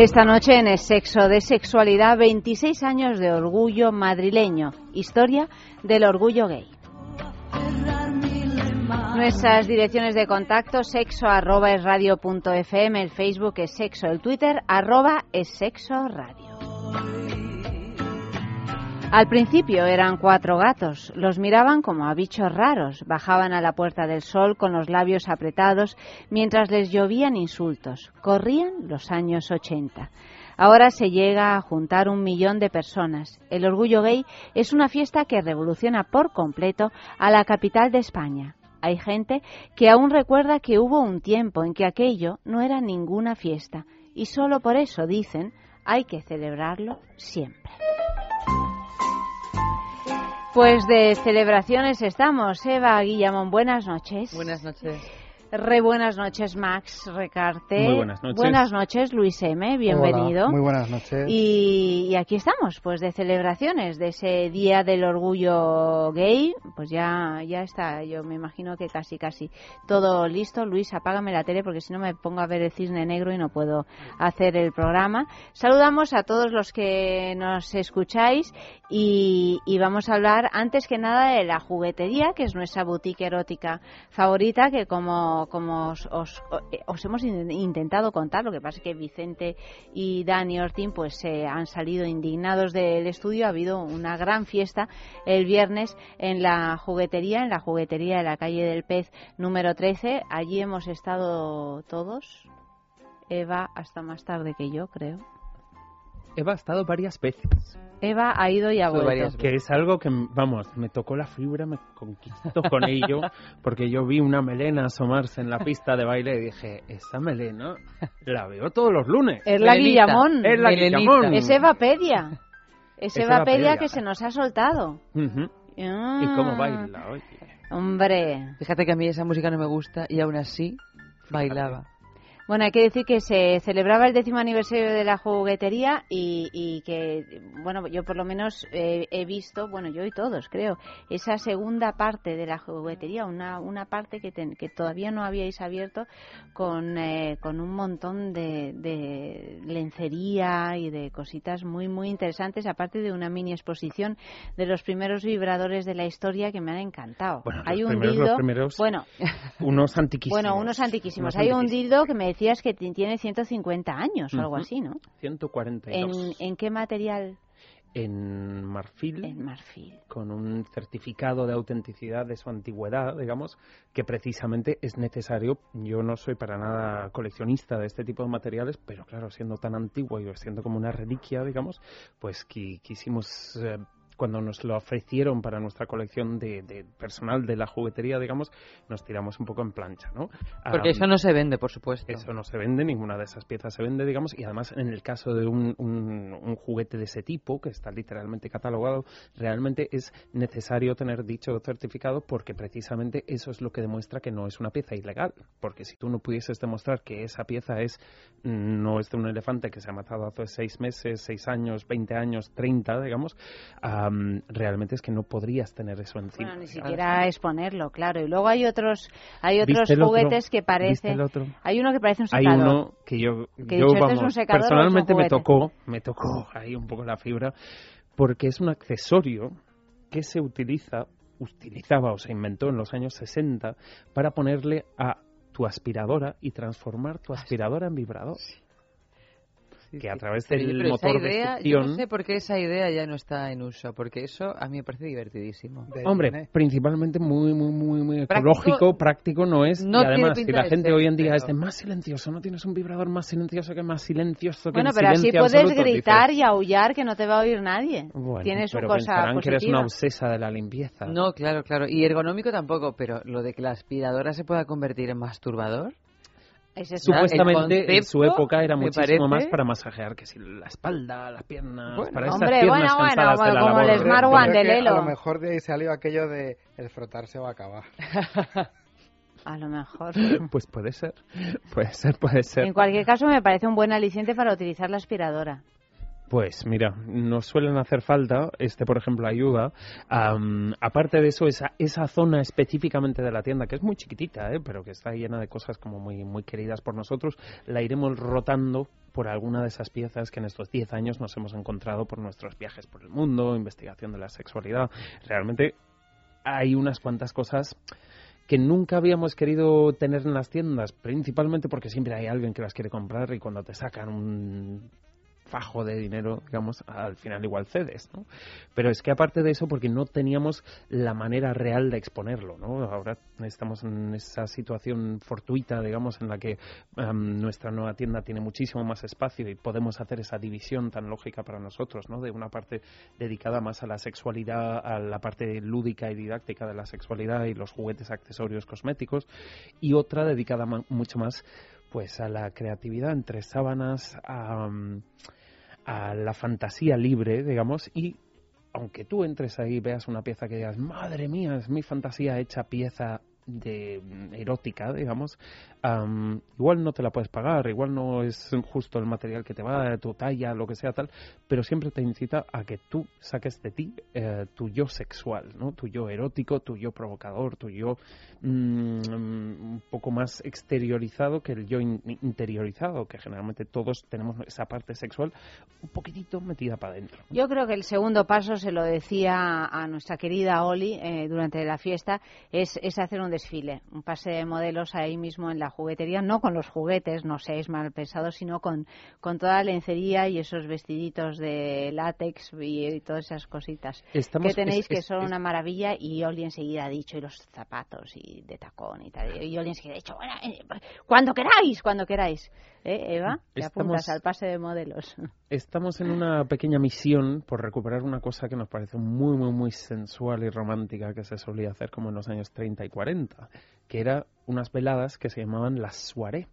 Esta noche en el sexo de sexualidad, 26 años de orgullo madrileño, historia del orgullo gay. Nuestras direcciones de contacto, sexo arroba el Facebook es sexo, el Twitter arroba es sexo radio. Al principio eran cuatro gatos. Los miraban como a bichos raros. Bajaban a la Puerta del Sol con los labios apretados mientras les llovían insultos. Corrían los años 80. Ahora se llega a juntar un millón de personas. El orgullo gay es una fiesta que revoluciona por completo a la capital de España. Hay gente que aún recuerda que hubo un tiempo en que aquello no era ninguna fiesta y solo por eso dicen hay que celebrarlo siempre. Pues de celebraciones estamos. Eva Guillamón, buenas noches. Buenas noches. Re buenas noches, Max Recarte. Muy buenas noches. Buenas noches, Luis M. Bienvenido. muy buenas noches. Y, aquí estamos, pues de celebraciones de ese Día del Orgullo Gay. Pues ya, ya está, yo me imagino que casi, casi todo listo. Luis, apágame la tele porque si no me pongo a ver el cisne negro y no puedo hacer el programa. Saludamos a todos los que nos escucháis y, y vamos a hablar antes que nada de la juguetería, que es nuestra boutique erótica favorita, que como como, os, os, hemos intentado contar, lo que pasa es que Vicente y Dani Ortín pues se han salido indignados del estudio. Ha habido una gran fiesta el viernes en la juguetería, en la juguetería de la calle del Pez número 13. Allí hemos estado todos. Eva hasta más tarde que yo, creo. Eva ha estado varias veces. Eva ha ido y ha vuelto. Que es algo que, vamos, me tocó la fibra, me conquistó con ello, porque yo vi una melena asomarse en la pista de baile y dije, esa melena la veo todos los lunes. Es la Guillamón. Es la Guillamón. Es Evapedia. Es, es Evapedia que se nos ha soltado. ¿Y cómo baila? Oye. Hombre. Fíjate que a mí esa música no me gusta y aún así bailaba. Bueno, hay que decir que se celebraba el décimo aniversario de la juguetería y, que, bueno, yo por lo menos eh, he visto, bueno, yo y todos creo, esa segunda parte de la juguetería, una, una parte que, que todavía no habíais abierto con, eh, con un montón de, de, lencería y de cositas muy, muy interesantes, aparte de una mini exposición de los primeros vibradores de la historia que me han encantado. Bueno, Hay un dildo, bueno, unos antiquísimos. Bueno, unos antiquísimos. Hay un dildo que me decías que tiene 150 años o algo así, ¿no? 142. ¿En, ¿En qué material? en marfil, en marfil, con un certificado de autenticidad de su antigüedad, digamos, que precisamente es necesario. Yo no soy para nada coleccionista de este tipo de materiales, pero claro, siendo tan antiguo y siendo como una reliquia, digamos, pues quisimos eh, cuando nos lo ofrecieron para nuestra colección de, personal de la juguetería, digamos, nos tiramos un poco en plancha, ¿no? Porque eso no se vende, por supuesto. Eso no se vende, ninguna de esas piezas se vende, digamos, y además en el caso de un, un, juguete de ese tipo, que está literalmente catalogado, realmente es necesario tener dicho certificado porque precisamente eso es lo que demuestra que no es una pieza ilegal. Porque si tú no pudieses demostrar que esa pieza es no es de un elefante que se ha matado hace seis meses, seis años, veinte años, treinta, digamos, realmente es que no podrías tener eso encima. Bueno, ni siquiera exponerlo, claro. Y luego hay otros hay otros juguetes que parecen... Hay uno que parece un secador. Hay uno que yo, yo vamos, personalmente me tocó, me tocó ahí un poco la fibra, porque es un accesorio que se utiliza, utilizaba o se inventó en los años 60 para ponerle a tu aspiradora y transformar tu aspiradora en vibrador que a través del motor de succión... Yo no sé por qué esa idea ya no está en uso, porque eso a mí me parece divertidísimo. Hombre, principalmente muy, muy, muy, muy ecológico, práctico no es. y además, si la gente hoy en día es de más silencioso, no tienes un vibrador más silencioso que más silencioso que Bueno, pero así puedes gritar y aullar que no te va a oír nadie. Bueno, tienes pero cosa positiva. que eres una obsesa de la limpieza. No, claro, claro. Y ergonómico tampoco, pero lo de que la aspiradora se pueda convertir en masturbador... Ese es Supuestamente el en su concepto, época era muchísimo parece- más para masajear que si la espalda, las piernas, Bueno, para esas hombre, piernas bueno, bueno, cansadas de la como el labor. Smart Yo One creo de Lelo. A lo mejor de ahí salió aquello de el frotarse va a acabar. A lo mejor. Pues puede ser, puede ser, puede ser. En cualquier caso, me parece un buen aliciente para utilizar la aspiradora. Pues mira, nos suelen hacer falta, este por ejemplo ayuda. Am, aparte de eso, esa, esa zona específicamente de la tienda, que es muy chiquitita, ¿eh? pero que está llena de cosas como muy, muy queridas por nosotros, la iremos rotando por alguna de esas piezas que en estos 10 años nos hemos encontrado por nuestros viajes por el mundo, investigación de la sexualidad. Realmente hay unas cuantas cosas que nunca habíamos querido tener en las tiendas, principalmente porque siempre hay alguien que las quiere comprar y cuando te sacan un fajo de dinero, digamos, al final igual cedes, ¿no? Pero es que aparte de eso, porque no teníamos la manera real de exponerlo, ¿no? Ahora estamos en esa situación fortuita, digamos, en la que em, nuestra nueva tienda tiene muchísimo más espacio y podemos hacer esa división tan lógica para nosotros, ¿no? De una parte dedicada más a la sexualidad, a la parte lúdica y didáctica de la sexualidad y los juguetes, accesorios, cosméticos, y otra dedicada mucho más pues a la creatividad entre sábanas, a, mm, a la fantasía libre, digamos, y aunque tú entres ahí y veas una pieza que digas, madre mía, es mi fantasía hecha pieza de mm, erótica, digamos, am, igual no te la puedes pagar, igual no es justo el material que te va, tu talla, lo que sea tal, pero siempre te incita a que tú saques de ti eh, tu yo sexual, ¿no? Tu yo erótico, tu yo provocador, tu yo mm, un poco más exteriorizado que el yo in- interiorizado, que generalmente todos tenemos esa parte sexual un poquitito metida para adentro. Yo creo que el segundo paso, se lo decía a nuestra querida Oli eh, durante la fiesta, es, es hacer un desfile, un pase de modelos ahí mismo en la juguetería, no con los juguetes, no seáis mal pensados, sino con, con toda la lencería y esos vestiditos de látex y, y todas esas cositas Estamos- que tenéis es- que es- son es- una maravilla y Oli enseguida ha dicho, y los zapatos y de tacón y tal, y Oli enseguida ha dicho, bueno, eh, cuando queráis, cuando queráis. ¿Eh, Eva? Te Estamos- apuntas al pase de modelos. Estamos en una pequeña misión por recuperar una cosa que nos parece muy, muy, muy sensual y romántica que se solía hacer como en los años 30 y 40, que era unas veladas que se llamaban las soirées.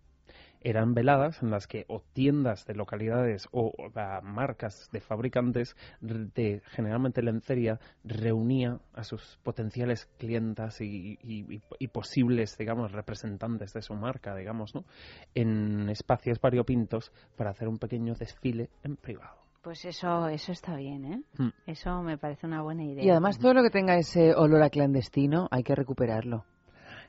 Eran veladas en las que o tiendas de localidades o, o, ah, marcas de fabricantes de generalmente lencería reunía a sus potenciales clientas y, y- y- y posibles, digamos, representantes de su marca, digamos, ¿no? en espacios variopintos para hacer un pequeño desfile en privado. Pues eso, eso está bien, ¿eh? Hmm. Eso me parece una buena idea. Y además todo lo que tenga ese olor a clandestino hay que recuperarlo.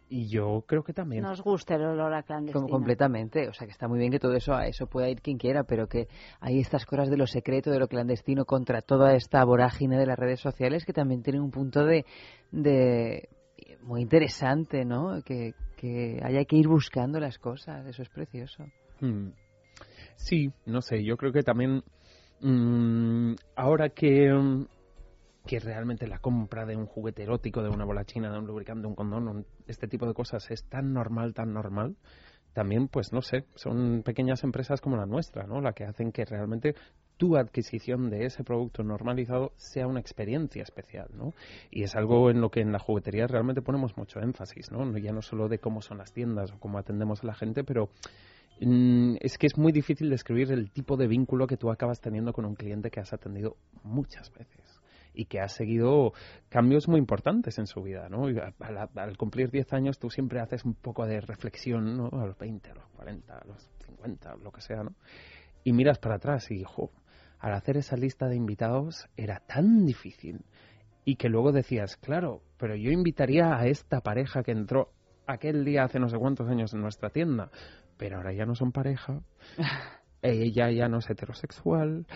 Y yo creo que también. Nos gusta el olor a clandestino. completamente. O sea, que está muy bien que todo eso, a eso pueda ir quien quiera, pero que hay estas cosas de lo secreto, de lo clandestino, contra toda esta vorágine de las redes sociales que también tienen un punto de, de muy interesante, ¿no? Que, que haya que ir buscando las cosas. Eso es precioso. Hmm. Sí, no sé, yo creo que también mm, ahora que, mm, que realmente la compra de un juguete erótico, de una bola china, de un lubricante, un condón, este tipo de cosas es tan normal, tan normal, también, pues no sé, son pequeñas empresas como la nuestra, ¿no? La que hacen que realmente tu adquisición de ese producto normalizado sea una experiencia especial, ¿no? Y es algo en lo que en la juguetería realmente ponemos mucho énfasis, ¿no? No- Ya no solo de cómo son las tiendas o cómo atendemos a la gente, pero Mm, es que es muy difícil describir el tipo de vínculo que tú acabas teniendo con un cliente que has atendido muchas veces y que ha seguido cambios muy importantes en su vida, ¿no? Al cumplir 10 años tú siempre haces un poco de reflexión, ¿no? A los 20, a los 40, a los 50, lo que sea, ¿no? Y miras para atrás y, jo, al hacer esa lista de invitados era tan difícil y que luego decías, claro, pero yo invitaría a esta pareja que entró aquel día hace no sé cuántos años en nuestra tienda, pero ahora ya no son pareja. Ella ya no es heterosexual,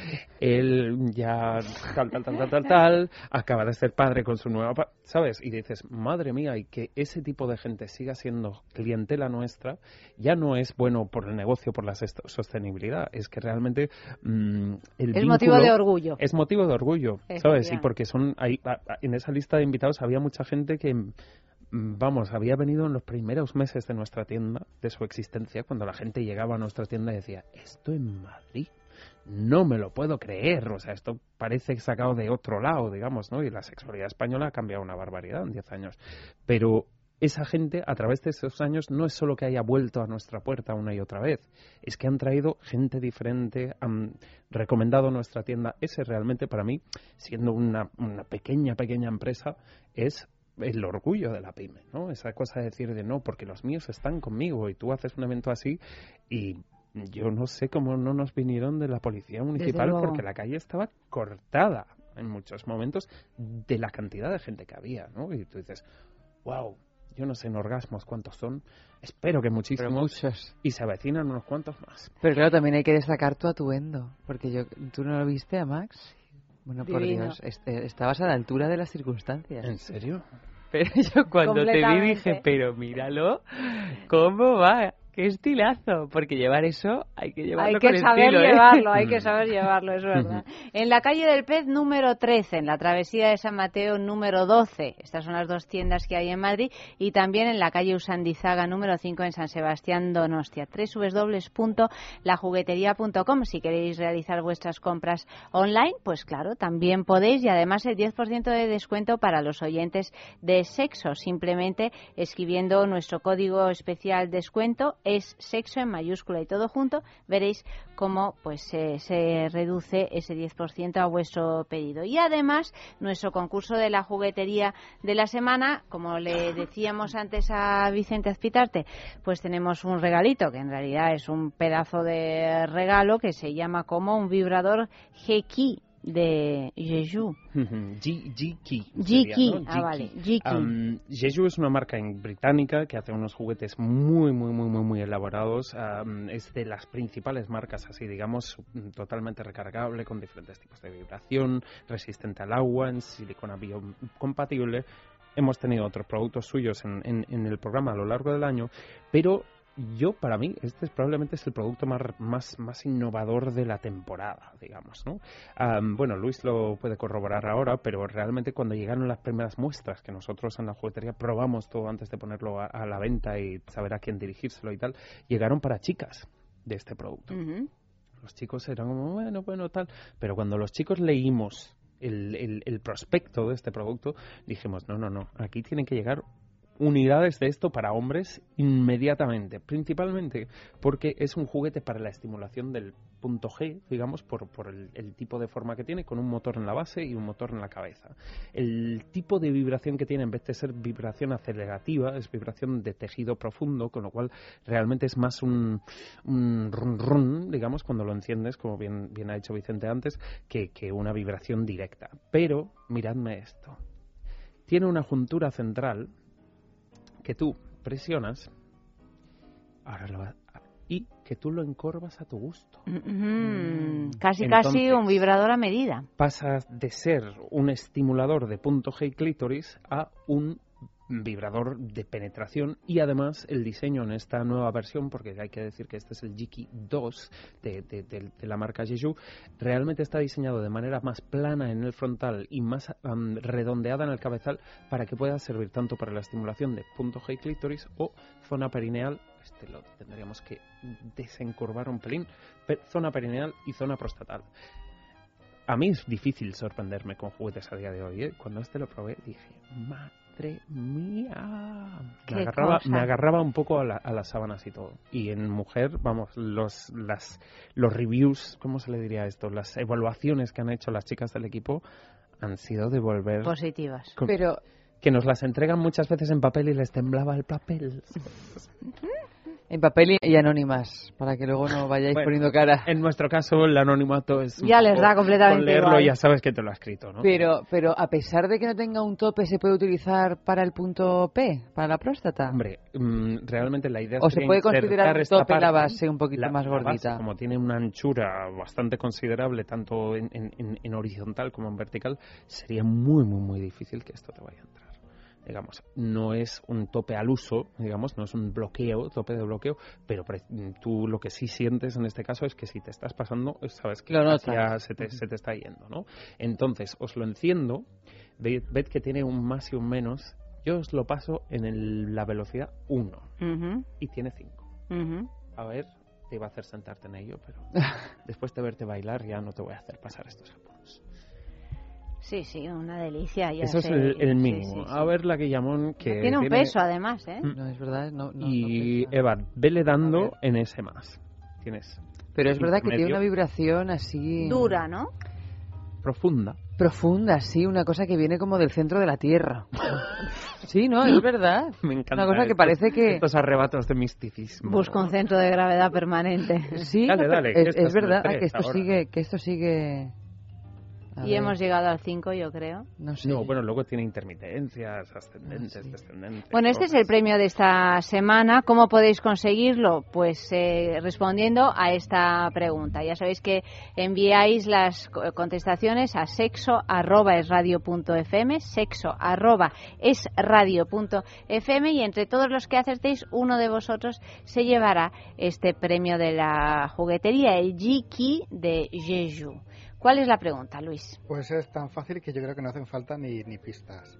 él ya tal, tal, tal, tal, tal, tal, acaba de ser padre con su nueva, pa- ¿sabes? Y dices, madre mía, y que ese tipo de gente siga siendo clientela nuestra, ya no es bueno por el negocio, por la sostenibilidad, es que realmente mm, el es motivo de orgullo. es motivo de orgullo, ¿sabes? Y porque son ahí, en esa lista de invitados había mucha gente que, vamos, había venido en los primeros meses de nuestra tienda, de su existencia, cuando la gente llegaba a nuestra tienda y decía, esto en Madrid, no me lo puedo creer, o sea, esto parece sacado de otro lado, digamos, ¿no? Y la sexualidad española ha cambiado una barbaridad en 10 años. Pero esa gente a través de esos años no es solo que haya vuelto a nuestra puerta una y otra vez, es que han traído gente diferente, han recomendado nuestra tienda. Ese realmente para mí, siendo una, una pequeña, pequeña empresa, es el orgullo de la pyme, ¿no? Esa cosa de decir de no, porque los míos están conmigo y tú haces un evento así y yo no sé cómo no nos vinieron de la policía municipal porque la calle estaba cortada en muchos momentos de la cantidad de gente que había, ¿no? Y tú dices, wow, yo no sé en orgasmos cuántos son, espero que muchísimos. muchos. Y se avecinan unos cuantos más. Pero claro, también hay que destacar tu atuendo, porque yo, ¿tú no lo viste a Max? Bueno, por. Dios, este- estabas a la altura de las circunstancias. ¿En serio? Pero yo cuando te vi dije, pero míralo, ¿cómo va? ¡Qué estilazo! Porque llevar eso hay que llevarlo Hay que con saber estilo, ¿eh? llevarlo, hay que saber llevarlo, es verdad. En la calle del Pez número 13, en la travesía de San Mateo número 12. Estas son las dos tiendas que hay en Madrid. Y también en la calle Usandizaga número 5 en San Sebastián, Donostia. www.lajuguetería.com. Si queréis realizar vuestras compras online, pues claro, también podéis. Y además el 10% de descuento para los oyentes de sexo. Simplemente escribiendo nuestro código especial descuento es sexo en mayúscula y todo junto, veréis cómo pues se- reduce ese 10% a vuestro pedido. Y además, nuestro concurso de la juguetería de la semana, como le decíamos antes a Vicente Azpitarte, pues tenemos un regalito, que en realidad es un pedazo de regalo que se llama como un vibrador G-Key de Jeju. Sería, ¿no? ah, vale. Um, Jeju es una marca en- británica que hace unos juguetes muy, muy, muy, muy, muy elaborados. Um, es de las principales marcas, así digamos, totalmente recargable, con diferentes tipos de vibración, resistente al agua, en silicona biocompatible. Hemos tenido otros productos suyos en, en- en el programa a lo largo del año, pero yo, para mí, este es probablemente es el producto más, más, más innovador de la temporada, digamos, ¿no? Am, bueno, Luis lo puede corroborar ahora, pero realmente cuando llegaron las primeras muestras que nosotros en la juguetería probamos todo antes de ponerlo a, a la venta y saber a quién dirigírselo y tal, llegaron para chicas de este producto. Los chicos eran como, bueno, bueno, tal. Pero cuando los chicos leímos el, el- el prospecto de este producto, dijimos, no, no, no, aquí tienen que llegar unidades de esto para hombres inmediatamente, principalmente porque es un juguete para la estimulación del punto G, digamos, por, por el, tipo de forma que tiene, con un motor en la base y un motor en la cabeza. El tipo de vibración que tiene, en vez de ser vibración acelerativa, es vibración de tejido profundo, con lo cual realmente es más un, un run digamos, cuando lo enciendes, como bien, ha dicho Vicente antes, que una vibración directa. Pero, miradme esto. Tiene una juntura central que tú presionas ahora lo va- y que tú lo encorvas a tu gusto. Ujú. Casi, casi Entonces- un vibrador a medida. Pasas de ser un estimulador de punto G y clítoris a un vibrador de penetración y además el diseño en esta nueva versión, porque hay que decir que este es el Jiki 2 de, la marca Jeju, realmente está diseñado de manera más plana en el frontal y más am, redondeada en el cabezal para que pueda servir tanto para la estimulación de punto G clítoris o zona perineal, este lo tendríamos que desencurvar un pelín, pe- zona perineal y zona prostatal. A mí es difícil sorprenderme con juguetes a día de hoy. ¿eh? Cuando este lo probé dije, madre mía. Me agarraba, cosa. me agarraba un poco a, la- a las sábanas y todo. Y en mujer, vamos, los, las, los reviews, ¿cómo se le diría esto? Las evaluaciones que han hecho las chicas del equipo han sido de volver... Positivas. con- Pero que nos las entregan muchas veces en papel y les temblaba el papel. En papel y- anónimas, para que luego no vayáis Bueno, poniendo cara. En nuestro caso, el anonimato es... Ya les da completamente Con leerlo igual. ya sabes que te lo ha escrito, ¿no? Pero, pero a pesar de que no tenga un tope, ¿se puede utilizar para el punto P, para la próstata? Hombre, mm, realmente la idea ¿O se puede considerar un esta tope la base un poquito la- más la base, gordita? como tiene una anchura bastante considerable, tanto en, en- en- en horizontal como en vertical, sería muy, muy, muy difícil que esto te vaya a entrar. Digamos, no es un tope al uso, digamos, no es un bloqueo, tope de bloqueo, pero pre- tú lo que sí sientes en este caso es que si te estás pasando, sabes que ya se te, se te está yendo, ¿no? Entonces, os lo enciendo, ved, ved que tiene un más y un menos, yo os lo paso en el- la velocidad 1 Ujú, y tiene 5. ujú. A ver, te iba a hacer sentarte en ello, pero después de verte bailar ya no te voy a hacer pasar estos apuros. Sí, sí, una delicia. Ya Eso es sé. el, el Sí, mínimo. sí, A sí. ver la Guillamón que Tiene un peso, además, ¿eh? Mm. No, es verdad. No, no, y. Eva, vele A dando en ese más. Tienes Pero es verdad que tiene intermedio. una vibración así... Dura, ¿no? profunda. Profunda, sí, una cosa que viene como del centro de la Tierra. sí, no, es verdad. Me encanta. Una cosa que parece que... Estos arrebatos de misticismo. Busca un centro de gravedad permanente. Sí, Dale, dale, es, es el verdad tres que esto ahora. sigue, que esto sigue. A Y ver, hemos llegado al 5, yo creo. no sé. No, bueno, luego tiene intermitencias, ascendentes, Ah, sí. descendentes. Bueno, este es el premio de esta semana. ¿Cómo podéis conseguirlo? Pues eh, respondiendo a esta pregunta. Ya sabéis que enviáis las co- contestaciones a sexo@esradio.fm, sexo@esradio.fm y entre todos los que acertéis, uno de vosotros se llevará este premio de la juguetería, el G-Key de Jeju. ¿Cuál es la pregunta, Luis? Pues es tan fácil que yo creo que no hacen falta ni, ni pistas.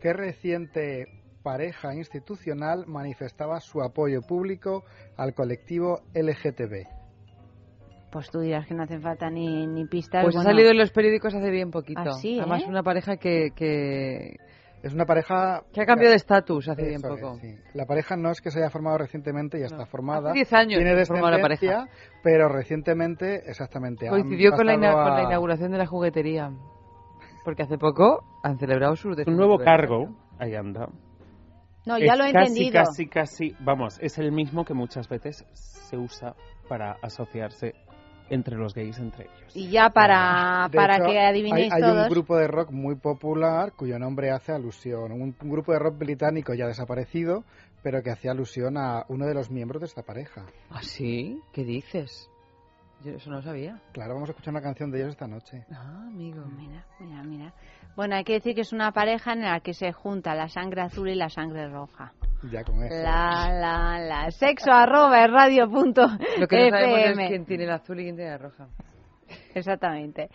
¿Qué reciente pareja institucional manifestaba su apoyo público al colectivo LGTB? Pues tú dirás que no hacen falta ni, ni pistas. Pues Bueno, ha salido en los periódicos hace bien poquito. Ah, sí, Además, ¿eh? una pareja que, que, Es una pareja... que ha cambiado de estatus hace bien Eso es, poco. sí. La pareja no es que se haya formado recientemente, ya No. está formada. Hace 10 años Tiene formó la descendencia, pareja. pero recientemente, exactamente. han Coincidió con la, pasado con la a- inauguración de la juguetería. Porque hace poco han celebrado su Un nuevo cargo, ahí anda. No, ya Es lo he casi, entendido. Casi, casi, vamos, es el mismo que muchas veces se usa para asociarse entre los gays entre ellos. Y ya para, De para hecho, que adivinéis hay, hay todos. un grupo de rock muy popular cuyo nombre hace alusión. Un, un grupo de rock británico ya desaparecido, pero que hacía alusión a uno de los miembros de esta pareja. ¿Ah, sí? ¿Qué dices? Yo eso no lo sabía. Claro, vamos a escuchar una canción de ellos esta noche. Ah, amigo. Mira, mira, mira. Bueno, hay que decir que es una pareja en la que se junta la sangre azul y la sangre roja. Ya con eso. La, la, la. Sexo arroba es radio punto Lo que no sabemos es quién tiene el azul y quién tiene la roja. Exactamente.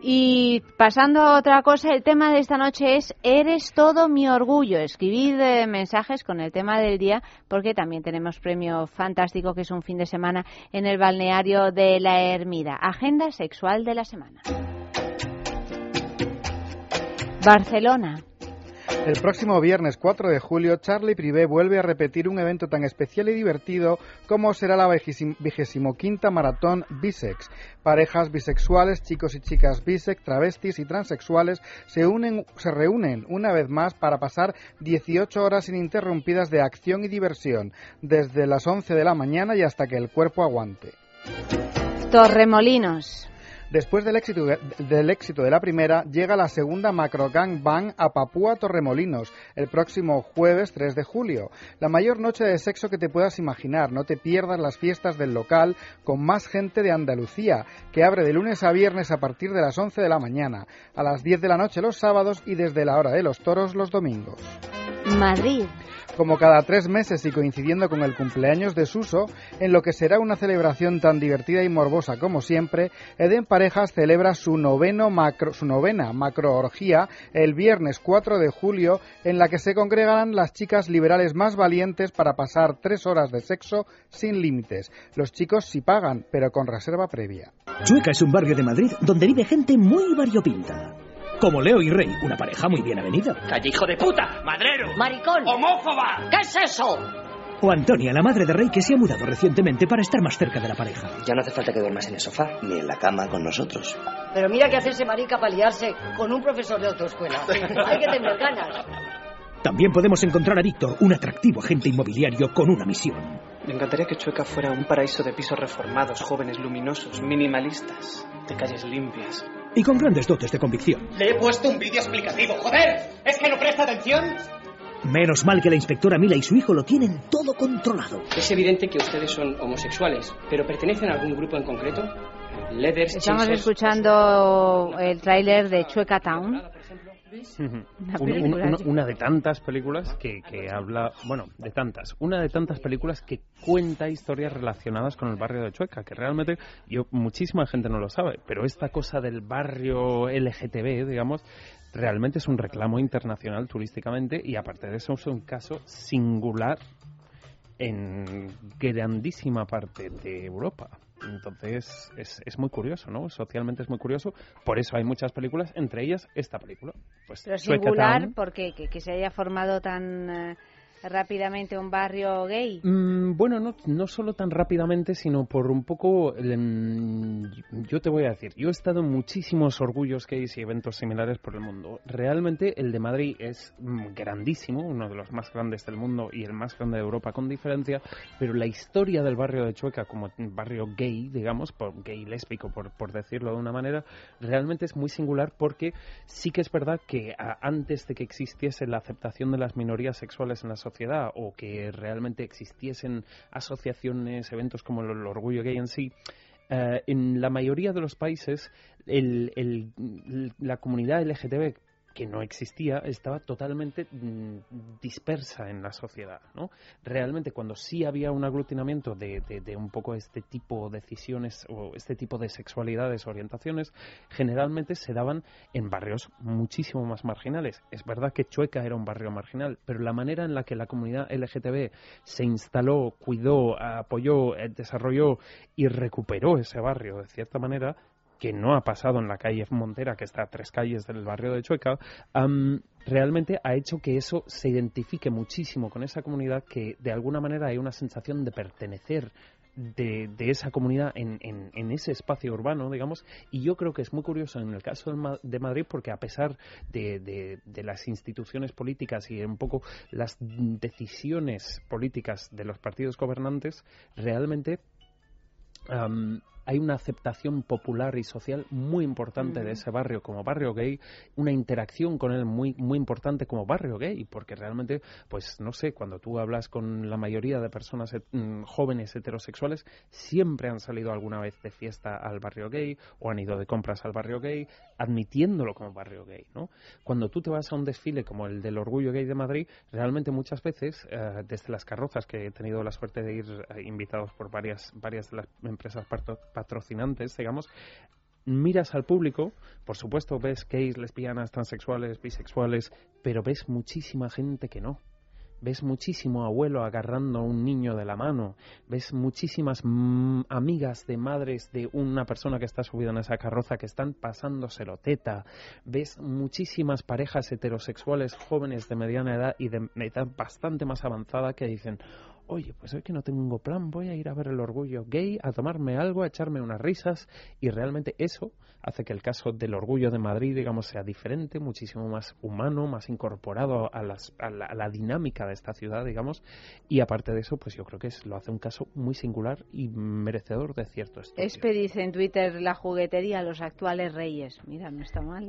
Y pasando a otra cosa, el tema de esta noche es Eres todo mi orgullo. Escribid eh, mensajes con el tema del día porque también tenemos premio fantástico que es un fin de semana en el balneario de la Ermida. Agenda sexual de la semana. Barcelona. El próximo viernes 4 de julio, Charlie Privé vuelve a repetir un evento tan especial y divertido como será la vigésimo quinta maratón Bisex. Parejas bisexuales, chicos y chicas bisex, travestis y transexuales se, unen, se reúnen una vez más para pasar 18 horas ininterrumpidas de acción y diversión, desde las 11 de la mañana y hasta que el cuerpo aguante. Torremolinos. Después del éxito, del éxito de la primera, llega la segunda Macro Gang Bang a Papúa Torremolinos el próximo jueves 3 de julio. La mayor noche de sexo que te puedas imaginar. No te pierdas las fiestas del local con más gente de Andalucía, que abre de lunes a viernes a partir de las 11 de la mañana, a las 10 de la noche los sábados y desde la hora de los toros los domingos. Madrid. Como cada tres meses y coincidiendo con el cumpleaños de Suso, en lo que será una celebración tan divertida y morbosa como siempre, Eden Parejas celebra su, noveno macro, su novena macroorgía el viernes 4 de julio, en la que se congregarán las chicas liberales más valientes para pasar tres horas de sexo sin límites. Los chicos sí pagan, pero con reserva previa. Chueca es un barrio de Madrid donde vive gente muy variopinta. Como Leo y Rey, una pareja muy bien avenida. ¡Calle hijo de puta! ¡Madrero! ¡Maricón! ¡Homófoba! ¿Qué es eso? O Antonia, la madre de Rey que se ha mudado recientemente para estar más cerca de la pareja. Ya no hace falta que duermas en el sofá. Ni en la cama con nosotros. Pero mira que hacerse marica para liarse con un profesor de autoescuela. Hay que tener ganas. También podemos encontrar a Víctor, un atractivo agente inmobiliario con una misión. Me encantaría que Chueca fuera un paraíso de pisos reformados, jóvenes luminosos, minimalistas, de calles limpias. Y con grandes dotes de convicción. Le he puesto un vídeo explicativo. ¡Joder! ¿Es que no presta atención? Menos mal que la inspectora Mila y su hijo lo tienen todo controlado. Es evidente que ustedes son homosexuales, pero ¿pertenecen a algún grupo en concreto? Leathers, Estamos Chasers, escuchando el tráiler de Chueca Town. Una Un- un- de tantas películas que, que habla, bueno, de tantas, una de tantas películas que cuenta historias relacionadas con el barrio de Chueca, que realmente yo muchísima gente no lo sabe, pero esta cosa del barrio LGTB, digamos, realmente es un reclamo internacional turísticamente y aparte de eso es un caso singular en grandísima parte de Europa. Entonces es, es muy curioso, ¿no? Socialmente es muy curioso. Por eso hay muchas películas, entre ellas esta película. Pues, Pero singular, porque que, que se haya formado tan eh, rápidamente un barrio gay. Mm, bueno, no, no solo tan rápidamente, sino por un poco. em, yo te voy a decir, yo he estado en muchísimos orgullos gays y eventos similares por el mundo. Realmente el de Madrid es mm, grandísimo, uno de los más grandes del mundo y el más grande de Europa con diferencia, pero la historia del barrio de Chueca como barrio gay, digamos, por gay lésbico, por, por decirlo de una manera, realmente es muy singular porque sí que es verdad que a- antes de que existiese la aceptación de las minorías sexuales en la sociedad o que realmente existiesen asociaciones, eventos como el, el orgullo gay en sí, eh, en la mayoría de los países el- el- la comunidad LGTB que no existía estaba totalmente mm, dispersa en la sociedad, ¿no? Realmente cuando sí había un aglutinamiento de, de- de un poco este tipo de decisiones o este tipo de sexualidades, orientaciones, generalmente se daban en barrios muchísimo más marginales. Es verdad que Chueca era un barrio marginal, pero la manera en la que la comunidad LGTB se instaló, cuidó, apoyó, eh, desarrolló y recuperó ese barrio de cierta manera que no ha pasado en la calle Montera, que está a tres calles del barrio de Chueca, realmente ha hecho que eso se identifique muchísimo con esa comunidad, que de alguna manera hay una sensación de pertenecer de, esa comunidad en, ese espacio urbano, digamos, y yo creo que es muy curioso en el caso de, Ma- de Madrid porque a pesar de, las instituciones políticas y un poco las decisiones políticas de los partidos gobernantes, realmente hay una aceptación popular y social muy importante de ese barrio como barrio gay, una interacción con él muy muy importante como barrio gay, porque realmente, pues no sé, cuando tú hablas con la mayoría de personas mm, jóvenes heterosexuales, siempre han salido alguna vez de fiesta al barrio gay o han ido de compras al barrio gay, admitiéndolo como barrio gay, ¿no? Cuando tú te vas a un desfile como el del Orgullo Gay de Madrid, realmente muchas veces, eh, desde las carrozas que he tenido la suerte de ir eh, invitados por varias, varias de las empresas patro- patrocinantes, digamos, miras al público, por supuesto ves gays, lesbianas, transexuales, bisexuales, pero ves muchísima gente que no. Ves muchísimo abuelo agarrando a un niño de la mano. Ves muchísimas mm, amigas de madres de una persona que está subida en esa carroza que están pasándoselo teta. Ves muchísimas parejas heterosexuales jóvenes de mediana edad y de edad bastante más avanzada que dicen, oye, pues hoy que no tengo plan, voy a ir a ver el orgullo gay, a tomarme algo, a echarme unas risas. Y realmente eso hace que el caso del orgullo de Madrid, digamos, sea diferente, muchísimo más humano, más incorporado a, las- a la, a la dinámica de esta ciudad, digamos. Y aparte de eso, pues yo creo que es, lo hace un caso muy singular y merecedor de cierto estudio. Espe dice en Twitter la juguetería, los actuales reyes. Mira, no está mal.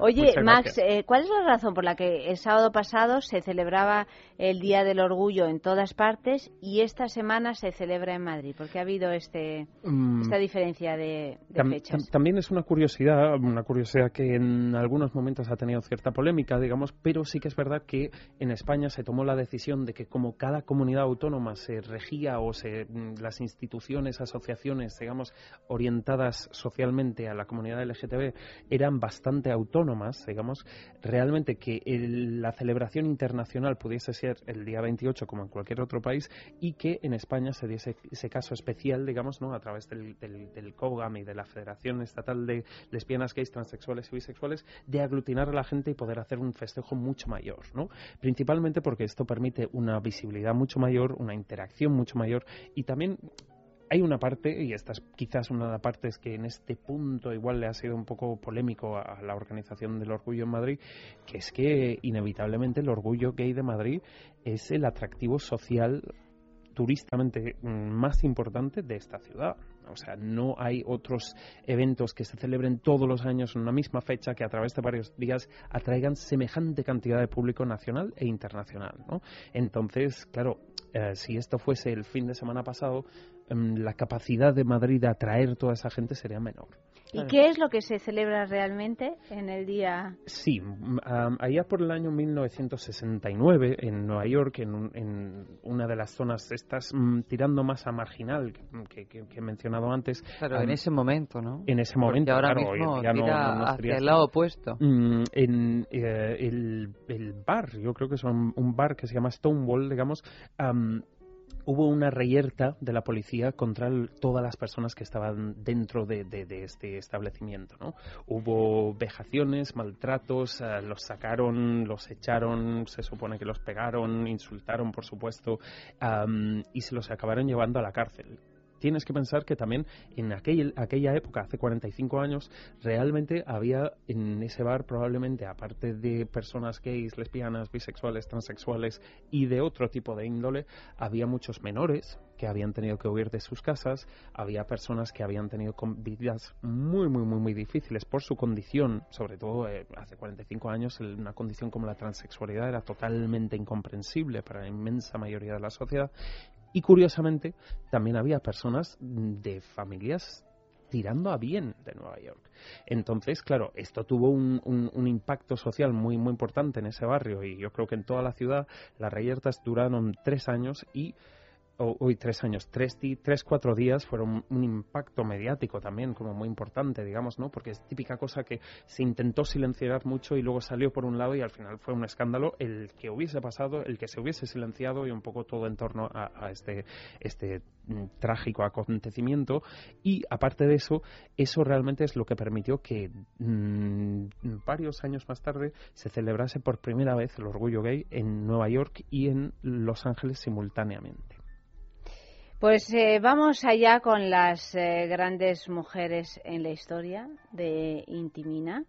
Oye, Max, eh, ¿cuál es la razón por la que el sábado pasado se celebraba el Día del Orgullo en todas partes y esta semana se celebra en Madrid? ¿Por qué ha habido este, Mm. esta diferencia de, de Tam- fechas? tam- también es una curiosidad, una curiosidad que en algunos momentos ha tenido cierta polémica, digamos, pero sí que es verdad que en España se tomó la decisión de que como cada comunidad autónoma se regía o se mm, las instituciones, asociaciones, digamos, orientadas socialmente a la comunidad LGTB eran bastante autónomas, digamos, realmente que el- la celebración internacional pudiese ser el día 28 como en cualquier otro país y que en España se diese ese caso especial, digamos, ¿no? a través del, del, del COGAM y de la Federación Estatal de Lesbianas, Gays, Transexuales y Bisexuales, de aglutinar a la gente y poder hacer un festejo mucho mayor, ¿no? Principalmente porque esto permite una visibilidad mucho mayor, una interacción mucho mayor y también hay una parte, y esta es quizás una de las partes que en este punto igual le ha sido un poco polémico a la organización del orgullo en Madrid, que es que inevitablemente el orgullo gay de Madrid es el atractivo social turistamente mm, más importante de esta ciudad. O sea, no hay otros eventos que se celebren todos los años en una misma fecha que a través de varios días atraigan semejante cantidad de público nacional e internacional. ¿no? Entonces, claro, eh, si esto fuese el fin de semana pasado, la capacidad de Madrid de atraer toda esa gente sería menor. ¿Y qué es lo que se celebra realmente en el día? Sí, am, allá por el año 1969 en Nueva York, en, un- en una de las zonas estas mm, tirando más a marginal que, que- que he mencionado antes. Claro, am, en ese momento, ¿no? En ese Porque momento, ahora claro, mismo día no- tira no- no hacia el lado opuesto. Mm, en eh, el, el bar, yo creo que es un, un bar que se llama Stonewall, digamos, am, hubo una reyerta de la policía contra todas las personas que estaban dentro de, este establecimiento. ¿no? Hubo vejaciones, maltratos, eh, los sacaron, los echaron, se supone que los pegaron, insultaron, por supuesto, y se los acabaron llevando a la cárcel tienes que pensar que también en aquel, aquella época, hace 45 años, realmente había en ese bar probablemente, aparte de personas gays, lesbianas, bisexuales, transexuales y de otro tipo de índole, había muchos menores que habían tenido que huir de sus casas, había personas que habían tenido vidas muy, muy, muy, muy difíciles por su condición, sobre todo eh, hace 45 años, una condición como la transexualidad era totalmente incomprensible para la inmensa mayoría de la sociedad y curiosamente, también había personas de familias tirando a bien de Nueva York. Entonces, claro, esto tuvo un, un, impacto social muy, muy importante en ese barrio y yo creo que en toda la ciudad las reyertas duraron tres años y hoy tres años, tres, tres, cuatro días fueron un impacto mediático también, como muy importante, digamos, ¿no? Porque es típica cosa que se intentó silenciar mucho y luego salió por un lado y al final fue un escándalo el que hubiese pasado, el que se hubiese silenciado y un poco todo en torno a, este, este mm, trágico acontecimiento. Y aparte de eso, eso realmente es lo que permitió que mm, varios años más tarde se celebrase por primera vez el orgullo gay en Nueva York y en Los Ángeles simultáneamente. Pues eh, vamos allá con las eh, grandes mujeres en la historia de Intimina.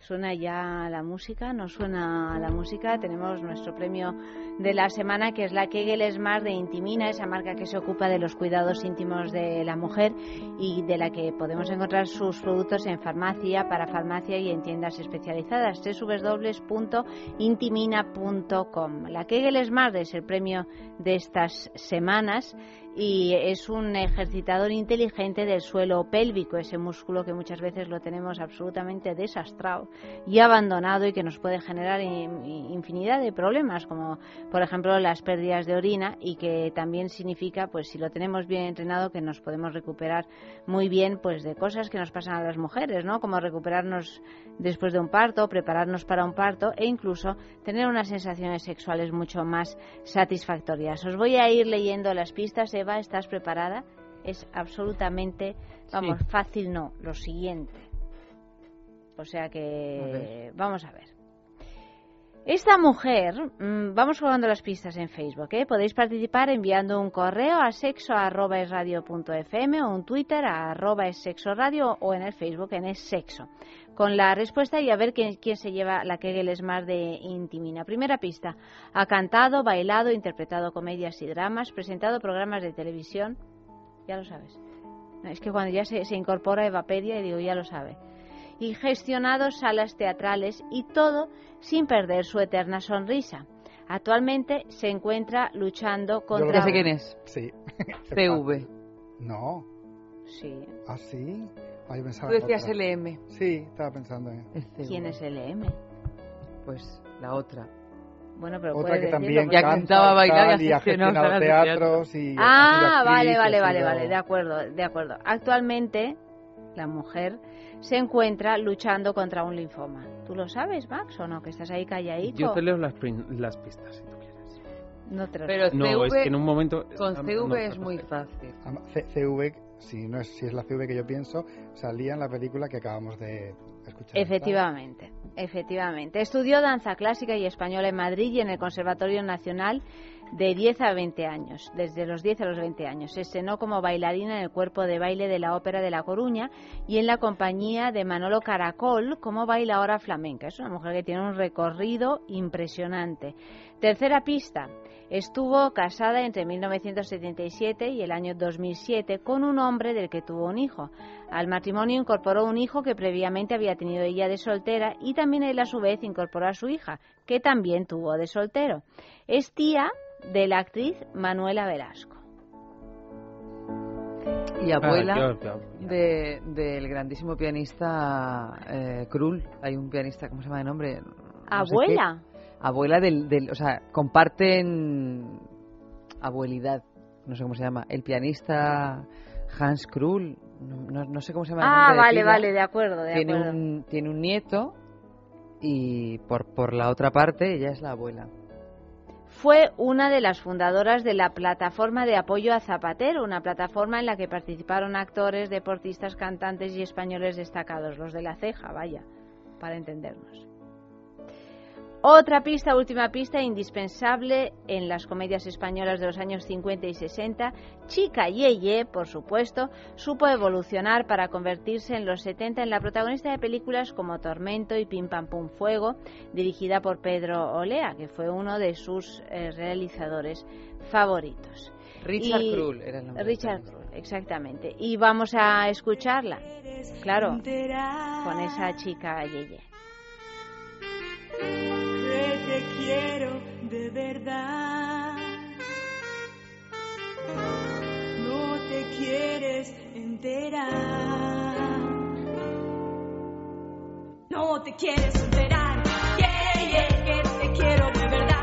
Suena ya la música, no suena la música. Tenemos nuestro premio de la semana, que es la Kegel Smart de Intimina, esa marca que se ocupa de los cuidados íntimos de la mujer y de la que podemos encontrar sus productos en farmacia, para farmacia y en tiendas especializadas. www.intimina.com. La Kegel Smart es el premio de estas semanas y es un ejercitador inteligente del suelo pélvico, ese músculo que muchas veces lo tenemos absolutamente desastrado y abandonado y que nos puede generar infinidad de problemas, como por ejemplo las pérdidas de orina y que también significa, pues si lo tenemos bien entrenado, que nos podemos recuperar muy bien pues de cosas que nos pasan a las mujeres, ¿no? Como recuperarnos después de un parto, prepararnos para un parto e incluso tener unas sensaciones sexuales mucho más satisfactorias. Os voy a ir leyendo las pistas. Eva, ¿estás preparada? Es absolutamente, vamos, fácil no, lo siguiente. O sea que vamos a ver. Esta mujer, mm, vamos jugando las pistas en Facebook, ¿eh? podéis participar enviando un correo a sexo.esradio.fm o un Twitter a arroba es sexo radio o en el Facebook en es sexo con la respuesta y a ver quién, quién se lleva la Kegel Smart de Intimina. Primera pista. Ha cantado, bailado, interpretado comedias y dramas, presentado programas de televisión. Ya lo sabes. Es que cuando ya se, se incorpora Evapedia, y digo, ya lo sabe. Y gestionado salas teatrales y todo sin perder su eterna sonrisa. Actualmente se encuentra luchando contra... ¿Ya sé quién es? Sí. CV. No. Sí. ¿Ah, sí? Ah, Tú decías LM. Sí, estaba pensando en. ¿Quién es LM? Pues la otra. Bueno, pero otra que también ya cantaba, bailaba y ha gestionado teatros y ah, vale, vale, vale, vale, de acuerdo, de acuerdo. Actualmente la mujer se encuentra luchando contra un linfoma. ¿Tú lo sabes, Max, o no? Que estás ahí calladito. Yo te leo las, las pistas, si tú quieres. No te lo Pero no, es que en un momento... Con CV es muy fácil. CV si no es, si es la CV que yo pienso, salía en la película que acabamos de escuchar. Efectivamente, efectivamente. Estudió danza clásica y española en Madrid y en el Conservatorio Nacional de 10 a 20 años, desde los 10 a los 20 años. Se estrenó como bailarina en el cuerpo de baile de la Ópera de La Coruña y en la compañía de Manolo Caracol como bailadora flamenca. Es una mujer que tiene un recorrido impresionante. Tercera pista. Estuvo casada entre 1977 y el año 2007 con un hombre del que tuvo un hijo. Al matrimonio incorporó un hijo que previamente había tenido ella de soltera y también él a su vez incorporó a su hija, que también tuvo de soltero. Es tía de la actriz Manuela Velasco. Y abuela del grandísimo pianista eh, Krull. Hay un pianista, ¿cómo se llama de nombre? ¿Abuela? abuela del, del, o sea, comparten abuelidad, no sé cómo se llama, el pianista Hans Krull, no, no, sé cómo se llama. Ah, vale, vale, de acuerdo, de tiene acuerdo. Un, tiene un nieto y por, por la otra parte ella es la abuela. Fue una de las fundadoras de la plataforma de apoyo a Zapatero, una plataforma en la que participaron actores, deportistas, cantantes y españoles destacados, los de la ceja, vaya, para entendernos. Otra pista, última pista, indispensable en las comedias españolas de los años 50 y 60, Chica Yeye, por supuesto, supo evolucionar para convertirse en los 70 en la protagonista de películas como Tormento y Pim Pam Pum Fuego, dirigida por Pedro Olea, que fue uno de sus eh, realizadores favoritos. Richard Y- Krull era el nombre. Richard Krull, exactamente. Y vamos a escucharla, claro, con esa chica Yeye. Que te quiero de verdad. No te quieres enterar. No te quieres enterar. Yeah, yeah, que te quiero de verdad.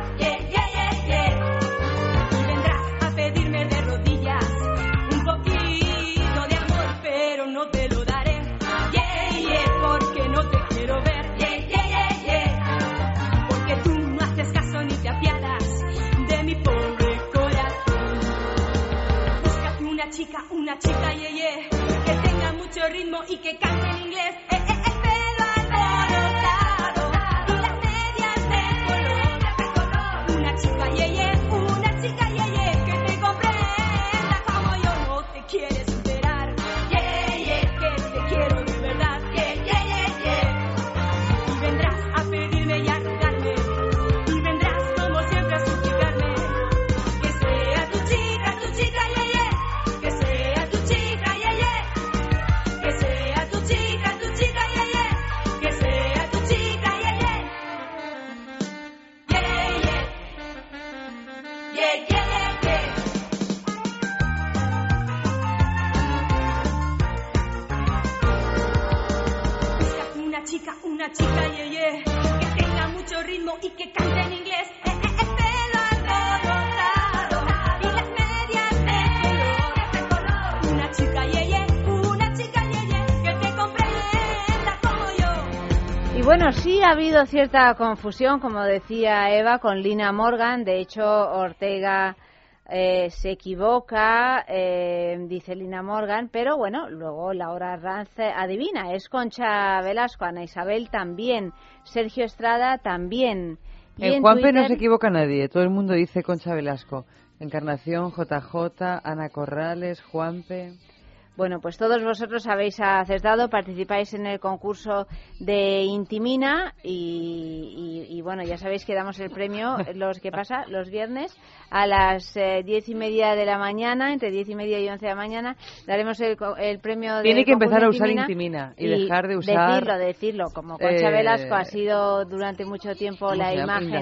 Una chica, ye, ye, que tenga mucho ritmo y que cante habido cierta confusión, como decía Eva, con Lina Morgan. De hecho, Ortega eh, se equivoca, eh, dice Lina Morgan, pero bueno, luego Laura Ranz eh, adivina, es Concha Velasco, Ana Isabel también, Sergio Estrada también. Y En en Juanpe no Twitter- se equivoca nadie, todo el mundo dice Concha Velasco. Encarnación, JJ, Ana Corrales, Juanpe. Bueno, pues todos vosotros habéis acertado, participáis en el concurso de Intimina y, y- y, bueno, ya sabéis que damos el premio, los que pasa los viernes a las eh, diez y media de la mañana, entre diez y media y once de la mañana, daremos el, el premio de Tiene que empezar a usar Intimina y dejar de usar, Decirlo, decirlo, como Concha eh, Velasco ha sido durante mucho tiempo ¿cómo la imagen.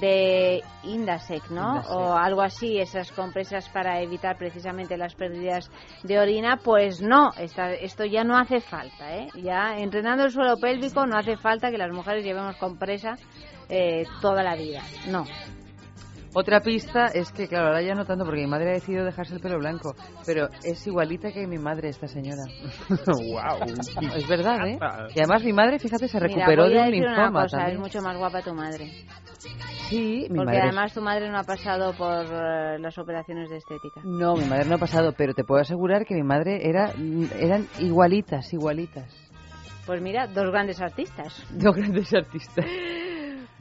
De Indasec, ¿no? Indasec. O algo así, esas compresas para evitar precisamente las pérdidas de orina, pues no, esta- esto ya no hace falta, ¿eh? Ya entrenando el suelo pélvico no hace falta que las mujeres llevemos compresa eh, toda la vida, no. Otra pista es que, claro, ahora ya no tanto porque mi madre ha decidido dejarse el pelo blanco, pero es igualita que mi madre esta señora. wow. Es verdad, ¿eh? Y además mi madre, fíjate, se recuperó Mira, voy de un decir una linfoma cosa, también. es mucho más guapa tu madre. Sí, mi Porque madre además tu madre no ha pasado por eh, las operaciones de estética. No, mi madre no ha pasado, pero te puedo asegurar que mi madre era eran igualitas, igualitas. Pues mira, dos grandes artistas. Dos grandes artistas.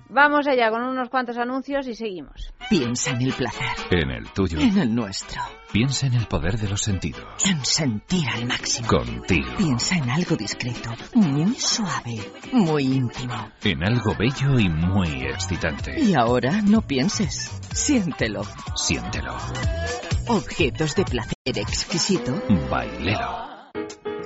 Vamos allá con unos cuantos anuncios y seguimos. Piensa en el placer, En el tuyo. en el nuestro, Piensa en el poder de los sentidos. en sentir al máximo. Contigo. Piensa en algo discreto, muy suave, muy íntimo. En algo bello y muy excitante. Y ahora no pienses, siéntelo. Siéntelo. Objetos de placer exquisito. Bailelo.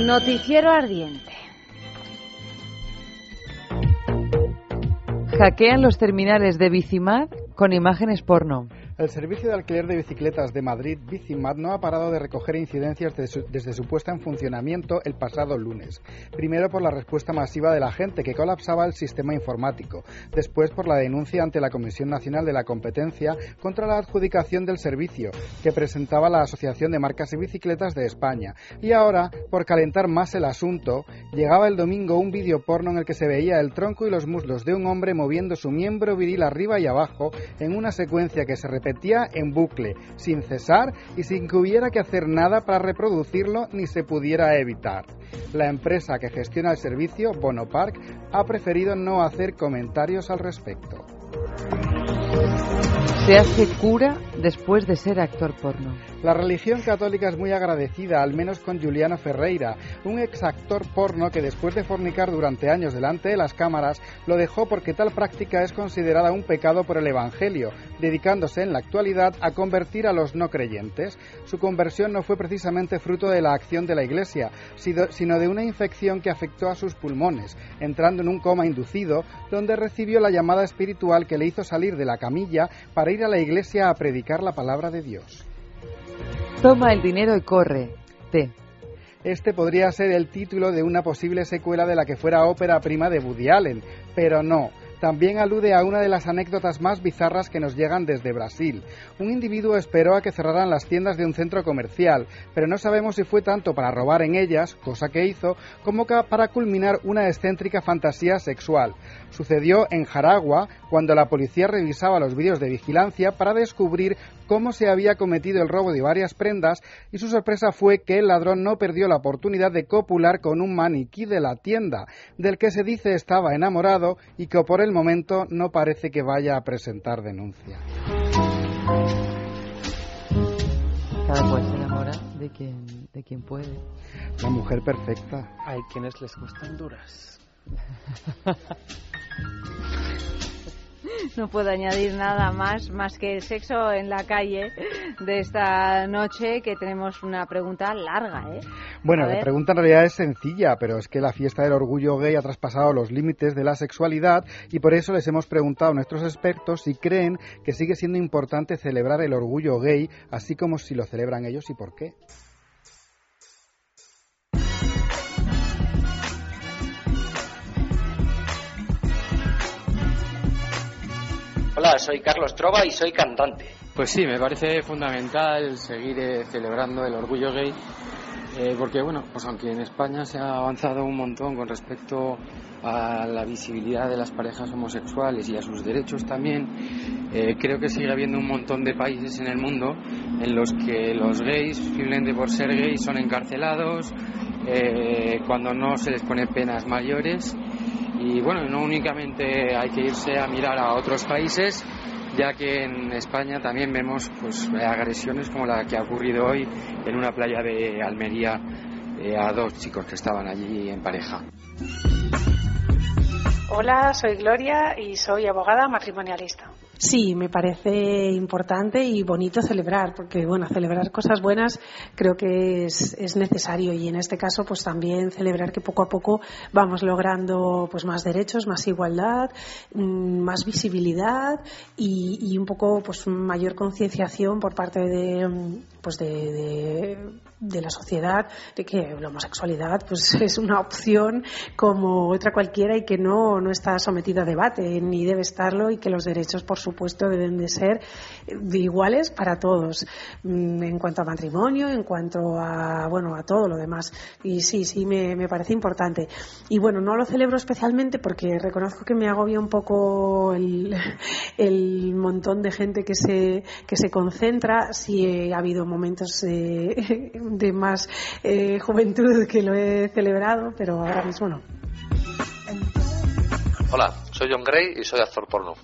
Noticiero ardiente. Hackean los terminales de Bicimad con imágenes porno. El servicio de alquiler de bicicletas de Madrid, Bicimat, no ha parado de recoger incidencias de su- desde su puesta en funcionamiento el pasado lunes. Primero por la respuesta masiva de la gente que colapsaba el sistema informático. Después por la denuncia ante la Comisión Nacional de la Competencia contra la adjudicación del servicio que presentaba la Asociación de Marcas y Bicicletas de España. Y ahora, por calentar más el asunto, llegaba el domingo un vídeo porno en el que se veía el tronco y los muslos de un hombre moviendo su miembro viril arriba y abajo en una secuencia que se en bucle, sin cesar y sin que hubiera que hacer nada para reproducirlo ni se pudiera evitar. La empresa que gestiona el servicio, Bonopark, ha preferido no hacer comentarios al respecto. Se hace cura después de ser actor porno. La religión católica es muy agradecida, al menos con Juliano Ferreira, un ex actor porno que después de fornicar durante años delante de las cámaras, lo dejó porque tal práctica es considerada un pecado por el Evangelio, dedicándose en la actualidad a convertir a los no creyentes. Su conversión no fue precisamente fruto de la acción de la Iglesia, sino de una infección que afectó a sus pulmones, entrando en un coma inducido, donde recibió la llamada espiritual que le hizo salir de la camilla para ir a la iglesia a predicar la palabra de Dios. Toma el dinero y corre. T. Este podría ser el título de una posible secuela de la que fuera ópera prima de Woody Allen, pero no. También alude a una de las anécdotas más bizarras que nos llegan desde Brasil. Un individuo esperó a que cerraran las tiendas de un centro comercial, pero no sabemos si fue tanto para robar en ellas, cosa que hizo, como para culminar una excéntrica fantasía sexual. Sucedió en Jaragua, cuando la policía revisaba los vídeos de vigilancia para descubrir cómo se había cometido el robo de varias prendas y su sorpresa fue que el ladrón no perdió la oportunidad de copular con un maniquí de la tienda, del que se dice estaba enamorado y que por el momento no parece que vaya a presentar denuncia. Cada cual se enamora de quien, de quien puede. La mujer perfecta. Hay quienes les gustan duras. No puedo añadir nada más, más que el sexo en la calle de esta noche, que tenemos una pregunta larga, ¿eh? Bueno, la pregunta en realidad es sencilla, pero es que la fiesta del orgullo gay ha traspasado los límites de la sexualidad y por eso les hemos preguntado a nuestros expertos si creen que sigue siendo importante celebrar el orgullo gay, así como si lo celebran ellos y por qué. Hola, soy Carlos Trova y soy cantante. Pues sí, me parece fundamental seguir eh, celebrando el orgullo gay, eh, porque bueno, pues aunque en España se ha avanzado un montón con respecto a la visibilidad de las parejas homosexuales y a sus derechos también, eh, creo que sigue habiendo un montón de países en el mundo en los que los gays, simplemente por ser gays, son encarcelados, cuando no se les pone penas mayores. Y bueno, no únicamente hay que irse a mirar a otros países, ya que en España también vemos pues agresiones como la que ha ocurrido hoy en una playa de Almería eh, a dos chicos que estaban allí en pareja. Hola, soy Gloria y soy abogada matrimonialista. Sí, me parece importante y bonito celebrar, porque bueno, celebrar cosas buenas creo que es, es necesario y en este caso pues también celebrar que poco a poco vamos logrando pues más derechos, más igualdad, mm, más visibilidad y, y un poco pues mayor concienciación por parte de pues de, de, la sociedad de que la homosexualidad pues es una opción como otra cualquiera y que no, no está sometida a debate ni debe estarlo y que los derechos por supuesto deben de ser iguales para todos mm, en cuanto a matrimonio en cuanto a bueno a todo lo demás. Y sí sí me, me parece importante. Y bueno no lo celebro especialmente porque reconozco que me agobia un poco el, el montón de gente que se que se concentra si ha habido momentos eh, de más eh, juventud que lo he celebrado, pero ahora mismo no. Hola, soy John Gray y soy actor porno.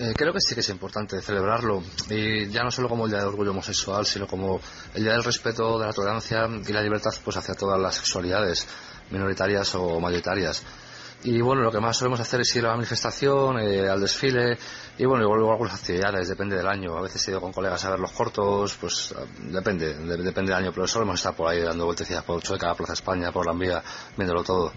Eh, creo que sí que es importante celebrarlo, y ya no solo como el Día del Orgullo Homosexual, sino como el Día del Respeto, de la Tolerancia y la Libertad pues hacia todas las sexualidades, minoritarias o mayoritarias. Y bueno, lo que más solemos hacer es ir a la manifestación, eh, al desfile, y bueno, igual luego algunas actividades, depende del año. A veces he ido con colegas a ver los cortos, pues ah, depende, de- depende del año, pero solemos estar por ahí dando vueltecillas por Chueca, Plaza España, por la Envía, viéndolo todo.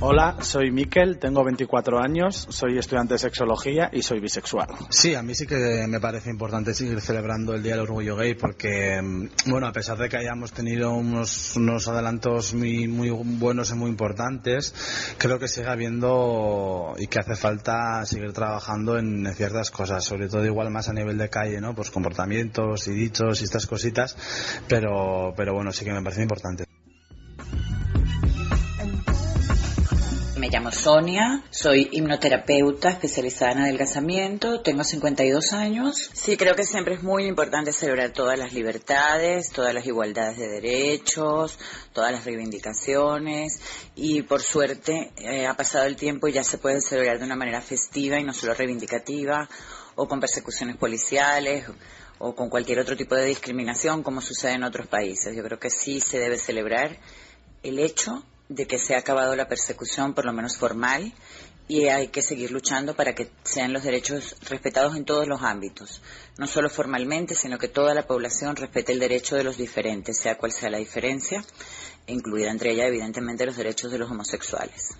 Hola, soy Miquel, tengo 24 años, soy estudiante de sexología y soy bisexual. Sí, a mí sí que me parece importante seguir celebrando el Día del Orgullo Gay porque, mm, bueno, a pesar de que hayamos tenido unos, unos adelantos muy, muy buenos y muy importantes, creo que sigue habiendo y que hace falta seguir trabajando en ciertas cosas, sobre todo igual más a nivel de calle, ¿no? Pues comportamientos y dichos y estas cositas, pero, pero bueno, sí que me parece importante. Me llamo Sonia, soy hipnoterapeuta especializada en adelgazamiento, tengo 52 años. Sí, creo que siempre es muy importante celebrar todas las libertades, todas las igualdades de derechos, todas las reivindicaciones y por suerte eh, ha pasado el tiempo y ya se puede celebrar de una manera festiva y no solo reivindicativa o con persecuciones policiales o con cualquier otro tipo de discriminación como sucede en otros países. Yo creo que sí se debe celebrar el hecho de que se ha acabado la persecución, por lo menos formal, y hay que seguir luchando para que sean los derechos respetados en todos los ámbitos, no solo formalmente, sino que toda la población respete el derecho de los diferentes, sea cual sea la diferencia, incluida entre ellas, evidentemente, los derechos de los homosexuales.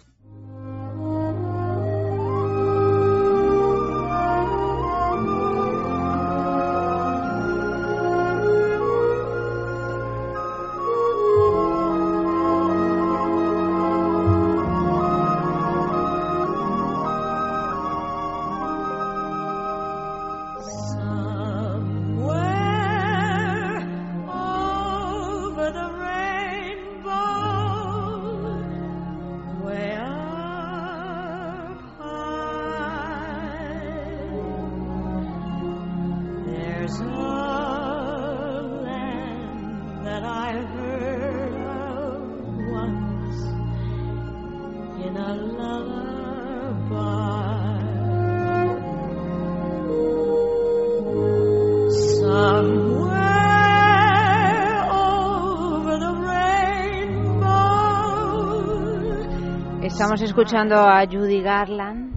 Estamos escuchando a Judy Garland.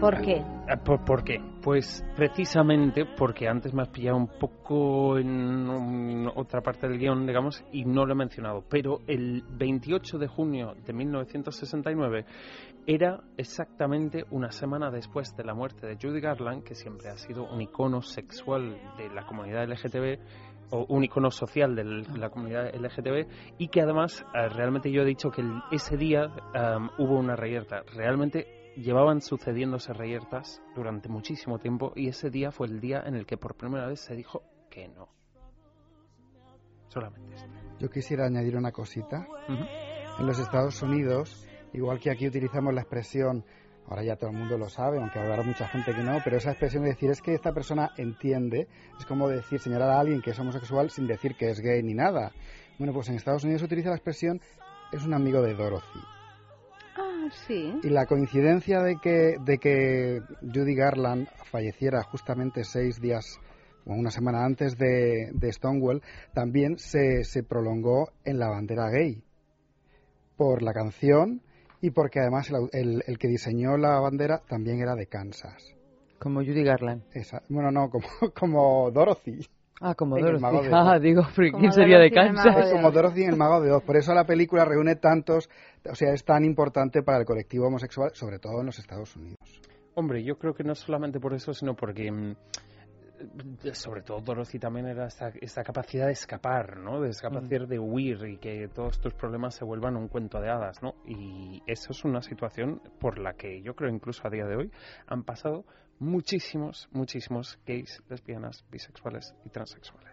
¿Por qué? Eh, ¿Por, por qué? Pues precisamente porque antes me has pillado un poco en otra parte del guion, digamos, y no lo he mencionado. Pero el 28 de junio de 1969 era exactamente una semana después de la muerte de Judy Garland, que siempre ha sido un icono sexual de la comunidad LGTB o un icono social de la comunidad LGTB y que además eh, realmente yo he dicho que ese día em, hubo una reyerta. Realmente llevaban sucediéndose reyertas durante muchísimo tiempo y ese día fue el día en el que por primera vez se dijo que no. Solamente este. Yo quisiera añadir una cosita. En los Estados Unidos, igual que aquí utilizamos la expresión, ahora ya todo el mundo lo sabe, aunque habrá mucha gente que no, pero esa expresión de decir es que esta persona entiende, es como decir, señalar a alguien que es homosexual sin decir que es gay ni nada. Bueno, pues en Estados Unidos se utiliza la expresión es un amigo de Dorothy. Ah, sí. Y la coincidencia de que, de que Judy Garland falleciera justamente seis días o una semana antes de, de Stonewall también se, se prolongó en la bandera gay por la canción y porque además el, el- el que diseñó la bandera también era de Kansas. Como Judy Garland. Esa- bueno, no, como, como Dorothy. Ah, como En Dorothy. Ah, digo, ¿quién sería de Kansas? Como Dorothy en el Mago de Oz. Por eso la película reúne tantos, o sea, es tan importante para el colectivo homosexual, sobre todo en los Estados Unidos. Hombre, yo creo que no solamente por eso, sino porque mm, sobre todo Dorothy también era esta, esta capacidad de escapar, ¿no? De esa capacidad de huir y que todos tus problemas se vuelvan un cuento de hadas, ¿no? Y eso es una situación por la que yo creo incluso a día de hoy han pasado muchísimos, muchísimos gays, lesbianas, bisexuales y transexuales.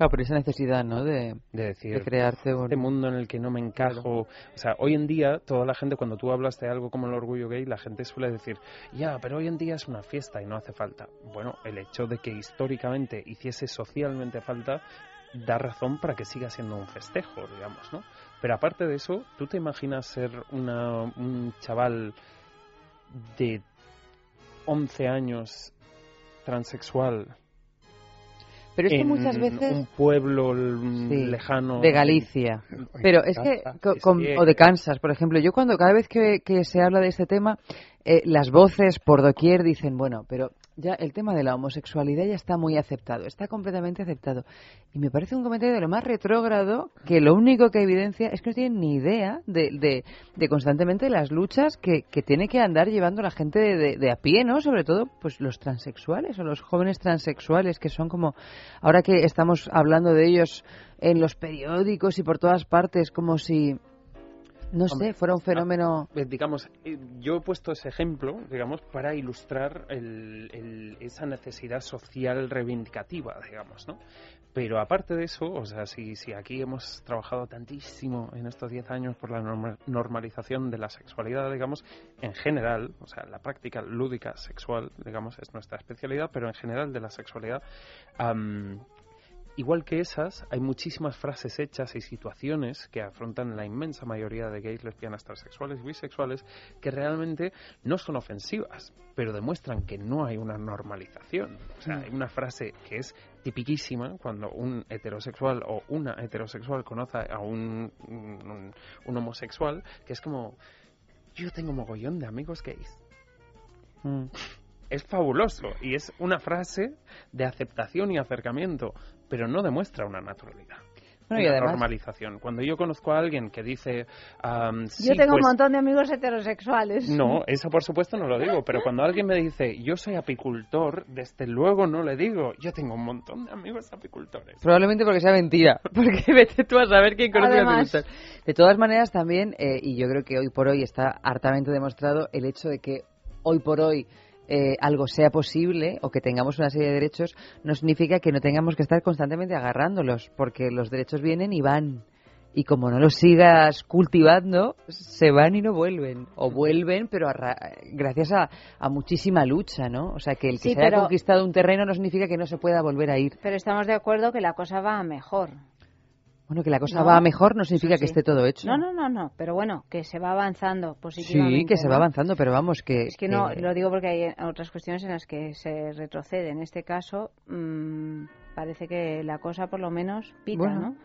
Claro, pero esa necesidad, ¿no? De, de decir, de crearte un... este mundo en el que no me encajo. O sea, hoy en día, toda la gente, cuando tú hablas de algo como el orgullo gay, la gente suele decir, ya, pero hoy en día es una fiesta y no hace falta. Bueno, el hecho de que históricamente hiciese socialmente falta da razón para que siga siendo un festejo, digamos, ¿no? Pero aparte de eso, ¿tú te imaginas ser una, un chaval de 11 años transexual pero es que en muchas veces un pueblo lejano de Galicia. pero es que con, o de Kansas por ejemplo. Yo cuando cada vez que, que se habla de este tema eh, las voces por doquier dicen bueno pero ya el tema de la homosexualidad ya está muy aceptado, está completamente aceptado. Y me parece un comentario de lo más retrógrado que lo único que evidencia es que no tienen ni idea de, de, constantemente las luchas que, que, tiene que andar llevando la gente de, de, a pie, ¿no? Sobre todo, pues los transexuales o los jóvenes transexuales que son como, ahora que estamos hablando de ellos en los periódicos y por todas partes, como si no sé, fuera un fenómeno. Digamos, eh, yo he puesto ese ejemplo, digamos, para ilustrar esa necesidad social reivindicativa, digamos, ¿no? Pero aparte de eso, o sea, si, si aquí hemos trabajado tantísimo en estos 10 años por la normalización de la sexualidad, digamos, en general, o sea, la práctica lúdica sexual, digamos, es nuestra especialidad, pero en general de la sexualidad, Igual que esas, hay muchísimas frases hechas y situaciones que afrontan la inmensa mayoría de gays, lesbianas, transexuales y bisexuales que realmente no son ofensivas, pero demuestran que no hay una normalización. O sea, hay una frase que es tipiquísima cuando un heterosexual o una heterosexual conoce a un, un, homosexual, que es como, yo tengo mogollón de amigos gays. Mm. es fabuloso y es una frase de aceptación y acercamiento, pero no demuestra una naturalidad. Bueno, una normalización. Cuando yo conozco a alguien que dice... yo tengo un pues montón de amigos heterosexuales. No, eso por supuesto no lo digo, pero cuando alguien me dice yo soy apicultor, desde luego no le digo yo tengo un montón de amigos apicultores. Probablemente porque sea mentira, porque vete tú a saber quién conoce a apicultor. De todas maneras también, eh, y yo creo que hoy por hoy está hartamente demostrado el hecho de que hoy por hoy eh, algo sea posible o que tengamos una serie de derechos, no significa que no tengamos que estar constantemente agarrándolos, porque los derechos vienen y van. Y como no los sigas cultivando, se van y no vuelven. O vuelven, pero gracias a, muchísima lucha, ¿no? O sea, que el que se haya conquistado un terreno no significa que no se pueda volver a ir. Pero estamos de acuerdo que la cosa va mejor. Bueno, que la cosa va mejor no significa que esté todo hecho. No, no, no, no, pero bueno, que se va avanzando positivamente. Sí, que se va avanzando, pero vamos, que... Es que, no, lo digo porque hay otras cuestiones en las que se retrocede. En este caso, mmm, parece que la cosa por lo menos pita, ¿no?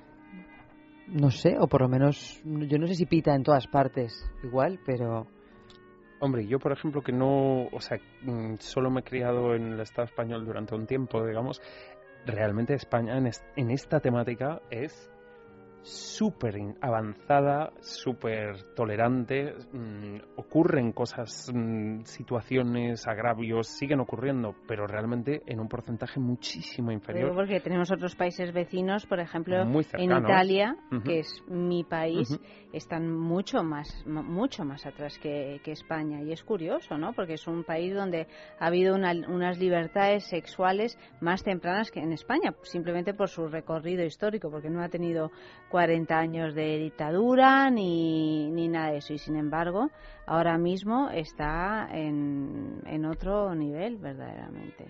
No sé, o por lo menos, yo no sé si pita en todas partes igual, pero... Hombre, yo por ejemplo que no, o sea, mm, solo me he criado en el Estado español durante un tiempo, digamos, realmente España en esta temática es súper avanzada, súper tolerante, mm, ocurren cosas, mm, situaciones, agravios, siguen ocurriendo, pero realmente en un porcentaje muchísimo inferior. porque tenemos otros países vecinos, por ejemplo, en Italia, que es mi país, están mucho más, mucho más atrás que, España. Y es curioso, ¿no? Porque es un país donde ha habido unas libertades sexuales más tempranas que en España, simplemente por su recorrido histórico, porque no ha tenido 40 años de dictadura ni, ni nada de eso. Y sin embargo, ahora mismo está en, en otro nivel, verdaderamente.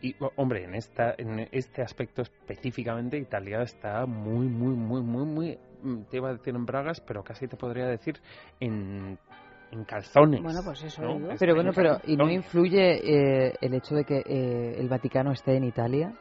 Y, hombre, en, esta, en este aspecto específicamente, Italia está muy, muy, muy, muy, muy, mm, te iba a decir en bragas, pero casi te podría decir en en calzones. Bueno, pues eso Pero bueno, pero ¿y no influye eh, el hecho de que eh, el Vaticano esté en Italia?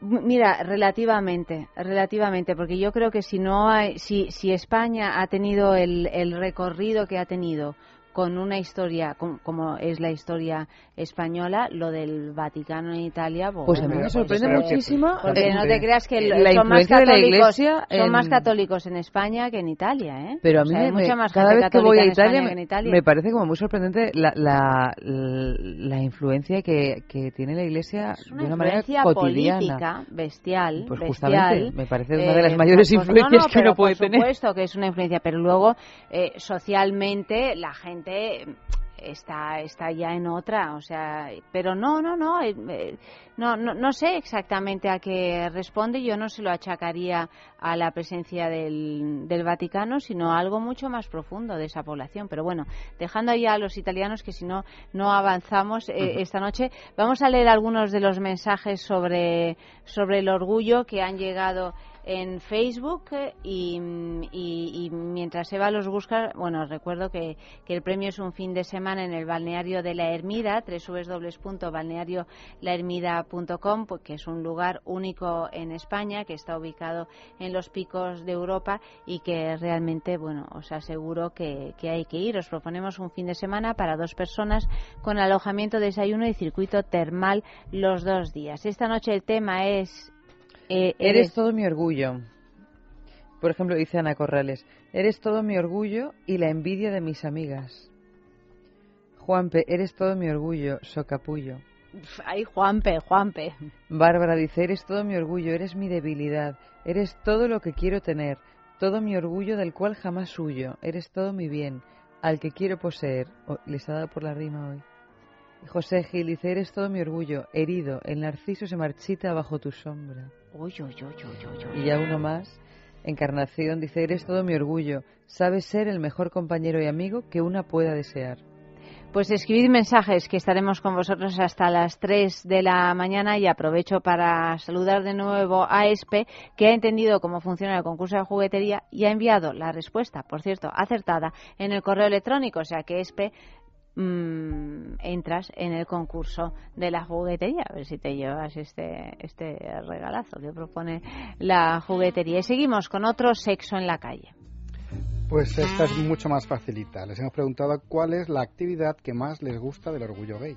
Mira, relativamente, relativamente, porque yo creo que si no hay, si, si España ha tenido el, el recorrido que ha tenido con una historia como es la historia española, lo del Vaticano en Italia. Pues, a mí me sorprende muchísimo. Porque no te creas que la son más católicos, son más católicos en España que en Italia, ¿eh? Pero a mí mucha más cada vez que voy a Italia, me, parece como muy sorprendente la, la, la influencia que, que, tiene la Iglesia de una manera cotidiana. política bestial, pues justamente me parece una de las eh, mayores pues, influencias que uno puede tener. Por supuesto que es una influencia, pero luego eh, socialmente la gente está está ya en otra o sea pero no no no eh, eh, no no, no sé exactamente a qué responde yo no se lo achacaría a la presencia del, del Vaticano sino a algo mucho más profundo de esa población. Pero bueno dejando ahí a los italianos que si no no avanzamos eh, esta noche vamos a leer algunos de los mensajes sobre sobre el orgullo que han llegado en Facebook eh, y, mientras Eva los busca, bueno, recuerdo que, que, el premio es un fin de semana en el balneario de la Ermida, www.balneariolahermida.com, pues, que es un lugar único en España, que está ubicado en los picos de Europa y que realmente, bueno, os aseguro que, que hay que ir. Os proponemos un fin de semana para dos personas con alojamiento, desayuno y circuito termal los dos días. Esta noche el tema es eh, eres todo mi orgullo. Por ejemplo, dice Ana Corrales, eres todo mi orgullo y la envidia de mis amigas. Juanpe, eres todo mi orgullo, socapullo. Ay, Juanpe, Juanpe. Bárbara dice, eres todo mi orgullo, eres mi debilidad, eres todo lo que quiero tener, todo mi orgullo del cual jamás huyo, eres todo mi bien, al que quiero poseer. Oh, les ha dado por la rima hoy. José Gil dice, eres todo mi orgullo, herido, el narciso se marchita bajo tu sombra. Y ya uno más, Encarnación dice, eres todo mi orgullo, sabes ser el mejor compañero y amigo que una pueda desear. Pues escribid mensajes que estaremos con vosotros hasta las 3 de la mañana y aprovecho para saludar de nuevo a ESPE que ha entendido cómo funciona el concurso de juguetería y ha enviado la respuesta, por cierto, acertada en el correo electrónico, o sea que ESPE mmm, entras en el concurso de la juguetería, a ver si te llevas este, este regalazo que propone la juguetería. Y seguimos con otro sexo en la calle. Pues esta es mucho más facilita. Les hemos preguntado cuál es la actividad que más les gusta del orgullo gay.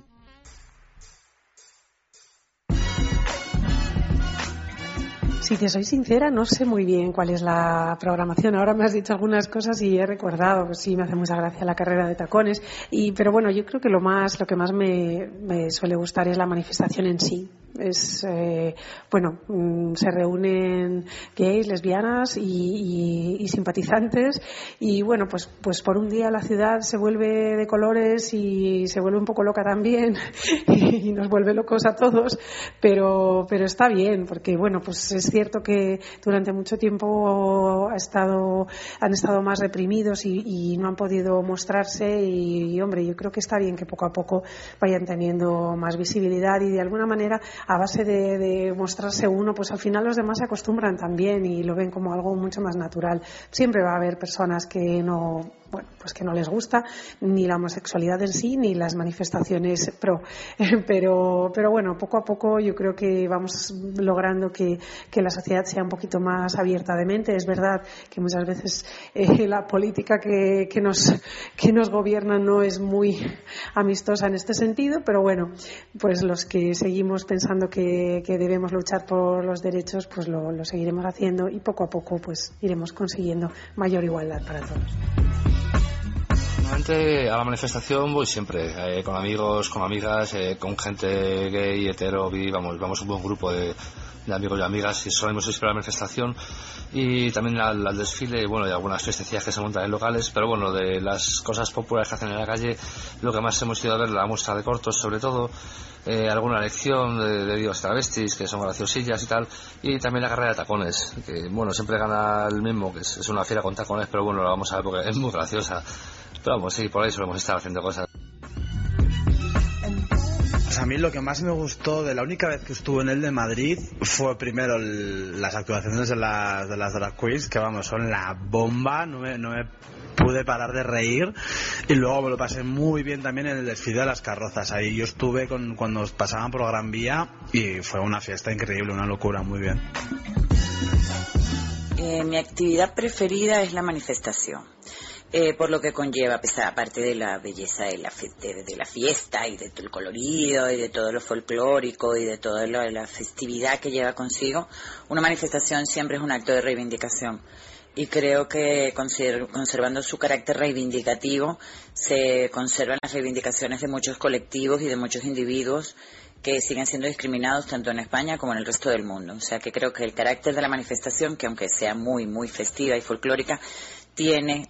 Si te soy sincera, no sé muy bien cuál es la programación. Ahora me has dicho algunas cosas y he recordado, que sí, me hace mucha gracia la carrera de tacones. Y, pero bueno, yo creo que lo más, lo que más me, me suele gustar es la manifestación en sí es eh, bueno mm, se reúnen gays lesbianas y, simpatizantes y bueno pues pues por un día la ciudad se vuelve de colores y se vuelve un poco loca también y nos vuelve locos a todos pero pero está bien porque bueno pues es cierto que durante mucho tiempo ha estado han estado más reprimidos y, no han podido mostrarse y, y hombre yo creo que está bien que poco a poco vayan teniendo más visibilidad y de alguna manera a base de, mostrarse uno, pues al final los demás se acostumbran también y lo ven como algo mucho más natural. Siempre va a haber personas que no bueno, pues que no les gusta ni la homosexualidad en sí ni las manifestaciones pro. Pero, pero bueno, poco a poco yo creo que vamos logrando que, la sociedad sea un poquito más abierta de mente. Es verdad que muchas veces eh, la política que, que, nos, que nos gobierna no es muy amistosa en este sentido, pero bueno, pues los que seguimos pensando que, debemos luchar por los derechos, pues lo, lo seguiremos haciendo y poco a poco pues iremos consiguiendo mayor igualdad para todos a la manifestación voy siempre, eh, con amigos, con amigas, eh, con gente gay, hetero, bi, vamos, vamos un buen grupo de, amigos y amigas y solemos ir a la manifestación y también al, desfile, bueno, y algunas fiestecillas que se montan en locales, pero bueno, de las cosas populares que hacen en la calle, lo que más hemos ido a ver, la muestra de cortos sobre todo, eh, alguna lección de, divas travestis que son graciosillas y tal, y también la carrera de tacones, que bueno, siempre gana el mismo, que es, es una fiera con tacones, pero bueno, la vamos a ver porque es muy graciosa. Vamos, sí, por eso hemos estado haciendo cosas. Pues a mí lo que más me gustó de la única vez que estuve en el de Madrid fue primero las actuaciones de las, de las drag queens, que vamos, son la bomba, no me, no me pude parar de reír y luego me lo pasé muy bien también en el desfile de las carrozas. Ahí yo estuve con, cuando pasaban por Gran Vía y fue una fiesta increíble, una locura, muy bien. Eh, mi actividad preferida es la manifestación. Eh, por lo que conlleva, pues, aparte de la belleza de la, de, la fiesta y de todo el colorido y de todo lo folclórico y de toda la, festividad que lleva consigo, una manifestación siempre es un acto de reivindicación. Y creo que conservando su carácter reivindicativo, se conservan las reivindicaciones de muchos colectivos y de muchos individuos que siguen siendo discriminados tanto en España como en el resto del mundo. O sea que creo que el carácter de la manifestación, que aunque sea muy, muy festiva y folclórica, tiene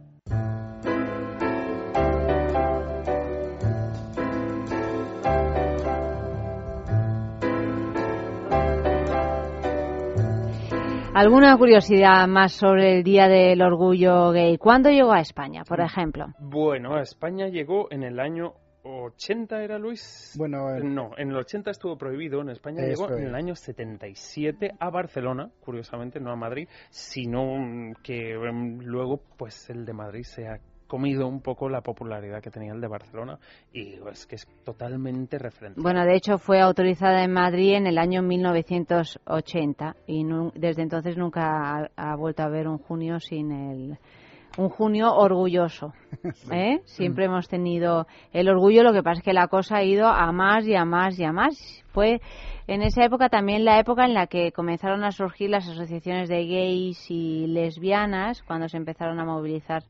¿Alguna curiosidad más sobre el Día del Orgullo Gay? ¿Cuándo llegó a España, por ejemplo? Bueno, a España llegó en el año 80 era Luis. Bueno, eh, no, en el 80 estuvo prohibido, en España Eso llegó en el año 77 a Barcelona, curiosamente, no a Madrid, sino mm, que mm, luego pues el de Madrid se ha comido un poco la popularidad que tenía el de Barcelona y es que es totalmente referente. Bueno, de hecho fue autorizada en Madrid en el año 1980 y nu- desde entonces nunca ha, ha vuelto a haber un junio sin el un junio orgulloso. ¿eh? Siempre hemos tenido el orgullo, lo que pasa es que la cosa ha ido a más y a más y a más. Fue en esa época también la época en la que comenzaron a surgir las asociaciones de gays y lesbianas, cuando se empezaron a movilizar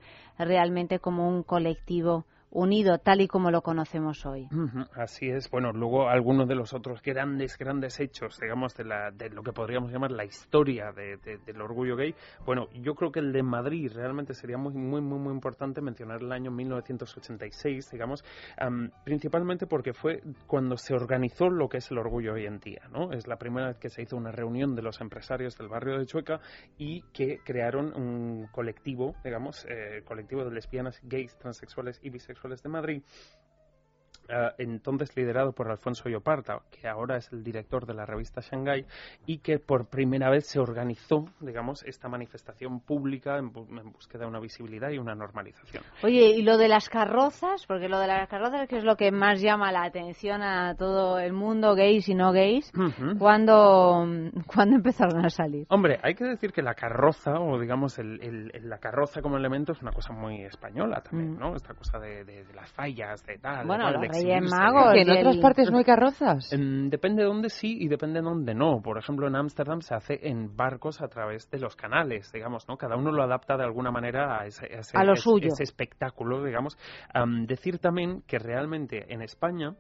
realmente como un colectivo unido, tal y como lo conocemos hoy. Así es. Bueno, luego algunos de los otros grandes, grandes hechos, digamos, de, la, de lo que podríamos llamar la historia de- de- del orgullo gay. Bueno, yo creo que el de Madrid realmente sería muy, muy, muy, importante mencionar el año 1986, digamos, am, principalmente porque fue cuando se organizó lo que es el orgullo hoy en día, ¿no? Es la primera vez que se hizo una reunión de los empresarios del barrio de Chueca y que crearon un colectivo, digamos, eh, colectivo de lesbianas, gays, transexuales y bisexuales de Madrid, eh, entonces liderado por Alfonso Lloparta, que ahora es el director de la revista Shanghai, y que por primera vez se organizó, digamos, esta manifestación pública en, bu- en búsqueda de una visibilidad y una normalización. Oye, y lo de las carrozas, porque lo de las carrozas que es lo que más llama la atención a todo el mundo, gays y no gays, Ujú. ¿cuándo, ¿cuándo empezaron a salir? Hombre, hay que decir que la carroza, o digamos el, el- la carroza como elemento, es una cosa muy española también, ¿no? Esta cosa de, de- de las fallas, de tal. de Bueno, cual, los de Reyes exhibirse, Magos ¿Que en otras partes no hay carrozas? Depende de dónde sí y depende de dónde no. Por ejemplo, en Ámsterdam se hace en barcos a través de los canales, digamos, ¿no? Cada uno lo adapta de alguna manera a ese, ese- A lo ese- suyo. ese espectáculo, digamos. Am, decir también que realmente en España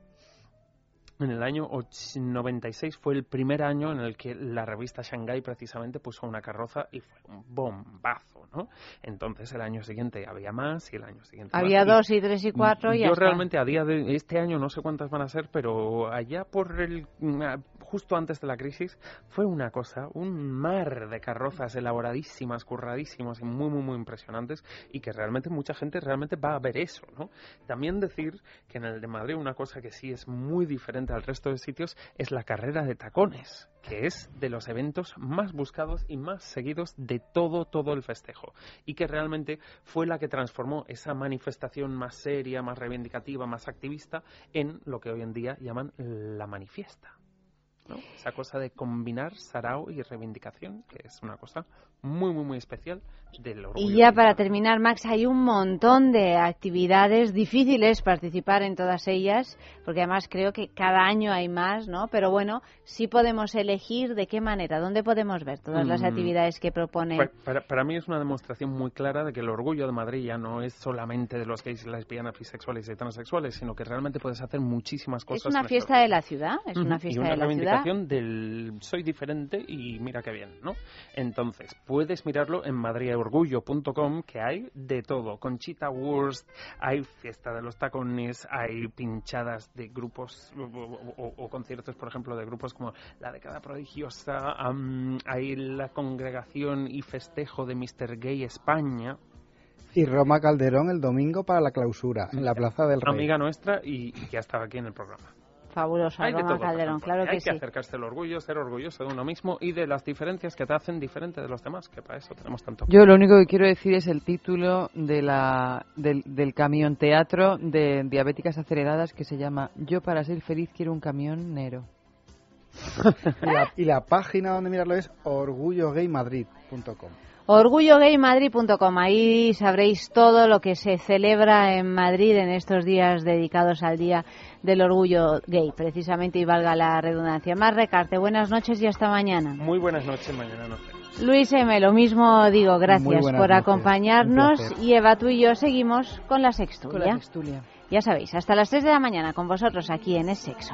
en el año och- 96 fue el primer año en el que la revista Shanghai precisamente puso una carroza y fue un bombazo, ¿no? Entonces el año siguiente había más y el año siguiente más. Había Y dos y tres y cuatro y yo realmente a día de este año no sé cuántas van a ser, pero allá por el mm, justo antes de la crisis fue una cosa, un mar de carrozas elaboradísimas, curradísimas y muy muy muy impresionantes y que realmente mucha gente realmente va a ver eso, ¿no? También decir que en el de Madrid una cosa que sí es muy diferente al resto de sitios es la carrera de tacones, que es de los eventos más buscados y más seguidos de todo todo el festejo y que realmente fue la que transformó esa manifestación más seria, más reivindicativa, más activista en lo que hoy en día llaman la manifiesta. Esa cosa de combinar sarao y reivindicación, que es una cosa muy, muy, muy especial del orgullo. Y ya para terminar, Max, hay un montón de actividades difíciles participar en todas ellas, porque además creo que cada año hay más, ¿no? Pero bueno, sí podemos elegir de qué manera, dónde podemos ver todas las Mm. actividades que propone. Pa- Para, para mí es una demostración muy clara de que el orgullo de Madrid ya no es solamente de los gays lesbianas, bisexuales y transexuales, sino que realmente puedes hacer muchísimas Es cosas. una en fiesta esta- de la ciudad, es Ujú, una y fiesta una de la ciudad publicación del Soy diferente y mira qué bien, ¿no? Entonces, puedes mirarlo en madridorgullo.com que hay de todo. Conchita Wurst, hay fiesta de los tacones, hay pinchadas de grupos o, o- o conciertos, por ejemplo, de grupos como La Década Prodigiosa, am, hay la congregación y festejo de Mr. Gay España, Y Roma Calderón el domingo para la clausura, en la Plaza del Rey. amiga nuestra y, y que ha estado aquí en el programa. Fabuloso, Hay de todo, Calderón, claro Hay que que sí. acercarse al orgullo, ser orgulloso de uno mismo y de las diferencias que te hacen diferente de los demás, que para eso tenemos tanto. Yo lo único que quiero decir es el título de la, del, del camión teatro de diabéticas aceleradas que se llama Yo para ser feliz quiero un camión Nero. Y la, y la página donde mirarlo es orgullogaymadrid.com. Orgullogaymadrid.com, ahí sabréis todo lo que se celebra en Madrid en estos días dedicados al Día del Orgullo Gay, precisamente, y valga la redundancia. Más recarte, buenas noches y hasta mañana. Muy buenas noches, mañana no sé. Luis M., lo mismo digo, gracias por noches, acompañarnos y Eva, tú y yo seguimos con la sextulia. Con la sextulia. Ya sabéis, hasta las 3 de la mañana con vosotros aquí en Es Sexo.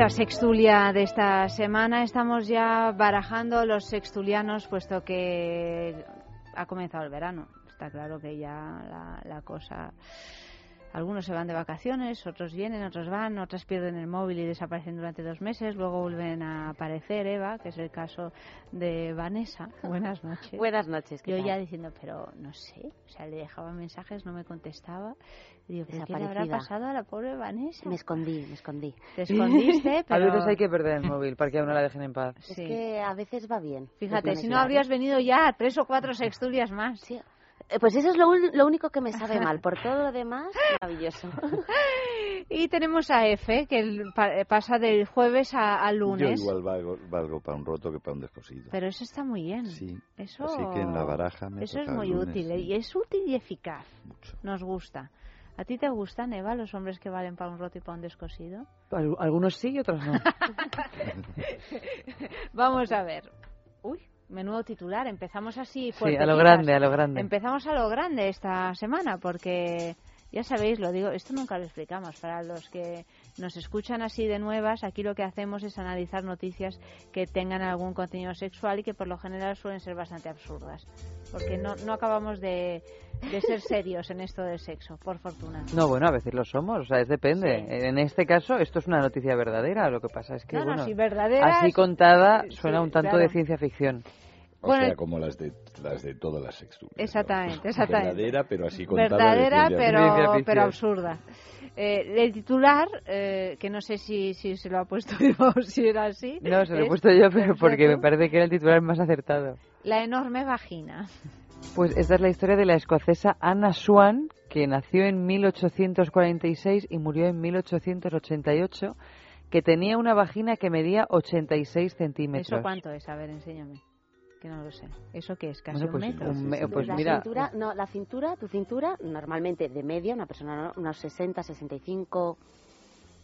Primera sextulia de esta semana. Estamos ya barajando los sextulianos, puesto que ha comenzado el verano. Está claro que ya la, la cosa. Algunos se van de vacaciones, otros vienen, otros van, otras pierden el móvil y desaparecen durante dos meses, luego vuelven a aparecer, Eva, que es el caso de Vanessa. Buenas noches. Buenas noches, ¿qué Yo tal? ya diciendo, pero no sé, o sea, le dejaba mensajes, no me contestaba. Y digo, ¿pero ¿qué le habrá pasado a la pobre Vanessa? Me escondí, me escondí. Te escondiste, pero... A veces hay que perder el móvil para que a uno la dejen en paz. Es que a veces va bien. Fíjate, si no habrías venido ya a tres o cuatro sextulias más. Eh, Pues eso es lo, lo único que me sabe mal. Por todo lo demás, maravilloso. Y tenemos a F, que el- pa- pasa del jueves a- Yo lunes. igual valgo, valgo para un roto que para un descosido. Pero eso está muy bien. Sí. Eso, Así que en la baraja me Eso es muy lunes, útil. ¿eh? sí. Y es útil y eficaz. Nos gusta. ¿A ti te gustan, Eva, los hombres que valen para un roto y para un descosido? Al- Algunos sí y otros no. Vamos a ver. Uy, menudo titular. Empezamos así Sí, a lo grande, a lo grande. Empezamos a lo grande esta semana porque ya sabéis, lo digo, esto nunca lo explicamos. Para los que nos escuchan así de nuevas, aquí lo que hacemos es analizar noticias que tengan algún contenido sexual y que por lo general suelen ser bastante absurdas. Porque no, no acabamos de, de ser serios en esto del sexo, por fortuna. No, bueno, a veces lo somos, o sea, es depende. En este caso, esto es una noticia verdadera, lo que pasa es que, No, no, bueno, si verdadera así es- contada sí, suena un tanto claro. de ciencia ficción. O Bueno, sea, como las de, las de todas las sexturas. Exactamente, exactamente. Verdadera, pero así contada. de verdadera pero, pero absurda. Eh, el titular, eh, que no sé si, si se lo ha puesto yo o si era así. No, se lo he es puesto yo, pero porque me parece que era el titular más acertado. La enorme vagina. Pues esta es la historia de la escocesa Anna Swan, que nació en 1846 y murió en 1888, que tenía una vagina que medía 86 centímetros. ¿Eso cuánto es? A ver, enséñame. Que no lo sé. ¿Eso qué es? ¿Casi Bueno, pues un metro? un me- pues la mira, cintura, no, la cintura, tu cintura, normalmente de media, una persona, ¿no? unos 60, 65,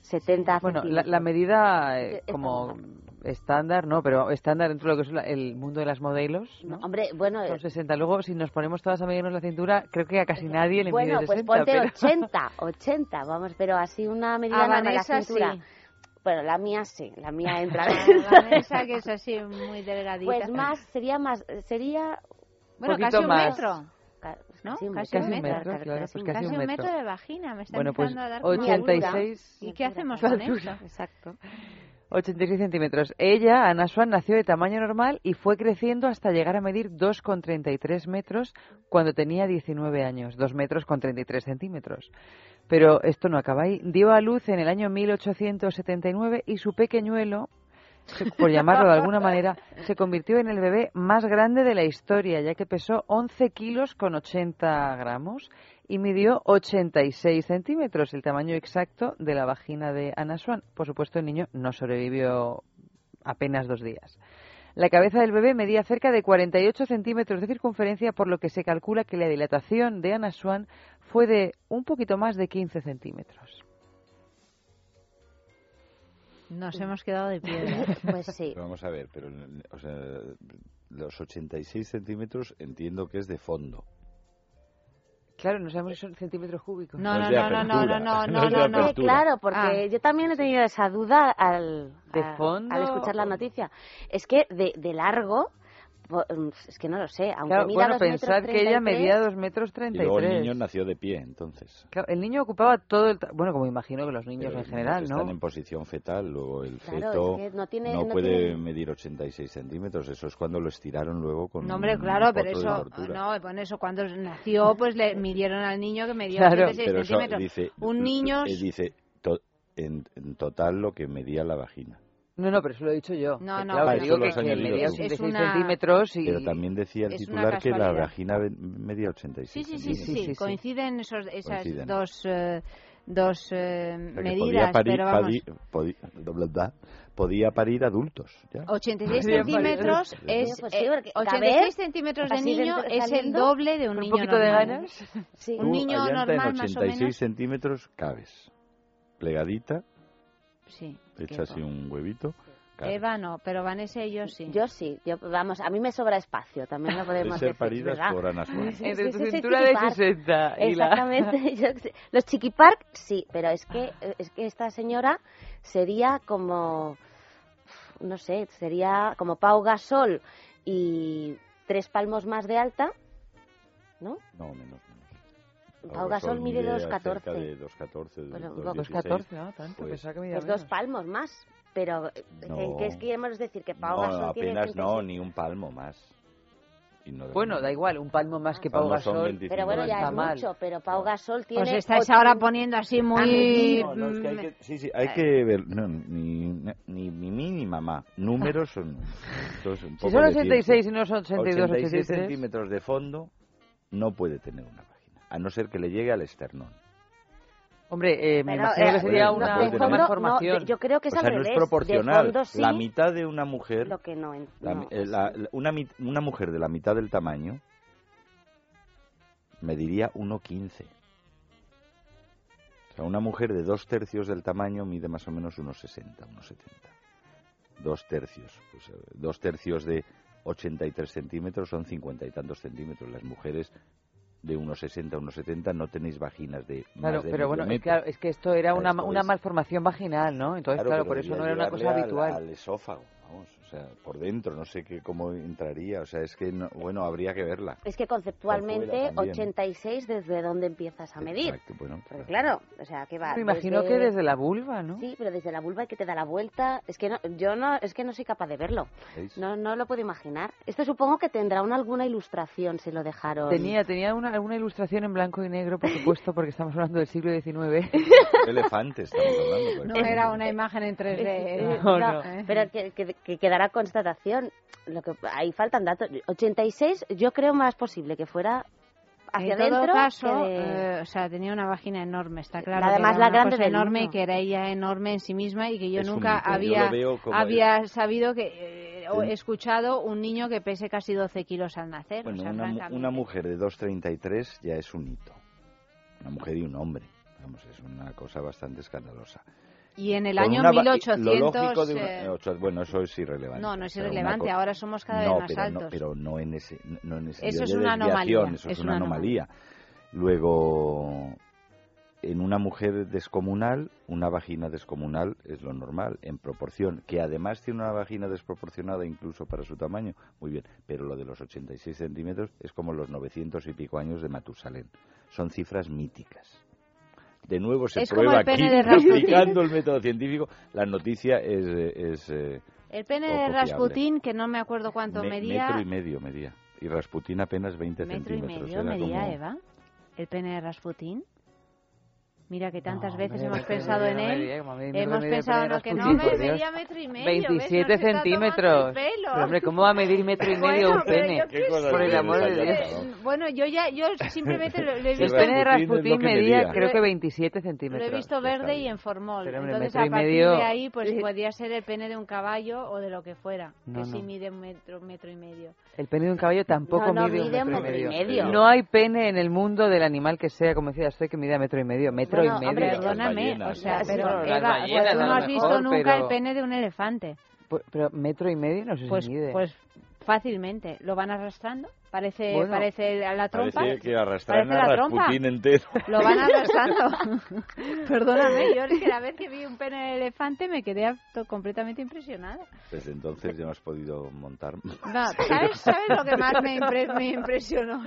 70 Bueno, la, la medida eh, como estándar, no, pero estándar dentro de lo que es la- el mundo de las modelos, ¿no? Hombre, bueno, Son eh, 60. Luego, si nos ponemos todas a medirnos la cintura, creo que a casi nadie le bueno, mide pues 60. ponte pero- 80, 80, vamos, pero así una medida A normal, la Vanessa cintura. sí. Bueno, la mía sí, la mía entra. La mesa que es así muy delgadita. Pues más, sería más, sería... Bueno, casi un más. metro. ¿No? Casi un Casi un metro, metro, claro, casi pues un casi Casi un metro. metro de vagina. Me está Bueno, pues empezando a dar como 86. ¿Y qué hacemos con eso? Exacto. 86 centímetros. Ella, Ana Swan, nació de tamaño normal y fue creciendo hasta llegar a medir 2,33 metros cuando tenía 19 años. 2 metros con 33 centímetros. Pero esto no acaba ahí. Dio a luz en el año 1879 y su pequeñuelo, por llamarlo de alguna manera, se convirtió en el bebé más grande de la historia, ya que pesó 11 kilos con 80 gramos y midió 86 centímetros, el tamaño exacto de la vagina de Anna Swan. Por supuesto, el niño no sobrevivió apenas dos días. La cabeza del bebé medía cerca de 48 centímetros de circunferencia, por lo que se calcula que la dilatación de Anna Swan fue de un poquito más de 15 centímetros. Nos hemos quedado de piedra. Pues sí. Pero Vamos a ver, pero o sea, los 86 centímetros entiendo que es de fondo. Claro, no sabemos si son centímetros cúbicos. No, No no, no, no, no, no, no no, claro, porque Ah. yo también he tenido esa duda al, ¿De a- fondo? al escuchar la noticia. Es que de, de largo, es que no lo sé, aunque Claro, mida bueno, dos metros pensad que ella 33, medía 2 metros Y luego el 33. niño nació de pie, entonces. Claro, el niño ocupaba todo el... Bueno, como imagino que los niños Pero en general, Están ¿no? en posición fetal, luego el Claro, feto es que no tiene- no no puede tiene- medir 86 centímetros. Eso es cuando lo estiraron luego con No, hombre, un claro, pero eso, no, bueno, eso cuando nació, pues le midieron al niño que medía Claro. 86 Pero eso centímetros. dice, Un niño, eh, dice to- en, en total lo que medía la vagina. No, no, pero eso lo he dicho yo. No, no, claro, que eso digo que, que medía tú. 86 Es una- centímetros y... Pero también decía el titular que la vagina medía 86 sí, sí, sí, centímetros. sí, Sí, sí, sí. coinciden esos, esas Coinciden. dos, eh, dos eh, O sea, medidas, podía parir, pero vamos, bla, podía parir adultos. ¿ya? 86 Podría parir. centímetros es pues eh, porque 86 caber, centímetros de niño es el doble de un un niño poquito de normal. ganas. Sí. Un niño normal, en más o 86 menos. centímetros cabes. Plegadita, Sí. echa así un huevito. cabes. Eva no, pero Vanessa y yo sí. Yo sí, yo, vamos, a mí me sobra espacio, también lo podemos ser decir, paridas ¿verdad? por Ana. Sí, Entre tu cintura de chiquipark. 60 y la... Exactamente. yo sé. Los chiquipark, sí, pero es que, es que esta señora sería como, no sé, sería como Pau Gasol y tres palmos más de alta, ¿no? No, menos, menos. Pau Gasol mide cerca 2,14. de 2,14. Bueno, 2,16. 2,14, ah, tanto, Pues- pensaba que medía Pues dos palmos más. Pero, eh, No. ¿qué es queremos decir? Que Pau No, Gasol tiene apenas no, 36. ni un palmo más. Y no- Bueno, da igual, un palmo más que Pau son Gasol. 25. Pero bueno, no ya está es mal. mucho, pero Pau Gasol tiene... Os estáis ahora poniendo así muy... No, no, es que hay que, sí, sí, hay que ver. No, ni, ni, ni mí ni mamá. Números son. entonces, un Si poco son de 86 ciencia. y no son 82, 86 83... centímetros de fondo no puede tener una. A no ser que le llegue al esternón. Hombre, eh, me Pero, imagino eh, que sería no, una, fondo, malformación. no, yo creo que es o sea, al no revés. es proporcional. De fondo sí, La mitad de una mujer, lo que no, la eh, una, una mujer de la mitad del tamaño mediría 1,15. O sea, una mujer de dos tercios del tamaño mide más o menos unos 60, unos 70. Dos tercios. Pues, eh, dos tercios de 83 centímetros son 50 y tantos centímetros. Las mujeres de unos 60, unos 70 no tenéis vaginas de más Claro, de pero bueno, es, claro, es que esto era una, Esto una es- malformación vaginal, ¿no? Entonces, claro, pero por eso no era una cosa llegarle al- habitual. Al, esófago, vamos, o sea, por dentro, no sé qué, cómo entraría, o sea, es que, no- bueno, habría que verla. Es que conceptualmente, Por fuera también. 86 desde dónde empiezas a medir. Exacto, bueno, Porque claro, o sea, que va. Me imagino que desde la vulva, ¿no? Sí, pero desde la vulva que te da la vuelta, es que no, yo no, es que no soy capaz de verlo. ¿Veis? No, no lo puedo imaginar. Esto supongo que tendrá una, alguna ilustración si lo dejaron. Tenía, tenía una, alguna ilustración en blanco y negro, por supuesto, porque estamos hablando del siglo XIX. Elefante estamos hablando. No era una imagen en 3D. Eh, ¿no? no, pero que, que- que quedará constatación. Lo que ahí faltan datos. 86, yo creo más posible que fuera hacia en todo caso, que de- eh, o sea, tenía una vagina enorme, está claro. Además, la grande del enorme mundo. que era ella enorme en sí misma y que yo Es un nunca mito, yo había, había sabido que, eh, o Sí. escuchado un niño que pese casi 12 kilos al nacer. Bueno, o sea, una, una mujer de 2,33 ya es un hito. Una mujer y un hombre. Vamos, es una cosa bastante escandalosa. Y en el año una va- 1800... Lo lógico de una- eh, eh, ocho- bueno, eso es irrelevante. No, no es O sea, una irrelevante, ahora somos cada vez no, más pero altos. No, pero no en ese, no en ese Eso es una anomalía, Eso es es, una una anomalía. Luego, en una mujer descomunal, una vagina descomunal es lo normal, en proporción, que además tiene una vagina desproporcionada incluso para su tamaño, muy bien, pero lo de los 86 centímetros es como los 900 y pico años de Matusalén. Son cifras míticas. De nuevo se Es prueba aquí, aplicando el método científico, la noticia es... es eh, El pene de. Rasputín, que no me acuerdo cuánto Me- medía... Metro y medio medía. Y Rasputín apenas 20 ¿Metro y centímetros. medio era medía como- Eva? ¿El pene de Rasputín? Mira que tantas No, veces hemos pensado en él. hemos el pensado no, que no, me medía metro y medio. 27 ¿ves? Centímetros. el. Pero, hombre, ¿cómo va a medir metro y medio Bueno, un pene? Por el amor de Ayala? Dios. Bueno, yo ya, yo simplemente lo, lo he El visto. pene de Rasputín lo medía, creo que Lo he- 27 Lo centímetros. he visto verde y en formol. Pero, hombre, Entonces, a partir medio- de ahí, pues podría ser el pene de un caballo o de lo que fuera. No, que sí mide un metro, metro y medio. El pene de un caballo tampoco No, no, mide, mide un metro, y, medio. No hay pene en el mundo del animal que sea, como decía usted, que mida metro y medio. Metro Bueno, y medio. hombre, perdóname, ballenas, o sea, ¿no? pero Eva, ballenas, pues tú a no has visto mejor, nunca pero- el pene de un elefante. Pu- Pero metro y medio no se Pues, mide. pues fácilmente. Lo van arrastrando. Parece, Bueno. parece a la trompa. Parece que arrastraran Parece a. Rasputín entero. Lo van arrastrando. Perdóname, yo es que la vez que vi un pene de elefante me quedé completamente impresionada. Desde entonces ya no has podido montar. No, ¿sabes, ¿Sabes lo que más me, impre- me impresionó?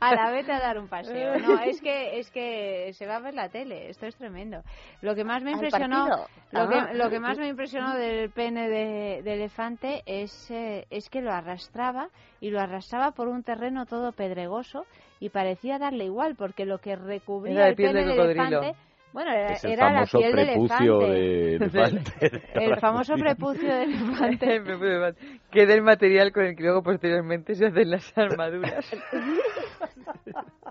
A la vete a dar un paseo. No, es que es que se va a ver la tele. Esto es tremendo. Lo que más me ¿Al impresionó, lo que, lo que más me impresionó del pene de, de elefante es eh, es que lo arrastraba y lo arrastraba por un terreno todo pedregoso y parecía darle igual porque lo que recubría Era de el piel pene de del elefante bueno, era, Es el era la famoso piel del prepucio elefante. de elefante. El famoso prepucio de elefante. que del material con el que luego posteriormente se hacen las armaduras.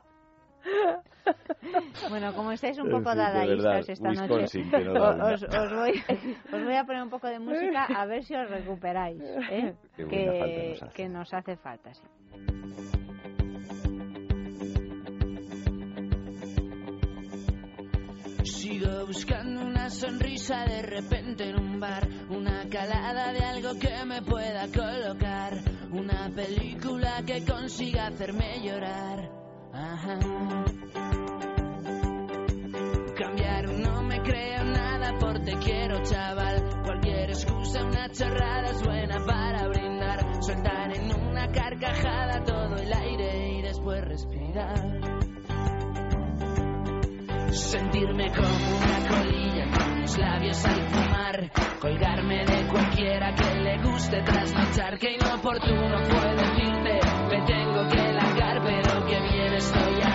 Bueno, como estáis un poco dadaístas esta noche, Wisconsin, que no da una. os, os voy, os voy a poner un poco de música a ver si os recuperáis, ¿eh? Que, nos hace. que nos hace falta. sí. Sigo buscando una sonrisa de repente en un bar, una calada de algo que me pueda colocar, una película que consiga hacerme llorar. Cambiar no me creo nada por te quiero chaval, cualquier excusa, una chorrada es buena para brindar, soltar en una carcajada todo el aire y después respirar. Sentirme como una colilla con los labios al fumar. Colgarme de cualquiera que le guste trasnochar. Que inoportuno fue decirte, que bien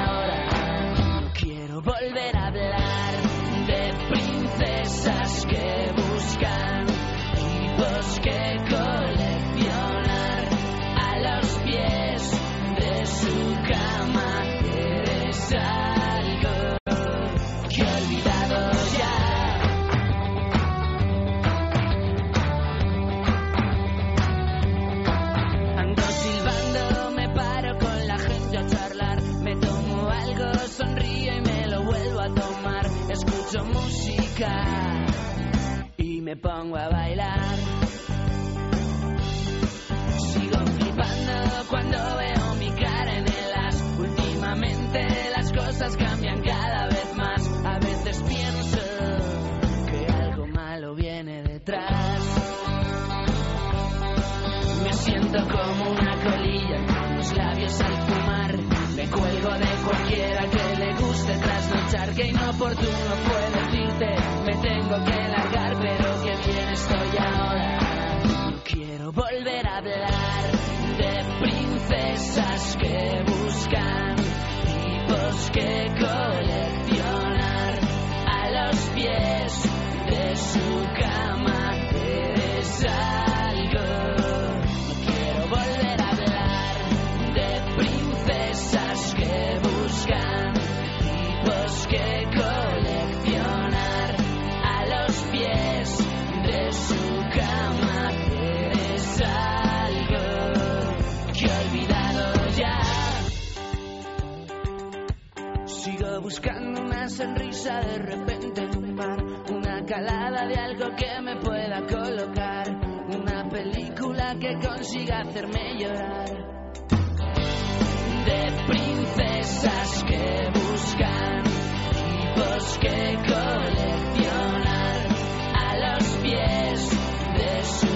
me pongo a bailar. Sigo flipando cuando veo mi cara en el as. Últimamente las cosas cambian cada vez más. A veces pienso que algo malo viene detrás. Me siento como una colilla con los labios al fumar. Me cuelgo de cualquiera que le guste trasnochar. Que inoportuno fue tipos una sonrisa de repente en un bar, una calada de algo que me pueda colocar, una película que consiga hacerme llorar. De princesas que buscan tipos que coleccionar a los pies de su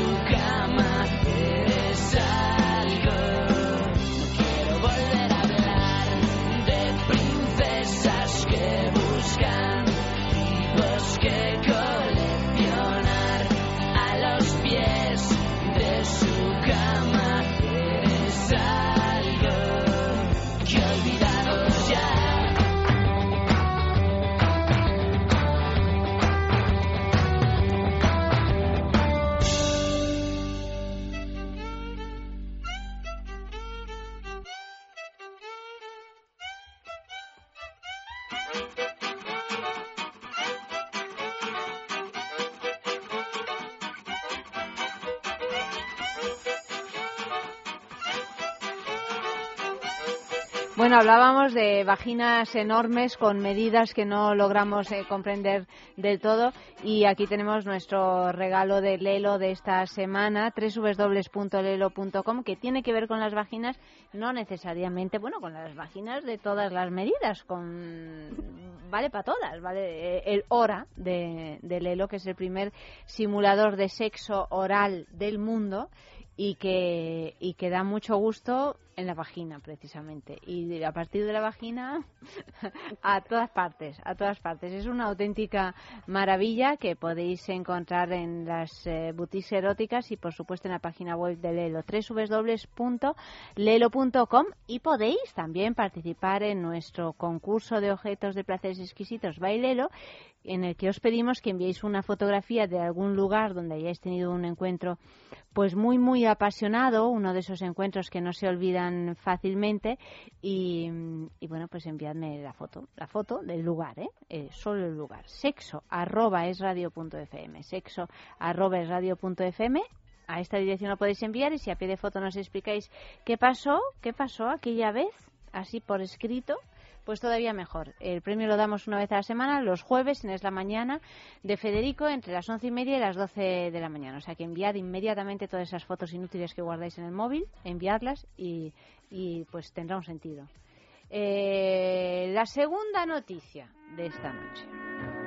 Bueno, hablábamos de vaginas enormes con medidas que no logramos eh, comprender del todo y aquí tenemos nuestro regalo de Lelo de esta semana, www.lelo.com, que tiene que ver con las vaginas, no necesariamente, bueno, con las vaginas de todas las medidas, con vale para todas, vale Eh, el Ora de, de Lelo, que es el primer simulador de sexo oral del mundo y que, y que da mucho gusto en la vagina precisamente. Y a partir de la vagina a todas partes a todas partes. Es una auténtica maravilla que podéis encontrar en las eh, boutiques eróticas y por supuesto en la página web de Lelo www.lelo.com y podéis también participar en nuestro concurso de objetos de placeres exquisitos Bailelo en el que os pedimos que enviéis una fotografía de algún lugar donde hayáis tenido un encuentro pues muy muy apasionado, uno de esos encuentros que no se olvidan fácilmente y, y bueno pues enviadme la foto, la foto del lugar, ¿eh? Eh, solo el lugar, sexo arroba es radio punto fm, sexo arroba es radio punto fm a esta dirección lo podéis enviar y si a pie de foto nos explicáis qué pasó, qué pasó aquella vez, así por escrito, pues todavía mejor. El premio lo damos una vez a la semana, los jueves en Es la Mañana de Federico, entre las once y media y las doce de la mañana. O sea que enviad inmediatamente todas esas fotos inútiles que guardáis en el móvil, enviadlas y, y pues tendrá un sentido. Eh, la segunda noticia de esta noche.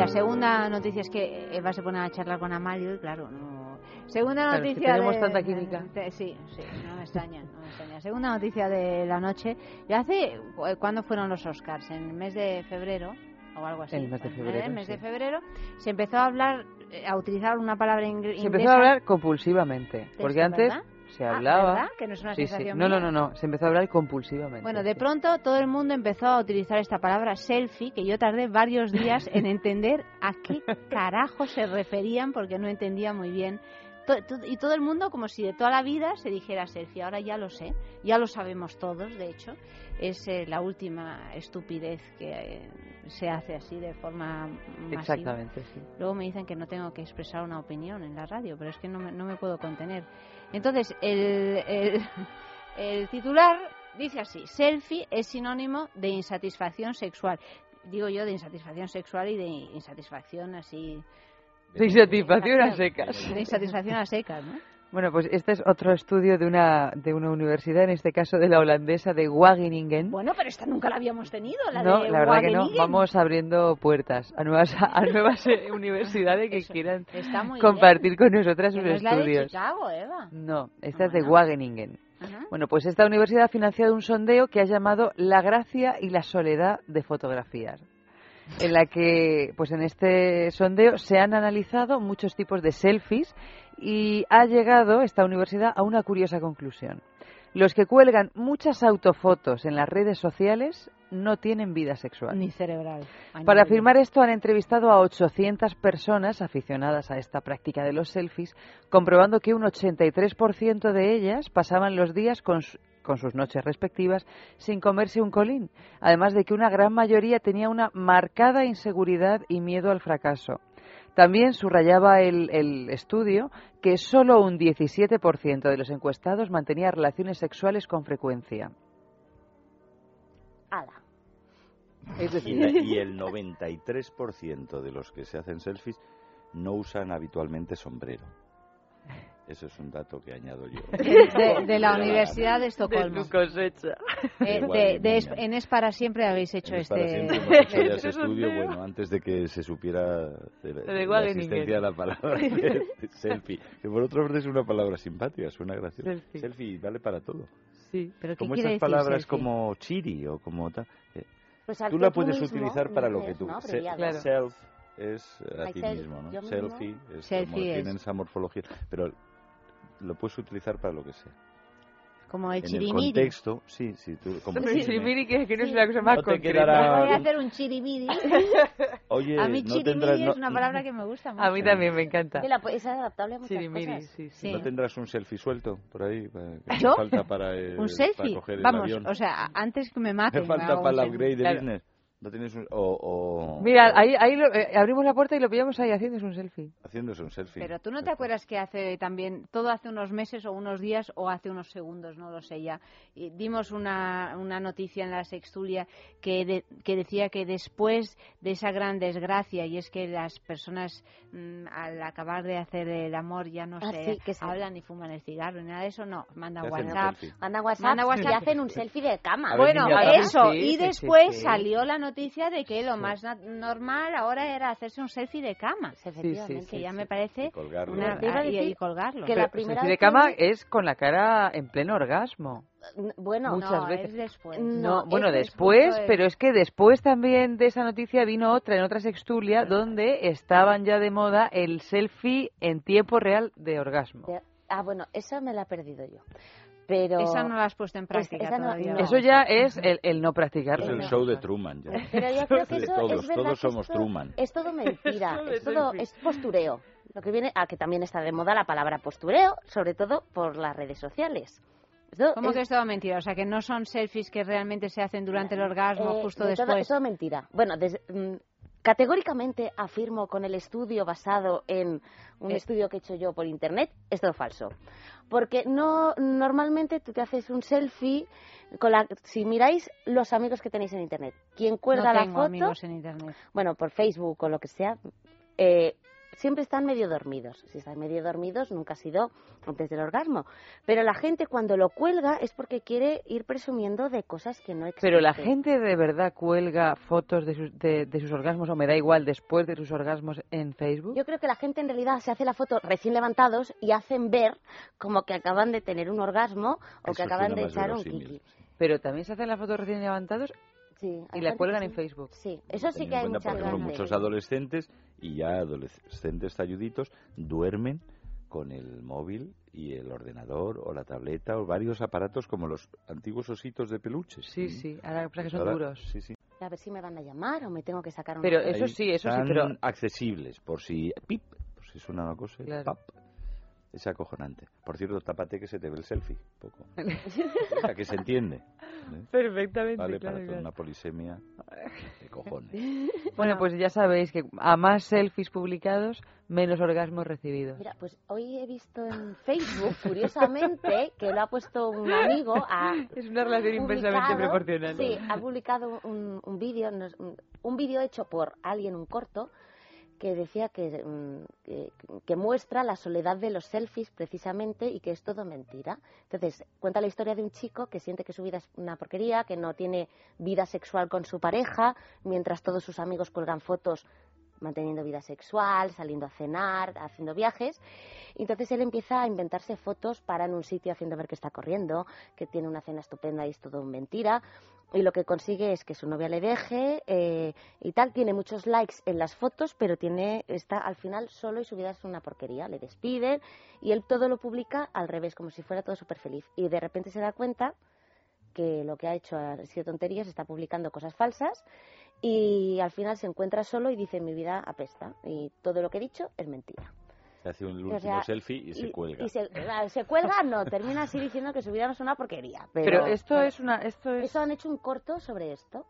Decía, segunda noticia es que Eva se pone a charlar con Amalio y claro, no. Segunda Claro, es que noticia. tenemos de- tanta química. de- sí, sí, no me extraña, no me extraña. Segunda noticia de la noche. Ya hace, ¿cuándo fueron los Oscars? ¿En el mes de febrero? O algo así. El mes de Bueno, febrero, En el mes sí. de febrero se empezó a hablar, eh, a utilizar una palabra ingre- Se inglesa. empezó a hablar compulsivamente, porque antes ¿verdad? Se Ah, hablaba... ¿verdad? Que no es una Sí, sensación No, no, mía. no, no, se empezó a hablar compulsivamente. Bueno, de pronto todo el mundo empezó a utilizar esta palabra selfie, que yo tardé varios días en entender a qué carajo se referían, porque no entendía muy bien y todo el mundo como si de toda la vida se dijera selfie. Ahora ya lo sé, ya lo sabemos todos, de hecho. Es eh, la última estupidez que eh, se hace así de forma masiva. Exactamente, sí. Luego me dicen que no tengo que expresar una opinión en la radio, pero es que no me, no me puedo contener. Entonces, el, el, el titular dice así, selfie es sinónimo de insatisfacción sexual. Digo yo de insatisfacción sexual y de insatisfacción así... De insatisfacción a secas. De insatisfacción a secas, ¿no? Bueno, pues este es otro estudio de una, de una universidad, en este caso de la holandesa de Wageningen. Bueno, pero esta nunca la habíamos tenido, la no, de la verdad que no. Wageningen. Vamos abriendo puertas a nuevas, a nuevas eh, universidades que quieran compartir con nosotras Que sus no es la de estudios. Chicago, Eva. No, esta es de Wageningen. Ajá. Bueno, pues esta universidad ha financiado un sondeo que ha llamado La gracia y la soledad de fotografías, en la que, pues en este sondeo se han analizado muchos tipos de selfies y ha llegado esta universidad a una curiosa conclusión. Los que cuelgan muchas autofotos en las redes sociales no tienen vida sexual. Ni cerebral. Para afirmar esto han entrevistado a 800 personas aficionadas a esta práctica de los selfies, comprobando que un 83% de ellas pasaban los días con, con sus noches respectivas sin comerse un colín, además de que una gran mayoría tenía una marcada inseguridad y miedo al fracaso. También subrayaba el, el estudio que solo un 17% de los encuestados mantenía relaciones sexuales con frecuencia. Ala. Es Y, y el 93% de los que se hacen selfies no usan habitualmente sombrero. Eso es un dato que añado yo. De, de la Universidad de Estocolmo. De tu cosecha. Eh, de, de. Es- en Es para siempre habéis hecho Es para este... hecho ya ese estudio, bueno, antes de que se supiera de, la- Lo de de la Wageningen. existencia de la palabra selfie. Que por otra parte es una palabra simpática, suena graciosa. Selfie. Selfie vale para todo. Sí, pero ¿qué Como quiere esas decir palabras selfie? como chiri o como tal. eh, Pues tú la tú puedes mismo utilizar para lo que tú... ¿no? se-. Claro. Self es eh, a ti mismo, ¿no? yo mismo. Selfie es Selfie como es- tienen esa morfología, pero lo puedes utilizar para lo que sea. Como el en el chirimiri. contexto, sí, sí, tú, como El chisme. chirimiri, que, que no es Sí. la cosa más No concreta. quedará- Voy a hacer un chirimiri. Oye, a mí no chirimiri tendrás, no, es una palabra que me gusta mucho. A mí también me encanta. La- es adaptable a muchas Chirimiri, cosas. sí, sí. ¿no tendrás un selfie suelto por ahí? Para, que ¿Yo? falta para, eh, Un para selfie. coger el Vamos, avión. o sea, antes que me Te maten. me falta hago para el upgrade de Claro. business. No tienes un, o, o- Mira, o ahí, ahí lo- eh, abrimos la puerta y lo pillamos ahí haciéndose un selfie. haciéndose un selfie. Pero tú no te acuerdas que hace también, todo hace unos meses o unos días o hace unos segundos, no lo sé ya, y dimos una, una noticia en la Sextulia que, de- que decía que después de esa gran desgracia, y es que las personas mm, al acabar de hacer el amor ya no Ah, se sí, que se- hablan ni fuman el cigarro ni nada de eso, no, mandan WhatsApp. Manda WhatsApp, Manda WhatsApp. y hacen un selfie de cama. Ver, Bueno, eso, Sí, y después sí. salió la noticia de que lo más normal ahora era hacerse un selfie de cama. Efectivamente. que ya me parece Y colgarlo. una- Te iba a ah, y- y colgarlo. que la primera selfie de que cama vi- es con la cara en pleno orgasmo. Bueno, Muchas no, veces. es después. No, No, bueno, es después, después. pero es que después también de esa noticia vino otra, en otra sextulia, donde estaban ya de moda el selfie en tiempo real de orgasmo. Ah, bueno, esa me la he perdido yo. Pero... Esa no la has puesto en práctica esa todavía. no. Eso ya es el, el no practicar. Es el show de Truman. Ya. Pero yo creo que De eso todos, es verdad todos somos esto Truman. Es todo mentira, es todo es postureo. Lo que viene a que también está de moda la palabra postureo, sobre todo por las redes sociales. Esto ¿Cómo es- que es todo mentira? O sea, que no son selfies que realmente se hacen durante el orgasmo eh, justo de todo- después. es todo mentira. Bueno, des- mm, categóricamente afirmo con el estudio basado en un Eh. estudio que he hecho yo por internet, es todo falso. Porque no normalmente tú te haces un selfie con la si miráis los amigos que tenéis en internet, quien cuelga no la foto, amigos en internet. bueno, por Facebook o lo que sea, eh, siempre están medio dormidos. Si están medio dormidos, nunca ha sido antes del orgasmo. Pero la gente cuando lo cuelga es porque quiere ir presumiendo de cosas que no existen. Pero la gente de verdad cuelga fotos de sus, de, de sus orgasmos, o me da igual, después de sus orgasmos en Facebook. Yo creo que la gente en realidad se hace la foto recién levantados y hacen ver como que acaban de tener un orgasmo o Eso que acaban de echar un kiki. Pero también se hacen las fotos recién levantados Sí, y la cuelgan en. Facebook. Sí, eso sí que hay muchas por ejemplo, ganas. muchos adolescentes y ya adolescentes talluditos duermen con el móvil y el ordenador o la tableta o varios aparatos como los antiguos ositos de peluches. Sí, sí, ahora para que son Ahora- duros. Sí, sí. A ver si me van a llamar o me tengo que sacar una Pero eso sí, eso sí, pero accesibles por si pip, por si suena una cosa, Claro. pap. Es acojonante. Por cierto, tápate que se te ve el selfie. Poco. o sea, que se entiende. ¿eh? Perfectamente, Vale claro, para toda claro. una polisemia de cojones. Bueno, pues ya sabéis que a más selfies publicados, menos orgasmos recibidos. Mira, pues hoy he visto en Facebook, curiosamente, que lo ha puesto un amigo. A, Es una relación inversamente proporcional. Sí, ha publicado un, un vídeo, un, un vídeo hecho por alguien, un corto, que decía que, mm, que, que muestra la soledad de los selfies precisamente y que es todo mentira. Entonces, cuenta la historia de un chico que siente que su vida es una porquería, que no tiene vida sexual con su pareja, mientras todos sus amigos cuelgan fotos manteniendo vida sexual, saliendo a cenar, haciendo viajes. Entonces él empieza a inventarse fotos para en un sitio haciendo ver que está corriendo, que tiene una cena estupenda y es todo mentira. Y lo que consigue es que su novia le deje eh, y tal. Tiene muchos likes en las fotos, pero tiene está al final solo y su vida es una porquería. Le despiden y él todo lo publica al revés, como si fuera todo súper feliz. Y de repente se da cuenta que lo que ha hecho ha sido tonterías, está publicando cosas falsas y al final se encuentra solo y dice mi vida apesta y todo lo que he dicho es mentira. Se hace un O último sea, selfie y, se cuelga. y se, ah, se cuelga, no, termina así diciendo que su vida no es una porquería. Pero, Pero esto es una... Esto es... Eso han hecho un corto sobre esto.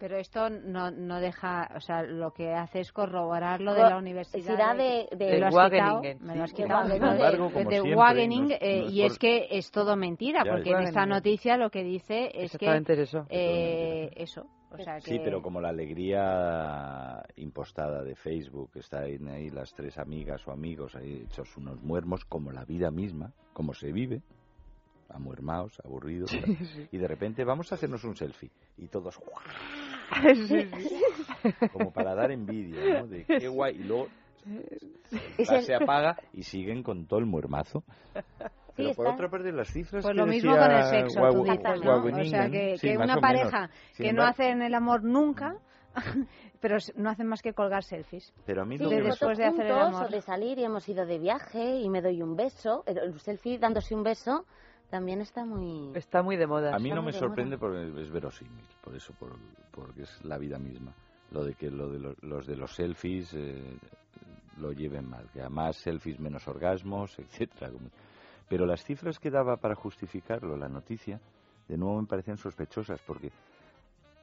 Pero esto no, no deja, o sea, lo que hace es corroborar lo de la universidad. universidad de- de- Me lo has de quitado, Wageningen, me lo has quitado, De ¿no? Wageningen. De- Sin embargo, como de siempre, Wageningen, no es- eh, y por- es que es todo mentira, Ya, porque en esta noticia lo que dice es que... Exactamente es eso. eh, eso, o sea que... Sí, pero como la alegría impostada de Facebook, está ahí, ahí las tres amigas o amigos ahí hechos unos muermos, como la vida misma, como se vive, amuermaos, aburridos, Sí, sí. y de repente vamos a hacernos un selfie, y todos ¡guau! Sí, sí. como para dar envidia, ¿no? De qué guay, y luego el- se apaga y siguen con todo el muermazo. Pero por está. otra parte, las cifras Pues que lo mismo con el sexo, tú Guau- dices, ¿no? O sea, que, sí, que más una pareja que no hacen el amor nunca, pero no hacen más que colgar selfies. Pero a mí Sí, lo que después de hacer el amor. o de salir y hemos ido de viaje y me doy un beso. El, el selfie dándose un beso también está muy... Está muy de moda. A mí Está no me de moda. sorprende porque es verosímil, por eso, por- porque es la vida misma. Lo de que lo de lo- los de los selfies eh, lo lleven mal, que a más selfies menos orgasmos, etcétera. como- Pero las cifras que daba para justificarlo la noticia, de nuevo me parecían sospechosas porque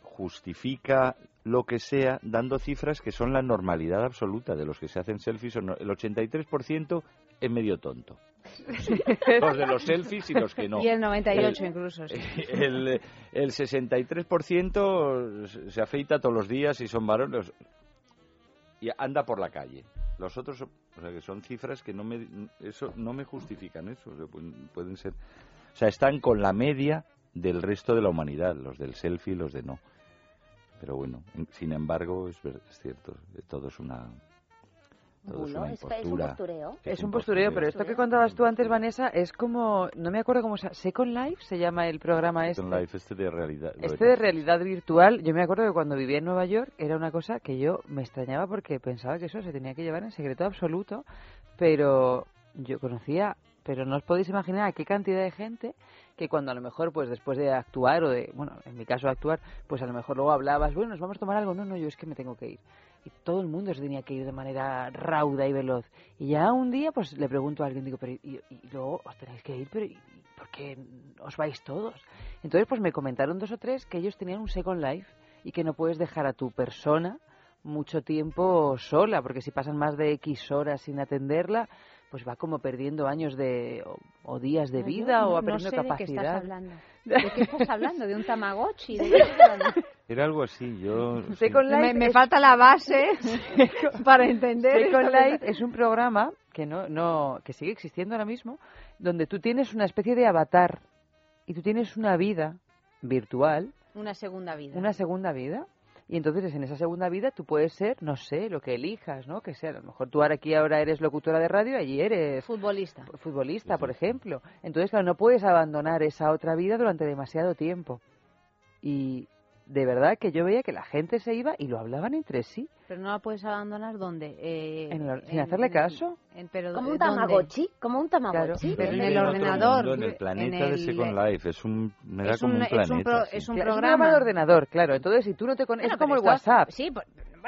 justifica lo que sea dando cifras que son la normalidad absoluta de los que se hacen selfies. El 83% es medio tonto. Los de los selfies y los que no. Y el 98 El- incluso, sí. El, el 63% se afeita todos los días y son varones y anda por la calle. Los otros, o sea, que son cifras que no me, eso no me justifican eso. o sea, pueden, pueden ser, o sea, están con la media del resto de la humanidad, los del selfie y los de no. Pero bueno, en- sin embargo, es, es cierto, todo es una, todo es Bulo, una es, es un postureo. Es un postureo, pero esto que contabas tú antes, Vanessa, es como, no me acuerdo cómo se Second Life se llama el programa este. Second Life, este de realidad. Este de realidad virtual, yo me acuerdo que cuando vivía en Nueva York era una cosa que yo me extrañaba porque pensaba que eso se tenía que llevar en secreto absoluto, pero yo conocía, pero no os podéis imaginar a qué cantidad de gente que cuando a lo mejor, pues después de actuar o de, bueno, en mi caso actuar, pues a lo mejor luego hablabas, bueno, nos vamos a tomar algo, no, no, yo es que me tengo que ir. Y todo el mundo se tenía que ir de manera rauda y veloz. Y ya un día, pues le pregunto a alguien, digo, pero y, y luego os tenéis que ir, pero ¿y por qué os vais todos? Entonces, pues me comentaron dos o tres que ellos tenían un Second Life y que no puedes dejar a tu persona mucho tiempo sola, porque si pasan más de X horas sin atenderla, pues va como perdiendo años de o, o días de vida no- o no perdiendo sé de qué capacidad. estás hablando. ¿De qué estás hablando? ¿De un Tamagotchi? ¿De? Era algo así, yo... Second me, me es- falta la base para entender. Second Life es un programa que no, no que sigue existiendo ahora mismo, donde tú tienes una especie de avatar y tú tienes una vida virtual, Una segunda vida. una segunda vida. Y entonces en esa segunda vida tú puedes ser, no sé, lo que elijas, ¿no? Que sea, a lo mejor tú ahora aquí ahora eres locutora de radio y allí eres Futbolista. futbolista, por ejemplo. Entonces, claro, no puedes abandonar esa otra vida durante demasiado tiempo. Y de verdad que yo veía que la gente se iba y lo hablaban entre sí. Pero no la puedes abandonar ¿dónde? Eh, En el- sin hacerle caso. en- pero Como un ¿dónde? Tamagotchi, como un Tamagotchi. pero en En el ordenador. mundo, en el planeta en de el- Second Life, es un, me da es como un- un es un planeta. pro- sí. es un Claro, programa. de ordenador, claro. Entonces, si tú no te conectas, Bueno, es como el WhatsApp. Sí,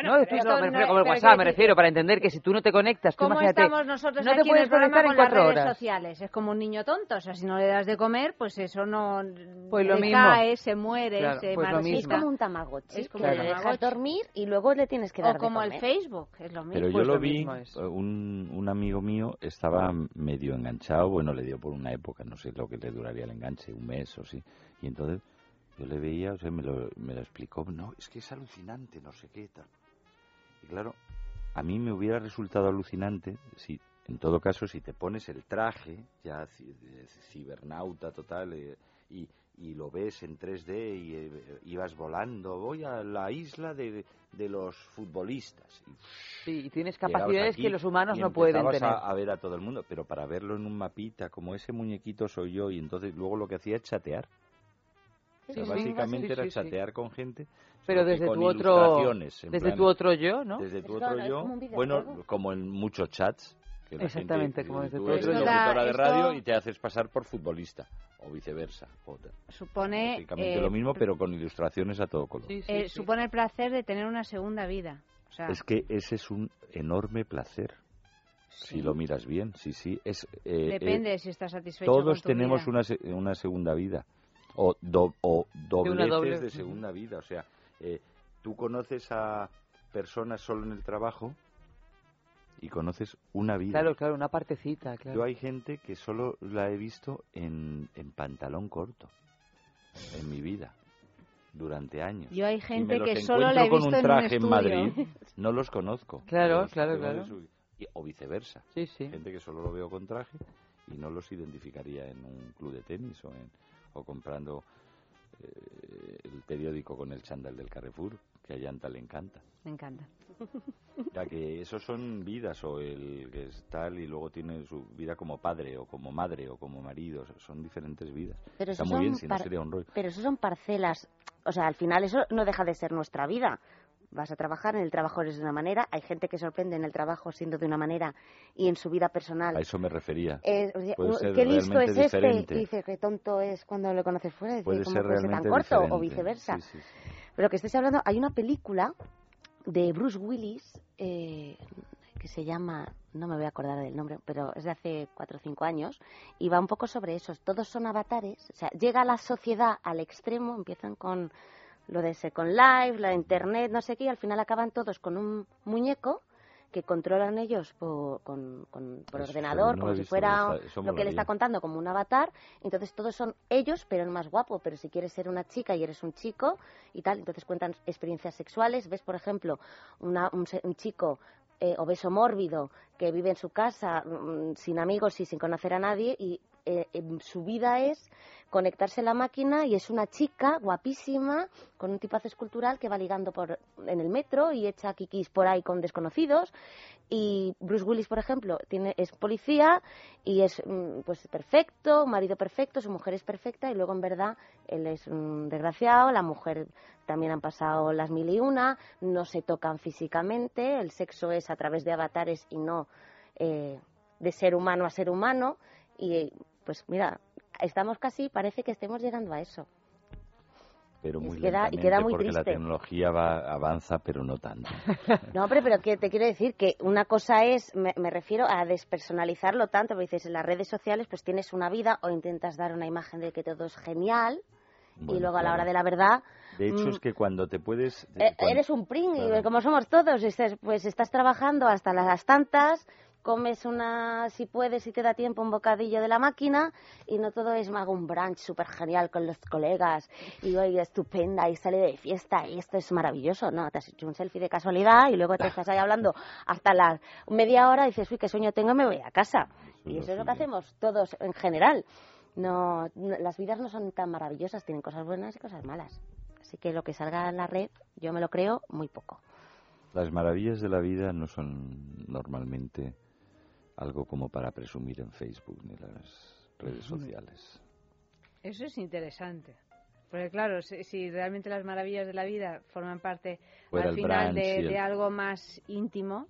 Bueno, no, tú no, me no refiero es- como el WhatsApp, me refiero, para entender que si tú no te conectas, tú ¿Cómo estamos nosotros no aquí te puedes en el conectar en con las cuatro redes horas. sociales? Es como un niño tonto, o sea, si no le das de comer, pues eso no Pues lo se mismo. cae, se muere, Claro, se pues. Es como un tamagotchi, Es como que un le dejas dormir y luego le tienes que dar O de como el comer. Facebook, es lo mismo. Pero yo Pues lo, lo vi, eh, un, un amigo mío estaba medio enganchado, bueno, le dio por una época, no sé lo que le duraría el enganche, un mes o sí, y entonces yo le veía, o sea, me lo, me lo explicó, no, es que es alucinante, no sé qué, tal. Y claro, a mí me hubiera resultado alucinante si, en todo caso, si te pones el traje, ya cibernauta total, eh, y, y lo ves en 3D y eh, ibas volando, voy a la isla de, de los futbolistas. Y, Sí, y tienes capacidades aquí que los humanos y no pueden tener. A, a ver a todo el mundo, pero para verlo en un mapita, como ese muñequito soy yo, y entonces luego lo que hacía es chatear. O sea, Sí, sí, básicamente sí, era sí, sí. chatear con gente. Pero desde con tu otro, desde plan- tu otro yo, ¿no? Desde tu Es otro yo, bueno, como en muchos chats. Que la Exactamente, gente- como desde tú tu eres otro yo. locutora de Esto- radio y te haces pasar por futbolista, o viceversa. o te- Supone, Básicamente eh, lo mismo, pero con ilustraciones a todo color. eh, supone el placer de tener una segunda vida. O sea, Es que ese es un enorme placer. Si lo miras bien, sí, sí. Es, eh, depende eh, si estás satisfecho Todos con tu tenemos vida. una, se- una segunda vida. O, do- o dobleces doble- de segunda vida. O sea, eh, tú conoces a personas solo en el trabajo y conoces una vida. Claro, claro, una partecita, claro. Yo hay gente que solo la he visto en, en pantalón corto en mi vida durante años. Yo hay Y gente me los que solo la he encuentro visto con un en un traje en. Madrid, no los conozco. Claro, Los claro, claro. su- y- o viceversa. Sí, sí. Gente que solo lo veo con traje y no los identificaría en un club de tenis o, en, comprando eh, el periódico con el chándal del Carrefour, que a Yanta le encanta. Me encanta. Ya que esos son vidas, o el que es tal y luego tiene su vida como padre, o como madre, o como marido, son diferentes vidas. Pero Está muy bien, si no sería un rollo. Pero eso son parcelas. O sea, al final eso no deja de ser nuestra vida. Vas a trabajar, en el trabajo eres de una manera. Hay gente que sorprende en el trabajo siendo de una manera y en su vida personal. A eso me refería. Eh, o sea, Puede uno- ser qué listo es este diferente. y dice qué tonto es cuando lo conoces fuera dice, Puede ¿cómo ser puede ser tan corto o viceversa Sí, sí, sí. pero que estés hablando hay una película de Bruce Willis eh, que se llama no me voy a acordar del nombre pero es de hace cuatro o cinco años y va un poco sobre eso todos son avatares o sea llega la sociedad al extremo empiezan con lo de Second Life, la internet, no sé qué, y al final acaban todos con un muñeco que controlan ellos por, con, con- por Eso, ordenador, no como si fuera eso lo que le está contando como un avatar. Entonces todos son ellos, pero el más guapo. Pero si quieres ser una chica y eres un chico y tal, entonces cuentan experiencias sexuales. Ves, por ejemplo, una- un, un chico eh, obeso mórbido que vive en su casa mm, sin amigos y sin conocer a nadie y eh, em, su vida es conectarse a la máquina y es una chica guapísima con un tipazo escultural que va ligando por en el metro y echa kikis por ahí con desconocidos. Y Bruce Willis por ejemplo tiene es policía y es mm, pues perfecto marido perfecto su mujer es perfecta y luego en verdad él es un desgraciado la mujer también han pasado las mil y una no se tocan físicamente el sexo es a través de avatares y no eh, de ser humano a ser humano y pues mira estamos casi parece que estemos llegando a eso. Pero muy Y queda- y queda muy porque la tecnología va, avanza, pero no tanto. No, hombre, pero que te quiero decir que una cosa es, me, me refiero a despersonalizarlo tanto, porque dices, en las redes sociales pues tienes una vida o intentas dar una imagen de que todo es genial y luego a la hora de la verdad De hecho, mm, es que cuando te puedes... eh, cuando- eres un pring, y como somos todos, pues estás trabajando hasta las tantas, comes una, si puedes, si te da tiempo, un bocadillo de la máquina y no todo es, me hago un brunch súper genial con los colegas y hoy estupenda y sale de fiesta y esto es maravilloso, ¿no? Te has hecho un selfie de casualidad y luego te estás ahí hablando hasta las media hora y dices, uy, qué sueño tengo, me voy a casa. Y eso es lo que hacemos todos en general. No, no- las vidas no son tan maravillosas, tienen cosas buenas y cosas malas. Así que lo que salga en la red, yo me lo creo muy poco. Las maravillas de la vida no son normalmente algo como para presumir en Facebook ni las redes sociales. Eso es interesante. Porque claro, si, si realmente las maravillas de la vida forman parte Fuera al final el- de algo más íntimo,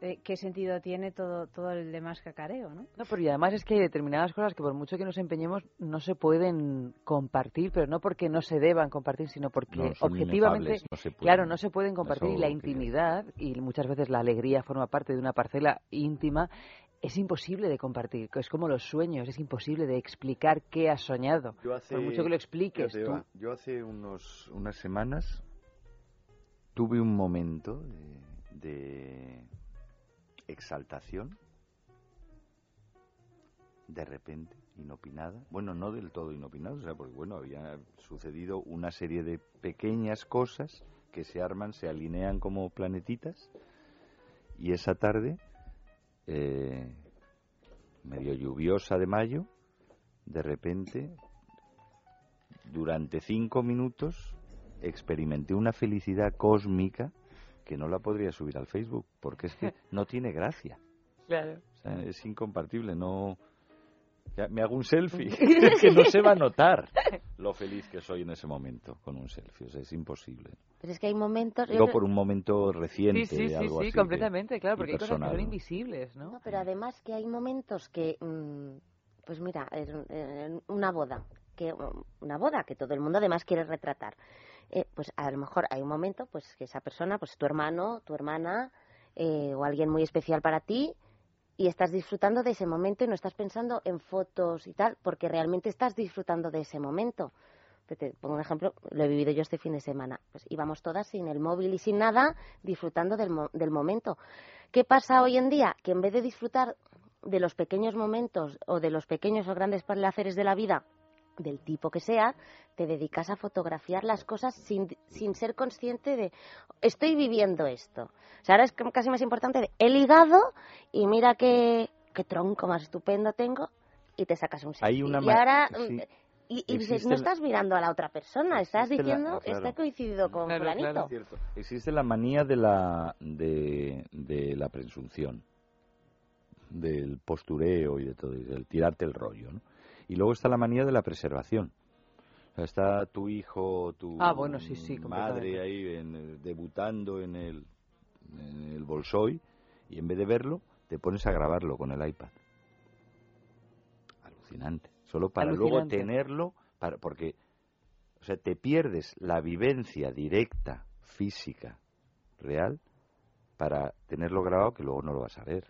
eh, qué sentido tiene todo, todo el demás cacareo, ¿no? No, pero y además es que hay determinadas cosas que por mucho que nos empeñemos no se pueden compartir, pero no porque no se deban compartir, sino porque No, objetivamente, inefables, no se pueden. claro, no se pueden compartir y la intimidad y muchas veces la alegría forma parte de una parcela íntima. Es imposible de compartir, es como los sueños, es imposible de explicar qué has soñado. Yo hace, por mucho que lo expliques fíjate, tú. Yo hace unos, unas semanas tuve un momento de, de exaltación, de repente, inopinada. Bueno, no del todo inopinada, o sea, porque bueno, había sucedido una serie de pequeñas cosas que se arman, se alinean como planetitas, y esa tarde, eh, medio lluviosa de mayo, de repente durante cinco minutos experimenté una felicidad cósmica que no la podría subir al Facebook, porque es que no tiene gracia. Claro. O sea, es incompartible, no... Ya, me hago un selfie, que no se va a notar lo feliz que soy en ese momento con un selfie, o sea, es imposible. Pero es que hay momentos... yo por un momento reciente, Sí, sí, sí, algo sí, así completamente, claro, porque hay cosas que personal, son ¿no? invisibles, ¿no? No, pero además que hay momentos que, mm, pues mira, una boda, que una boda que todo el mundo además quiere retratar. Eh, pues a lo mejor hay un momento, pues que esa persona, pues tu hermano, tu hermana eh, o alguien muy especial para ti y estás disfrutando de ese momento y no estás pensando en fotos y tal, porque realmente estás disfrutando de ese momento. Pongo un ejemplo, lo he vivido yo este fin de semana. Pues íbamos todas sin el móvil y sin nada, disfrutando del, mo- del momento. ¿Qué pasa hoy en día? Que en vez de disfrutar de los pequeños momentos o de los pequeños o grandes placeres de la vida, del tipo que sea, te dedicas a fotografiar las cosas sin, sin ser consciente de estoy viviendo esto. O sea, ahora es casi más importante de he ligado y mira qué, qué tronco más estupendo tengo y te sacas un selfie. Hay una y ahora sí. mm, y, y dices, no la- estás mirando a la otra persona, estás la- diciendo, claro. está coincidido con fulanito. Cierto. Existe la manía de la, de, de la presunción, del postureo y de todo, del tirarte el rollo, ¿no? Y luego está la manía de la preservación. O sea, está tu hijo, tu Ah, bueno, sí, sí, madre ahí en debutando en el, en el Bolshoi y en vez de verlo te pones a grabarlo con el iPad. Alucinante. Solo para luego tenerlo, para, porque o sea, te pierdes la vivencia directa, física, real, para tenerlo grabado que luego no lo vas a ver.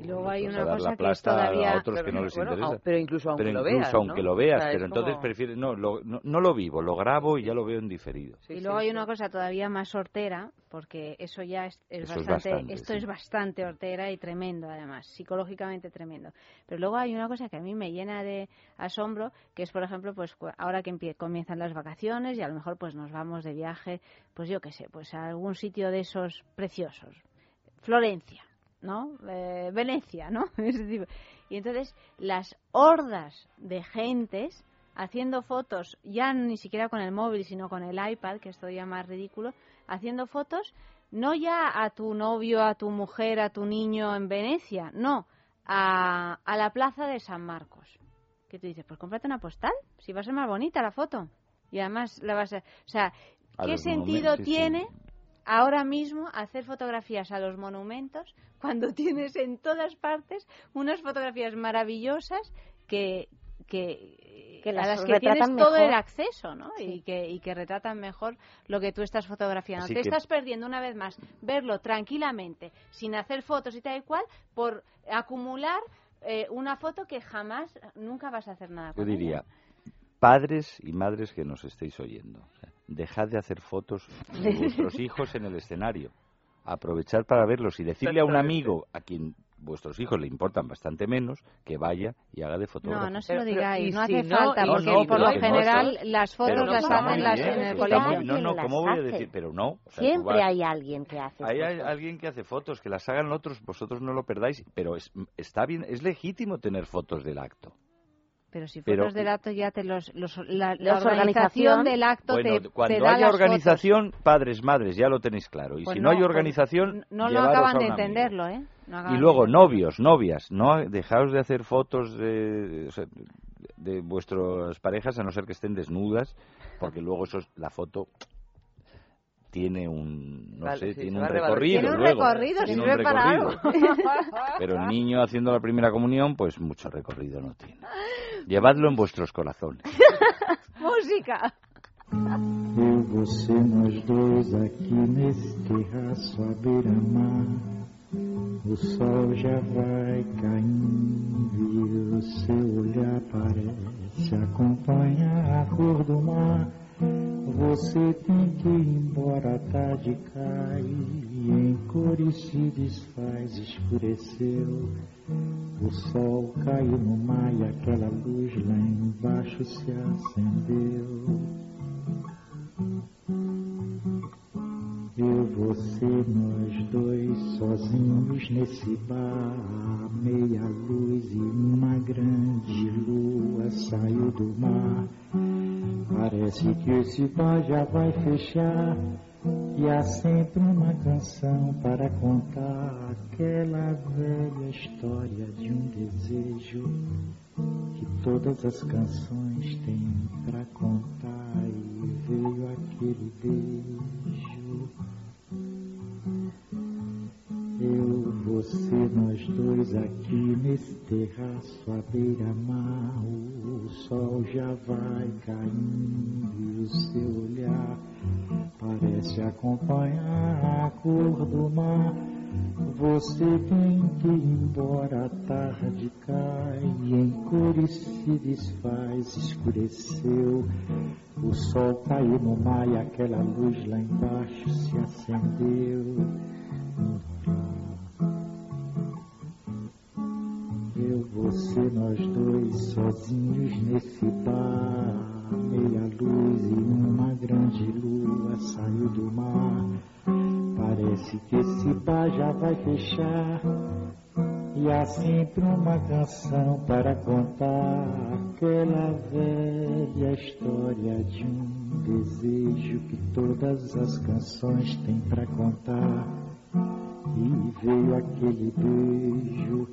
Y luego hay a una dar cosa la que es plasta todavía... a otros que no les Bueno, interesa. pero incluso aunque Pero lo incluso veas, aunque ¿no? lo veas, O sea, pero es entonces como- prefieres, no, lo- no, no lo vivo, lo grabo y ya lo veo en diferido. y luego hay una cosa todavía más hortera, porque eso ya es, es Eso es bastante, bastante, esto sí. es bastante hortera y tremendo además, psicológicamente tremendo. Pero luego hay una cosa que a mí me llena de asombro, que es por ejemplo, pues ahora que comienzan las vacaciones y a lo mejor pues nos vamos de viaje, pues yo qué sé, pues a algún sitio de esos preciosos, Florencia, ¿no? Eh, Venecia, ¿no? Y entonces las hordas de gentes haciendo fotos, ya ni siquiera con el móvil, sino con el iPad, que es todavía más ridículo, haciendo fotos no ya a tu novio, a tu mujer, a tu niño en Venecia, no, a, a la plaza de San Marcos. Que tú dices, pues cómprate una postal, si va a ser más bonita la foto. Y además la vas a... O sea, ¿qué sentido sí, tiene ahora mismo hacer fotografías a los monumentos cuando tienes en todas partes unas fotografías maravillosas que que, Que a las las que tienes retratan todo el acceso, ¿no? Y que y que retratan mejor lo que tú estás fotografiando. Así Te que- estás perdiendo una vez más verlo tranquilamente, sin hacer fotos y tal y cual, por acumular eh, una foto que jamás, nunca vas a hacer nada Yo con diría, padres y madres que nos estéis oyendo, o sea, dejad de hacer fotos de vuestros hijos en el escenario. Aprovechar para verlos y decirle a un amigo a quien vuestros hijos le importan bastante menos que vaya y haga de fotógrafo. No, no se lo digáis, no hace si falta, no, porque por lo no, general las fotos no, las hacen las bien, en el colegio. No, no, ¿cómo voy a decir? Pero no. o sea, tú Siempre vas- hay alguien que hace Hay, hay fotos. alguien que hace fotos, que las hagan otros, vosotros no lo perdáis, pero es, está bien, es legítimo tener fotos del acto. Pero si Pero- fotos del acto ya te los, los- la, organización organización. del acto Bueno, te, cuando te da haya las organización, padres, madres, ya lo tenéis claro. Y Pues si no, no, hay pues organización, No lo acaban de entenderlo, ¿eh? No Y luego, novios, novias, no dejaos de hacer fotos de, de vuestras parejas, a no ser que estén desnudas, porque luego eso es la foto tiene un, no Vale, sé, sí, tiene un recorrido Tiene un luego. recorrido, Tiene un sirve para recorrido. Pero el niño haciendo la primera comunión, pues mucho recorrido no tiene. Llevadlo en vuestros corazones. Música. Você, nós dois aqui nesse terraço à beira-mar. O sol já vai caindo e o seu olhar parece acompanhar a cor do mar. Você tem que ir embora, a tarde cai e em cores se desfaz, escureceu. O sol caiu no mar e aquela luz lá embaixo se acendeu. Eu, você, nós dois sozinhos nesse bar, meia luz e uma grande lua saiu do mar. Parece que esse bar já vai fechar. E há sempre uma canção para contar. Aquela velha história de um desejo que todas as canções têm para contar e veio aquele beijo. Eu, você, nós dois aqui nesse terraço à beira-mar. O sol já vai caindo e o seu olhar parece acompanhar a cor do mar. Você tem que ir embora, a tarde cai em cores se desfaz, escureceu. O sol caiu no mar e aquela luz lá embaixo se acendeu. Eu, você, nós dois sozinhos nesse bar. Meia luz e uma grande lua saiu do mar. Parece que esse bar já vai fechar. E há sempre uma canção para contar aquela velha história de um desejo que todas as canções têm para contar. E veio aquele beijo.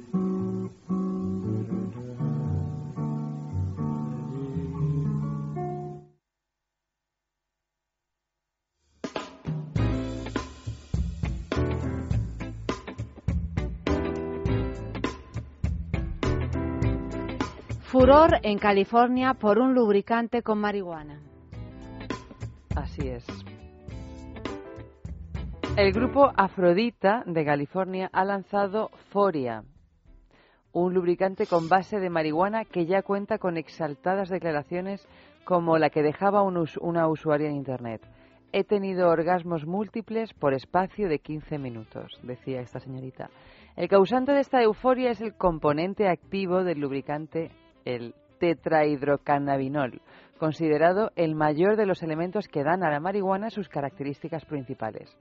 Furor en California por un lubricante con marihuana. Así es. El grupo Afrodita de California ha lanzado Foria, un lubricante con base de marihuana que ya cuenta con exaltadas declaraciones como la que dejaba una usuaria en Internet. He tenido orgasmos múltiples por espacio de 15 minutos, decía esta señorita. El causante de esta euforia es el componente activo del lubricante, el tetrahidrocannabinol, considerado el mayor de los elementos que dan a la marihuana sus características principales.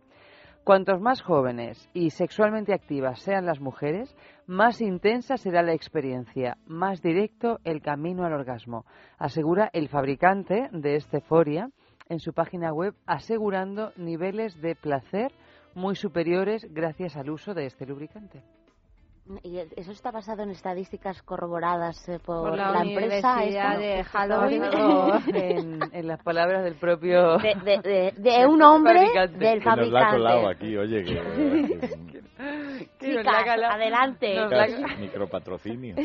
Cuantos más jóvenes y sexualmente activas sean las mujeres, más intensa será la experiencia, más directo el camino al orgasmo, asegura el fabricante de este Foria en su página web, asegurando niveles de placer muy superiores gracias al uso de este lubricante. ¿Y eso está basado en estadísticas corroboradas eh, por, Por la empresa? Universidad esta? de Está Halloween. en, en las palabras del propio De, de- de- de un hombre fabricante. del Que nos la ha fabricante. colado aquí, oye, que... Que la Chicas, adelante. La Chicas, micropatrocinio.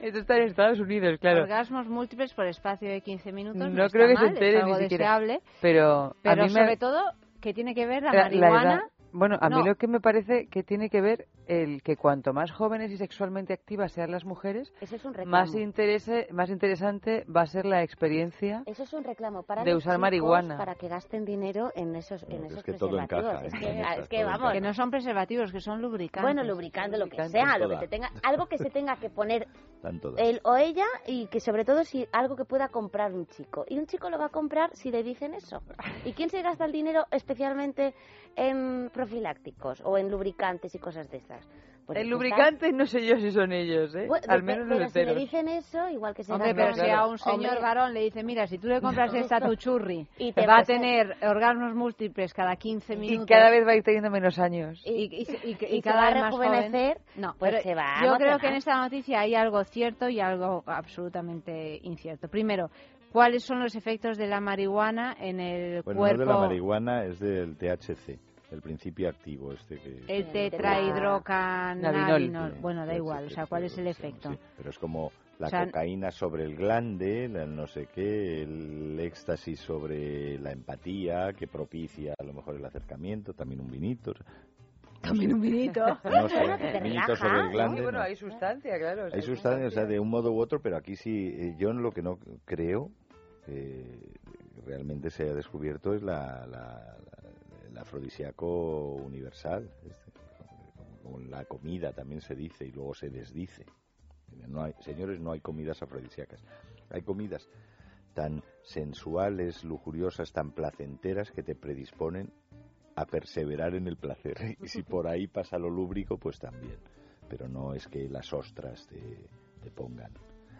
Esto está en Estados Unidos, claro. Orgasmos múltiples por espacio de 15 minutos. No, No creo que mal, se entere es algo ni siquiera. deseable. Pero, a Pero mí me- sobre todo, que tiene que ver la, la- la marihuana. edad- Bueno, a mí No. lo que me parece que tiene que ver el que cuanto más jóvenes y sexualmente activas sean las mujeres, Eso es un reclamo. más, interese, más interesante va a ser la experiencia Eso es un reclamo para de usar marihuana. para que gasten dinero en esos, en esos que todo preservativos. encaja, es que, es vamos, no son preservativos, que son lubricantes. bueno, lubricante, lo que sea, lo que Toda. se tenga, algo que se tenga que poner él o ella y que sobre todo si algo que pueda comprar un chico. Y un chico lo va a comprar si le dicen eso. ¿Y quién se gasta el dinero especialmente en profilácticos o en lubricantes y cosas de esas? Pues el lubricante no sé yo si son ellos, ¿eh? Bueno, Al menos pero los si le dicen eso, igual que se Hombre, pero si a un señor Hombre, varón le dice, mira, si tú le compras esta a tu churri, Y y te va a tener orgasmos múltiples cada 15 Y minutos. cada vez va a ir teniendo menos años. y, y- y- y y cada va a vez más rejuvenecer, joven. No, pues pero se va a yo creo que en esta noticia hay algo cierto y algo absolutamente incierto. Primero, ¿Cuáles son los efectos de la marihuana en el Bueno, cuerpo? no de la marihuana, es del THC, el principio activo este que... El tetrahidrocannabinol. Bueno, da igual, o sea, ¿cuál es el efecto? Pero es como la O sea, cocaína sobre el glande, la no sé qué, el éxtasis sobre la empatía, que propicia a lo mejor el acercamiento, también un vinito. También un vinito. No sé, vinito sobre el glande. Sí, bueno, no. hay sustancia, claro. o sea, Hay sustancias, o sea, de un modo u otro, pero aquí sí, eh, yo lo que no creo eh, realmente se ha descubierto es la, la- la- el afrodisíaco universal. como, la comida también se dice y luego se desdice. No hay, señores, no hay comidas afrodisíacas. Hay comidas tan sensuales, lujuriosas, tan placenteras que te predisponen a perseverar en el placer. Y si por ahí pasa lo lúbrico, pues también. Pero no es que las ostras te pongan.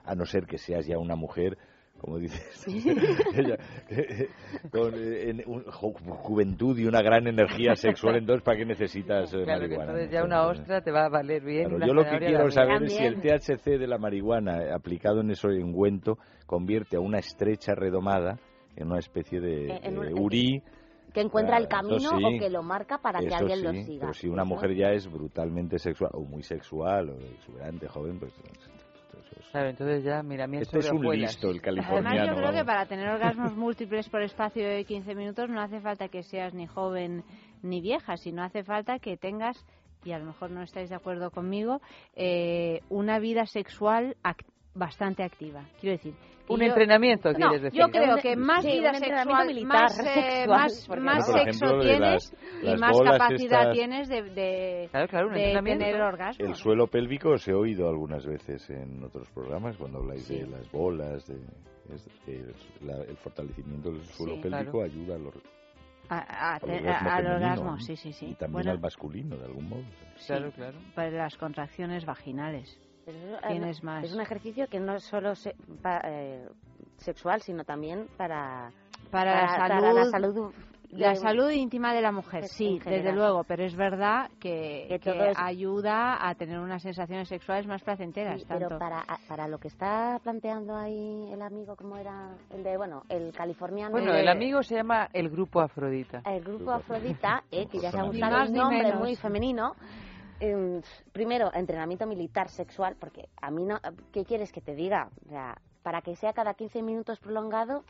A no ser que seas ya una mujer, como dices, ella, que- con eh, en un- ju- juventud y una gran energía sexual, entonces ¿para qué necesitas eh, Claro, marihuana? entonces ya una ostra te va a valer bien. Claro, yo lo que quiero saber es si el THC de la marihuana eh, aplicado en ese ungüento convierte a una estrecha redomada en una especie de, Eh, en de un- urí. Que encuentra el Claro, camino eso sí, o que lo marca para que alguien lo sí, siga. Pero si una mujer ya es brutalmente sexual o muy sexual o exuberante, joven, pues Claro, entonces ya, mira, mira Este es un listo, el Además, yo creo que para tener orgasmos múltiples por espacio de 15 minutos no hace falta que seas ni joven ni vieja, sino hace falta que tengas, y a lo mejor no estáis de acuerdo conmigo, eh, una vida sexual ac- bastante activa. Quiero decir. Un yo- entrenamiento, No, quieres decir. yo creo que más Sí, vida sexual, militar más, eh, sexual, más, más sexo tienes las- y las más bolas capacidad estas- tienes de, de, Claro, claro, un de tener orgasmo. El suelo pélvico os he oído algunas veces en otros programas cuando habláis de las bolas, de es- es la- el fortalecimiento del suelo Sí. pélvico Claro. ayuda al, or- A- a- al orgasmo orgasmo, sí, sí, sí. Y también Bueno, al masculino, de algún modo. sí, Claro, claro. Para las contracciones vaginales. Pero eso, Tienes más. Es un ejercicio que no es solo se- pa- eh, sexual, sino también para, Para, la salud, para la salud, la de- salud íntima de la mujer, sí, desde luego, pero es verdad que, Que es- ayuda a tener unas sensaciones sexuales más placenteras. Sí, pero tanto. para, a- para lo que está planteando ahí el amigo, ¿cómo era? El de, bueno, el californiano. Bueno, de- el amigo se llama el Grupo Afrodita. El grupo Afrodita, eh, que ya se ha más un nombre muy femenino. Em, primero, entrenamiento militar sexual, porque a mí no. ¿Qué quieres que te diga? O sea, para que sea cada 15 minutos prolongado,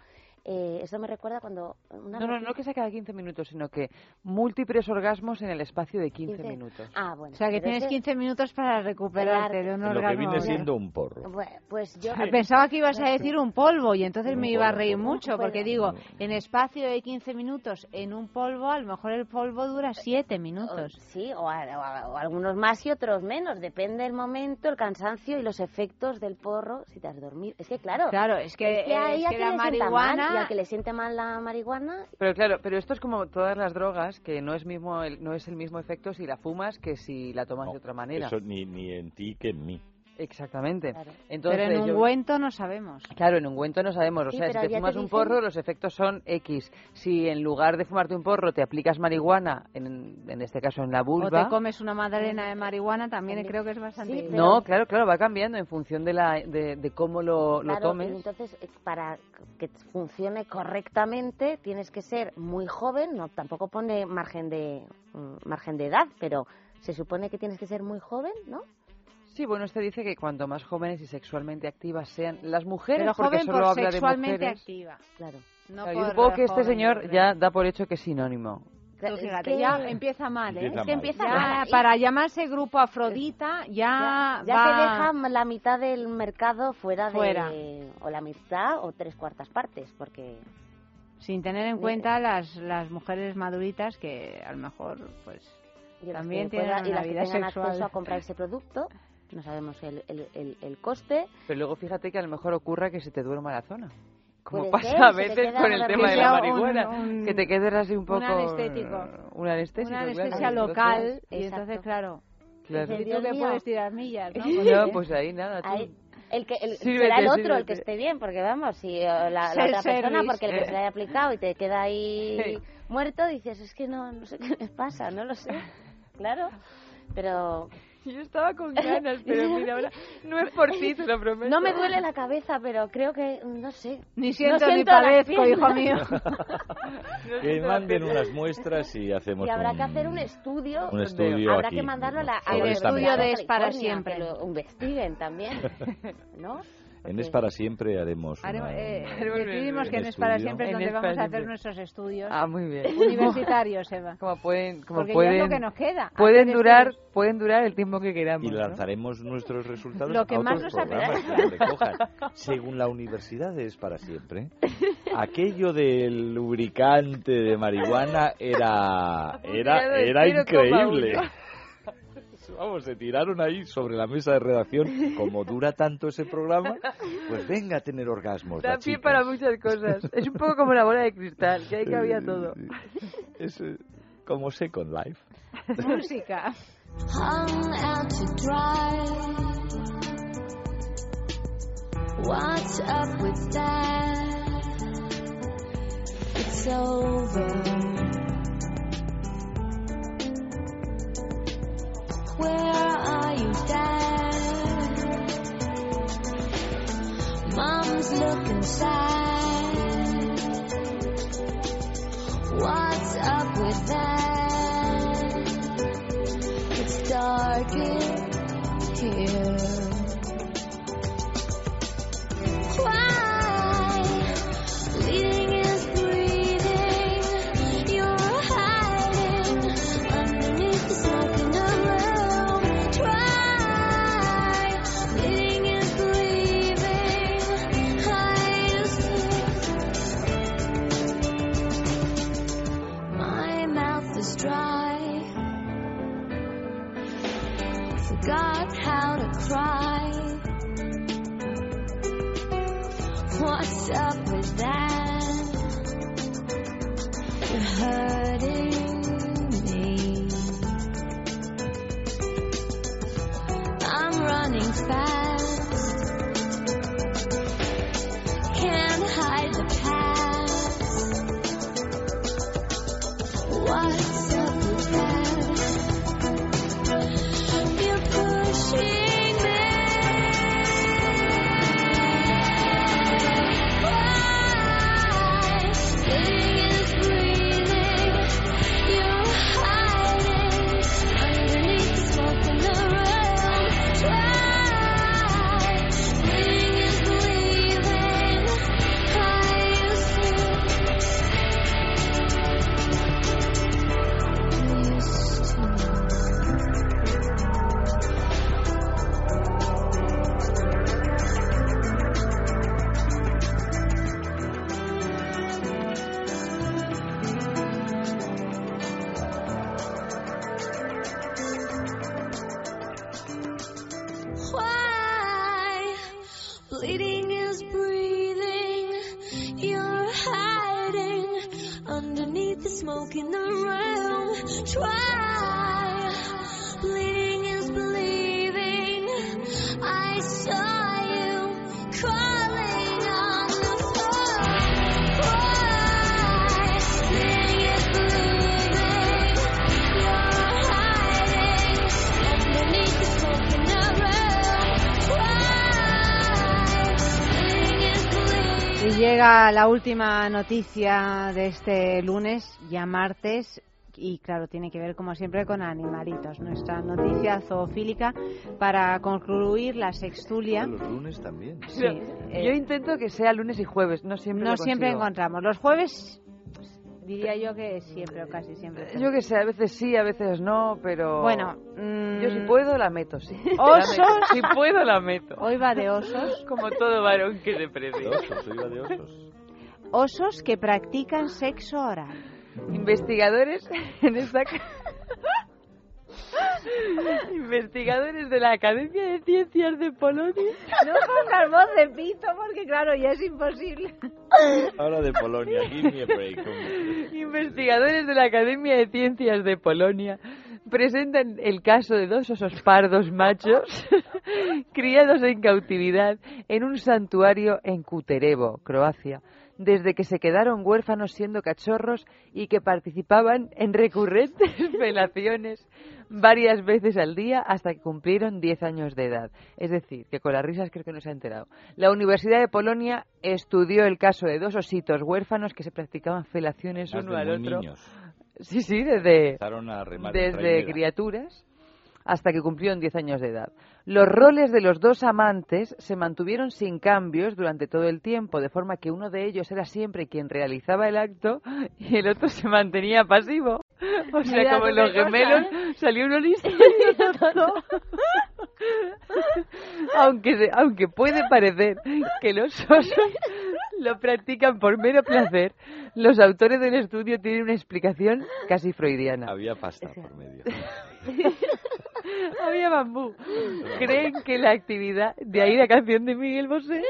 eh, eso me recuerda cuando. Una No, no, no que sea cada 15 minutos, sino que múltiples orgasmos en el espacio de 15, 15. minutos. Ah, bueno. O sea, que tienes ese- 15 minutos para recuperarte de un Lo que orgasmo. viene siendo un porro. Bueno, pues yo. Ah, Pensaba que ibas a decir un polvo y entonces Un me iba a reír polvo. mucho porque digo, en espacio de 15 minutos en un polvo, a lo mejor el polvo dura 7 minutos. Sí, o, a- o a- o algunos más y otros menos. Depende del momento, el cansancio y los efectos del porro si te has dormido. Es que, claro. Claro, es que, es que es que la marihuana- y al que le siente mal la marihuana. Pero claro, pero esto es como todas las drogas, que no es mismo el, no es el mismo efecto si la fumas que si la tomas de otra manera. Eso ni, ni en ti que en mí. Exactamente. Entonces, Pero en yo- ungüento no sabemos. Claro, en ungüento no sabemos. O Sí, sea, si te fumas un porro, los efectos son X. Si en lugar de fumarte un porro te aplicas marihuana, en, en este caso en la O vulva... te comes una magdalena de marihuana, también creo que es bastante... No, claro, claro, va cambiando en función de, la, de, de cómo lo, lo tomes. entonces eh, para que funcione correctamente tienes que ser muy joven, no tampoco pone margen de mm, margen de edad, pero se supone que tienes que ser muy joven, ¿no? Sí, bueno, usted dice que cuanto más jóvenes y sexualmente activas sean las mujeres, Pero porque joven solo por habla de sexualmente mujeres. activa. Claro. No Claro, yo supongo que este señor ya da por hecho que es sinónimo. Tú Es fíjate, que- ya empieza mal, ¿eh? Empieza es que mal. empieza Ya, mal. y- Para llamarse grupo Afrodita ya, ya va... se deja la mitad del mercado fuera, Fuera. de o la mitad o tres cuartas partes, porque Sin tener en cuenta las, las mujeres maduritas que a lo mejor pues y las también que tienen pueda- y una las que vida tengan sexual. acceso a comprar ese producto, no sabemos el, el, el, el coste. Pero luego fíjate que a lo mejor ocurra que se te duerma la zona. Como pasa ser, a veces con el tema de la un- marihuana. un- que te quedes así un poco... un anestético. Un anestésico, una claro, anestesia entonces- local y entonces claro, Claro. y tú Dios que mío. puedes tirar millas, ¿no? No, pues ahí nada. tú- Ahí, el que, el, Sírvete, será el otro el que esté bien, porque vamos, si eh, la, la otra persona, porque el que se le haya aplicado y te queda ahí Sí. muerto, dices, es que no, no sé qué me pasa, no lo sé. Claro, pero Yo estaba con ganas, pero mira, ahora no es por ti, te lo prometo. No me duele la cabeza, pero creo que, no sé. Ni no siento ni siento las padezco, hijo mío. Que manden unas muestras y hacemos Y habrá un... que hacer un estudio. un estudio habrá aquí, que mandarlo a la, al estudio de Es para siempre. Que lo investiguen también. ¿No? En Es para siempre haremos Haremos- una- eh, decidimos que en Es para siempre es donde vamos a hacer siempre. nuestros estudios Ah, muy bien. universitarios, Eva. Como pueden, como Porque ya pueden, es lo que nos queda. Pueden durar, estudios. pueden durar el tiempo que queramos. Y ¿no? lanzaremos nuestros resultados Lo que a más otros nos programas que recojan. Según la universidad de Es para siempre, aquello del lubricante de marihuana era era era 0,1. increíble. Vamos, se tiraron ahí sobre la mesa de redacción. Como dura tanto ese programa, pues venga a tener orgasmos. Da pie para muchas cosas. Es un poco como la bola de cristal, que ahí cabía todo. Es eh, como Second Life. Música. hung out to dry. What's up with that? It's over. Looking sad. Llega la última noticia de este lunes, ya martes, y claro, tiene que ver como siempre con animalitos. Nuestra noticia zoofílica para concluir la sextulia. Los lunes también. Sí, Yo eh, intento que sea lunes y jueves, no siempre no lo siempre encontramos. Los jueves, diría yo que siempre o casi siempre. Yo que sé, a veces sí, a veces no, pero... Bueno, yo si mm, puedo la meto, sí. Osos. La meto. Si puedo la meto. Hoy va de osos. Como todo varón que se precie. De osos, iba de osos. Osos que practican sexo oral. Investigadores en esta... Investigadores de la Academia de Ciencias de Polonia. No pongas voz de pito porque claro, ya es imposible. Ahora de Polonia, give me a break. Investigadores de la Academia de Ciencias de Polonia presentan el caso de dos osos pardos machos criados en cautividad en un santuario en Kuterevo, Croacia, desde que se quedaron huérfanos siendo cachorros y que participaban en recurrentes felaciones varias veces al día hasta que cumplieron 10 años de edad. Es decir, que con las risas creo que no se ha enterado. La Universidad de Polonia estudió el caso de dos ositos huérfanos que se practicaban felaciones Más uno de al otro. niños. Sí, sí, desde, desde criaturas hasta que cumplieron 10 años de edad. Los roles de los dos amantes se mantuvieron sin cambios durante todo el tiempo, de forma que uno de ellos era siempre quien realizaba el acto y el otro se mantenía pasivo. O sea, Mira como en los gemelos ¿eh? salió uno listo y otro aunque, aunque puede parecer que los osos lo practican por mero placer, los autores del estudio tienen una explicación casi freudiana. Había pasta por medio. Había bambú. ¿Creen que la actividad... De ahí la canción de Miguel Bosé.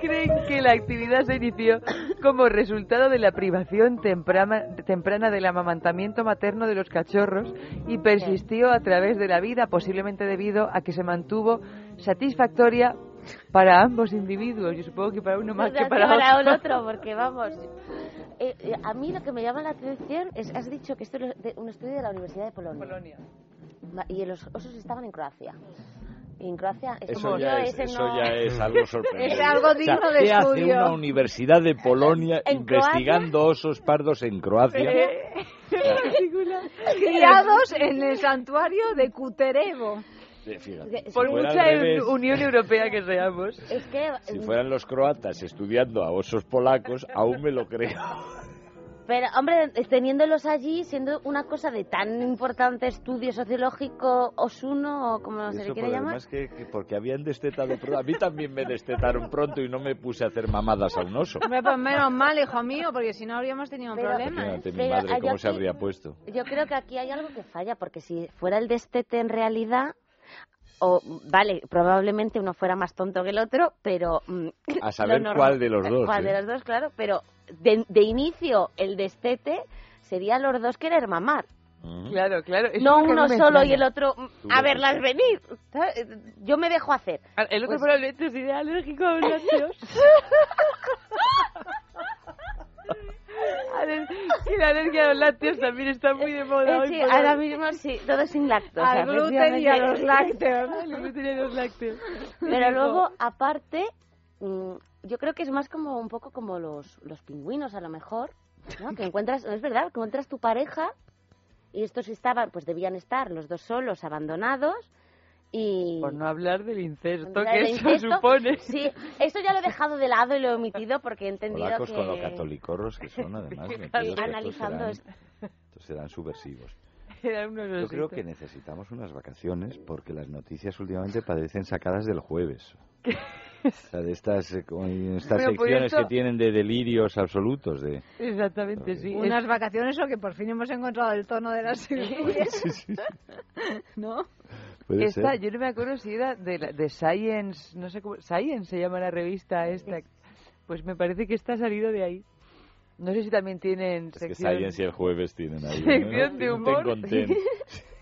creen que la actividad se inició como resultado de la privación temprana, temprana del amamantamiento materno de los cachorros y persistió a través de la vida, posiblemente debido a que se mantuvo satisfactoria para ambos individuos. Yo supongo que para uno más que para, el otro. otro, porque vamos. eh, eh, a mí lo que me llama la atención es, has dicho que esto es de un estudio de la Universidad de Polonia. Ma- Y los osos estaban en Croacia. Y en Croacia es Eso, como ya es, ese eso no- ya es algo sorprendente. Es algo O sea, digno de ¿qué hace una universidad de Polonia investigando osos pardos en Croacia? Criados en el santuario de Kuterevo. Fíjate, si Por mucha revés, Unión Europea que seamos. Es que, si fueran los croatas estudiando a osos polacos, aún me lo creo. Pero, hombre, teniéndolos allí, siendo una cosa de tan importante estudio sociológico, Osuno, o como se le quiere llamar. que, que porque habían destetado pronto. A mí también me destetaron pronto y no me puse a hacer mamadas a un oso. Hombre, pues menos mal, hijo mío, porque si no habríamos tenido un Pero- problema. Imagínate mi Pero madre cómo se aquí- habría puesto. Yo creo que aquí hay algo que falla, porque si fuera el destete en realidad, o vale, probablemente uno fuera más tonto que el otro, pero... mm, A saber lo cuál de los dos, Cuál de ¿eh? los dos, claro, pero de, de inicio el destete sería los dos querer mamar. Claro, claro. eso no uno solo y el otro mm, a verlas venir. ¿sabes? Yo me dejo hacer. El otro Pues- probablemente sería alérgico a los que la alergia a los lácteos también está muy de moda Eh, hoy por ahora hoy. mismo sí, todo sin lactosa. Al gluten y a los lácteos. Al gluten y a los lácteos. Pero luego, aparte, mm, yo creo que es más como un poco como los, los pingüinos, a lo mejor, ¿no? Que encuentras, es verdad, que encuentras tu pareja y estos estaban, pues debían estar los dos solos, abandonados y... Por no hablar del incesto que eso incesto, supone. Sí, esto ya lo he dejado de lado y lo he omitido porque he entendido Polacos que... con lo catolicorros que son, además. Analizando estos serán, estos serán subversivos. Yo creo que necesitamos unas vacaciones porque las noticias últimamente parecen sacadas del jueves. Sea, de estas, eh, estas pues secciones esto- que tienen de delirios absolutos. De... Exactamente, sí. Unas vacaciones o que por fin hemos encontrado el tono de la serie. ¿No? Puede Esta, ser. yo no me acuerdo si era de, la- de Science, no sé cómo, Science se llama la revista esta. Pues me parece que está salido de ahí. No sé si también tienen Es que sección, Science y el jueves tienen ahí. sección ¿no? de Ten humor. content.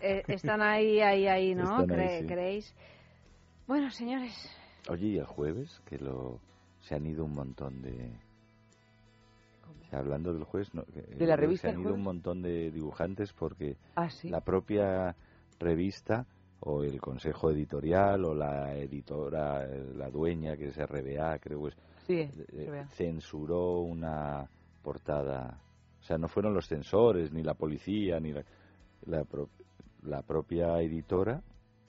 Eh, están ahí, ahí, ahí, ¿no? Ahí, Cre- sí. ¿Creéis? Bueno, señores, Oye, ¿y el jueves? Que lo se han ido un montón de... O sea, hablando del jueves, no, ¿De la eh, revista Se han ido un montón de dibujantes porque Ah, sí. la propia revista o el consejo editorial o la editora, la dueña, que es RBA, creo que es, Sí, eh, RBA. censuró una portada. O sea, no fueron los censores, ni la policía, ni la, la, pro- la propia editora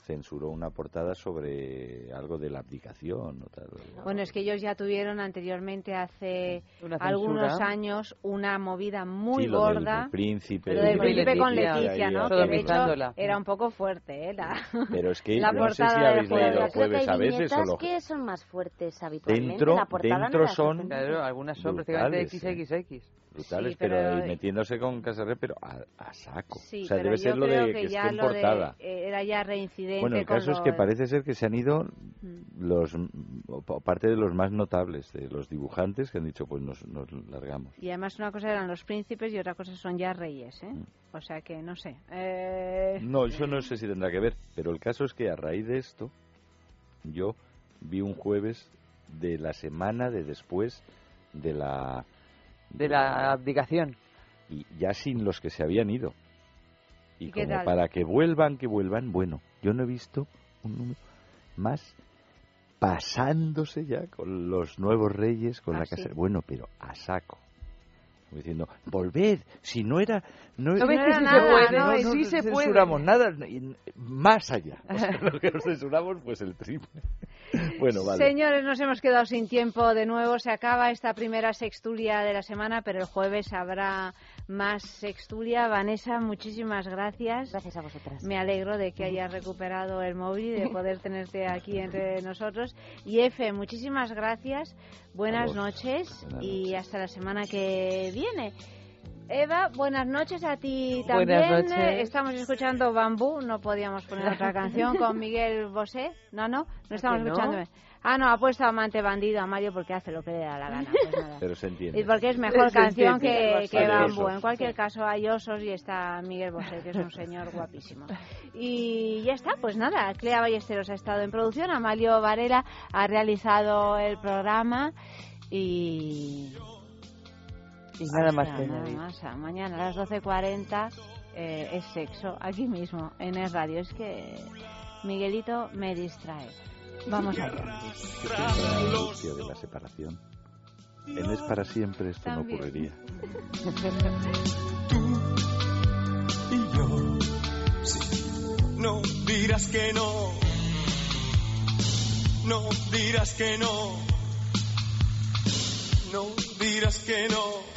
censuró una portada sobre algo de la abdicación o tal. bueno, es que ellos ya tuvieron anteriormente, hace algunos años, una movida muy Sí, lo del gorda. príncipe, Pero del de príncipe con Leticia, ¿no? Que de hecho era un poco fuerte, ¿eh? La, Pero es que la no sé si habéis leído jueves. a veces o lo... que son más fuertes habitualmente. Dentro, la portada dentro no son. Claro, algunas son prácticamente brutales, ¿eh? Brutales, Sí, pero, pero- y metiéndose con Casarre, pero a, a saco. Sí, o sea, debe ser lo de que, esté en de, portada. eh, era ya que Bueno, el con caso es que los- parece ser que se han ido los o pa- parte de los más notables, de los dibujantes que han dicho, pues nos, nos largamos. Y además una cosa eran los príncipes y otra cosa son ya reyes, ¿eh? O sea que no sé. Eh, No, eso no sé si tendrá que ver, pero el caso es que a raíz de esto, yo vi un jueves de la semana de después de la... De la abdicación. Y ya sin los que se habían ido. Y ¿Y qué como tal? para que vuelvan, que vuelvan, bueno, yo no he visto un número más pasándose ya con los nuevos reyes, con Ah, la sí. casa... Bueno, pero a saco. Como diciendo, volved, si no era... No, No era nada, puede, no, no, sí no se puede. censuramos nada, y- más allá. O sea, lo que nos censuramos, pues el triple. Bueno, vale. Señores, nos hemos quedado sin tiempo de nuevo. Se acaba esta primera sextulia de la semana, pero el jueves habrá más sextulia. Vanessa, muchísimas gracias. Gracias a vosotras. Me alegro de que hayas recuperado el móvil y de poder tenerte aquí entre nosotros. Y Efe, muchísimas gracias. Buenas noches Buenas y hasta la semana que viene. Eva, buenas noches a ti Buenas también. noches. Estamos escuchando Bambú, no podíamos poner otra canción con Miguel Bosé. No, no, no estamos no? escuchando. Ah, no, ha puesto Amante Bandido a Mario porque hace lo que le da la gana. Pues nada. Pero se entiende. Y porque es mejor Se canción entiende. que, que Bambú. En cualquier caso, hay osos y está Miguel Bosé, que es un señor guapísimo. Y ya está, pues nada. Clea Ballesteros ha estado en producción, Amalio Varela ha realizado el programa y. Y nada más que nada más. A Mañana a las 12.40 eh, es sexo, aquí mismo, en el radio. Es que Miguelito me distrae. Vamos allá. La angustia de la separación. En Es para siempre esto no También. ocurriría. y yo. Sí, no dirás que no. No dirás que no. No dirás que no.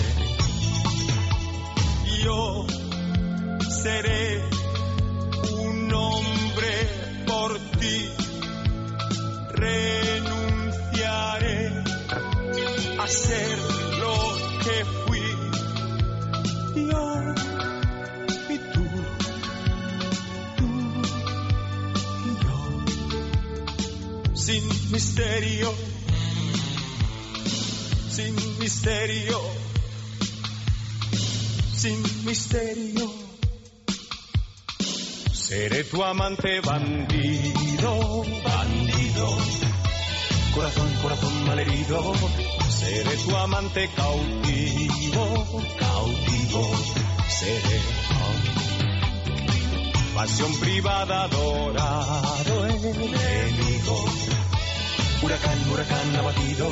Yo seré un hombre por ti, renunciaré a ser lo que fui. Yo y tú, tú y yo, sin misterio, sin misterio, sin misterio. Seré tu amante bandido, bandido, corazón, corazón malherido. Seré tu amante cautivo, cautivo. Seré pasión privada, adorado enemigo. Huracán, huracán abatido,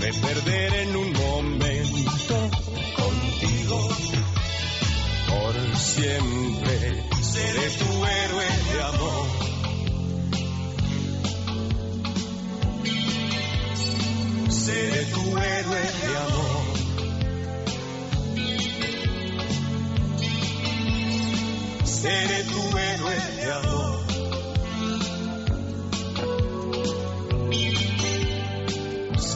me perderé en un momento contigo. Por siempre seré tu héroe de amor. Seré tu héroe de amor. Seré tu héroe de amor.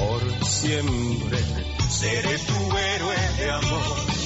por siempre seré tu héroe de amor.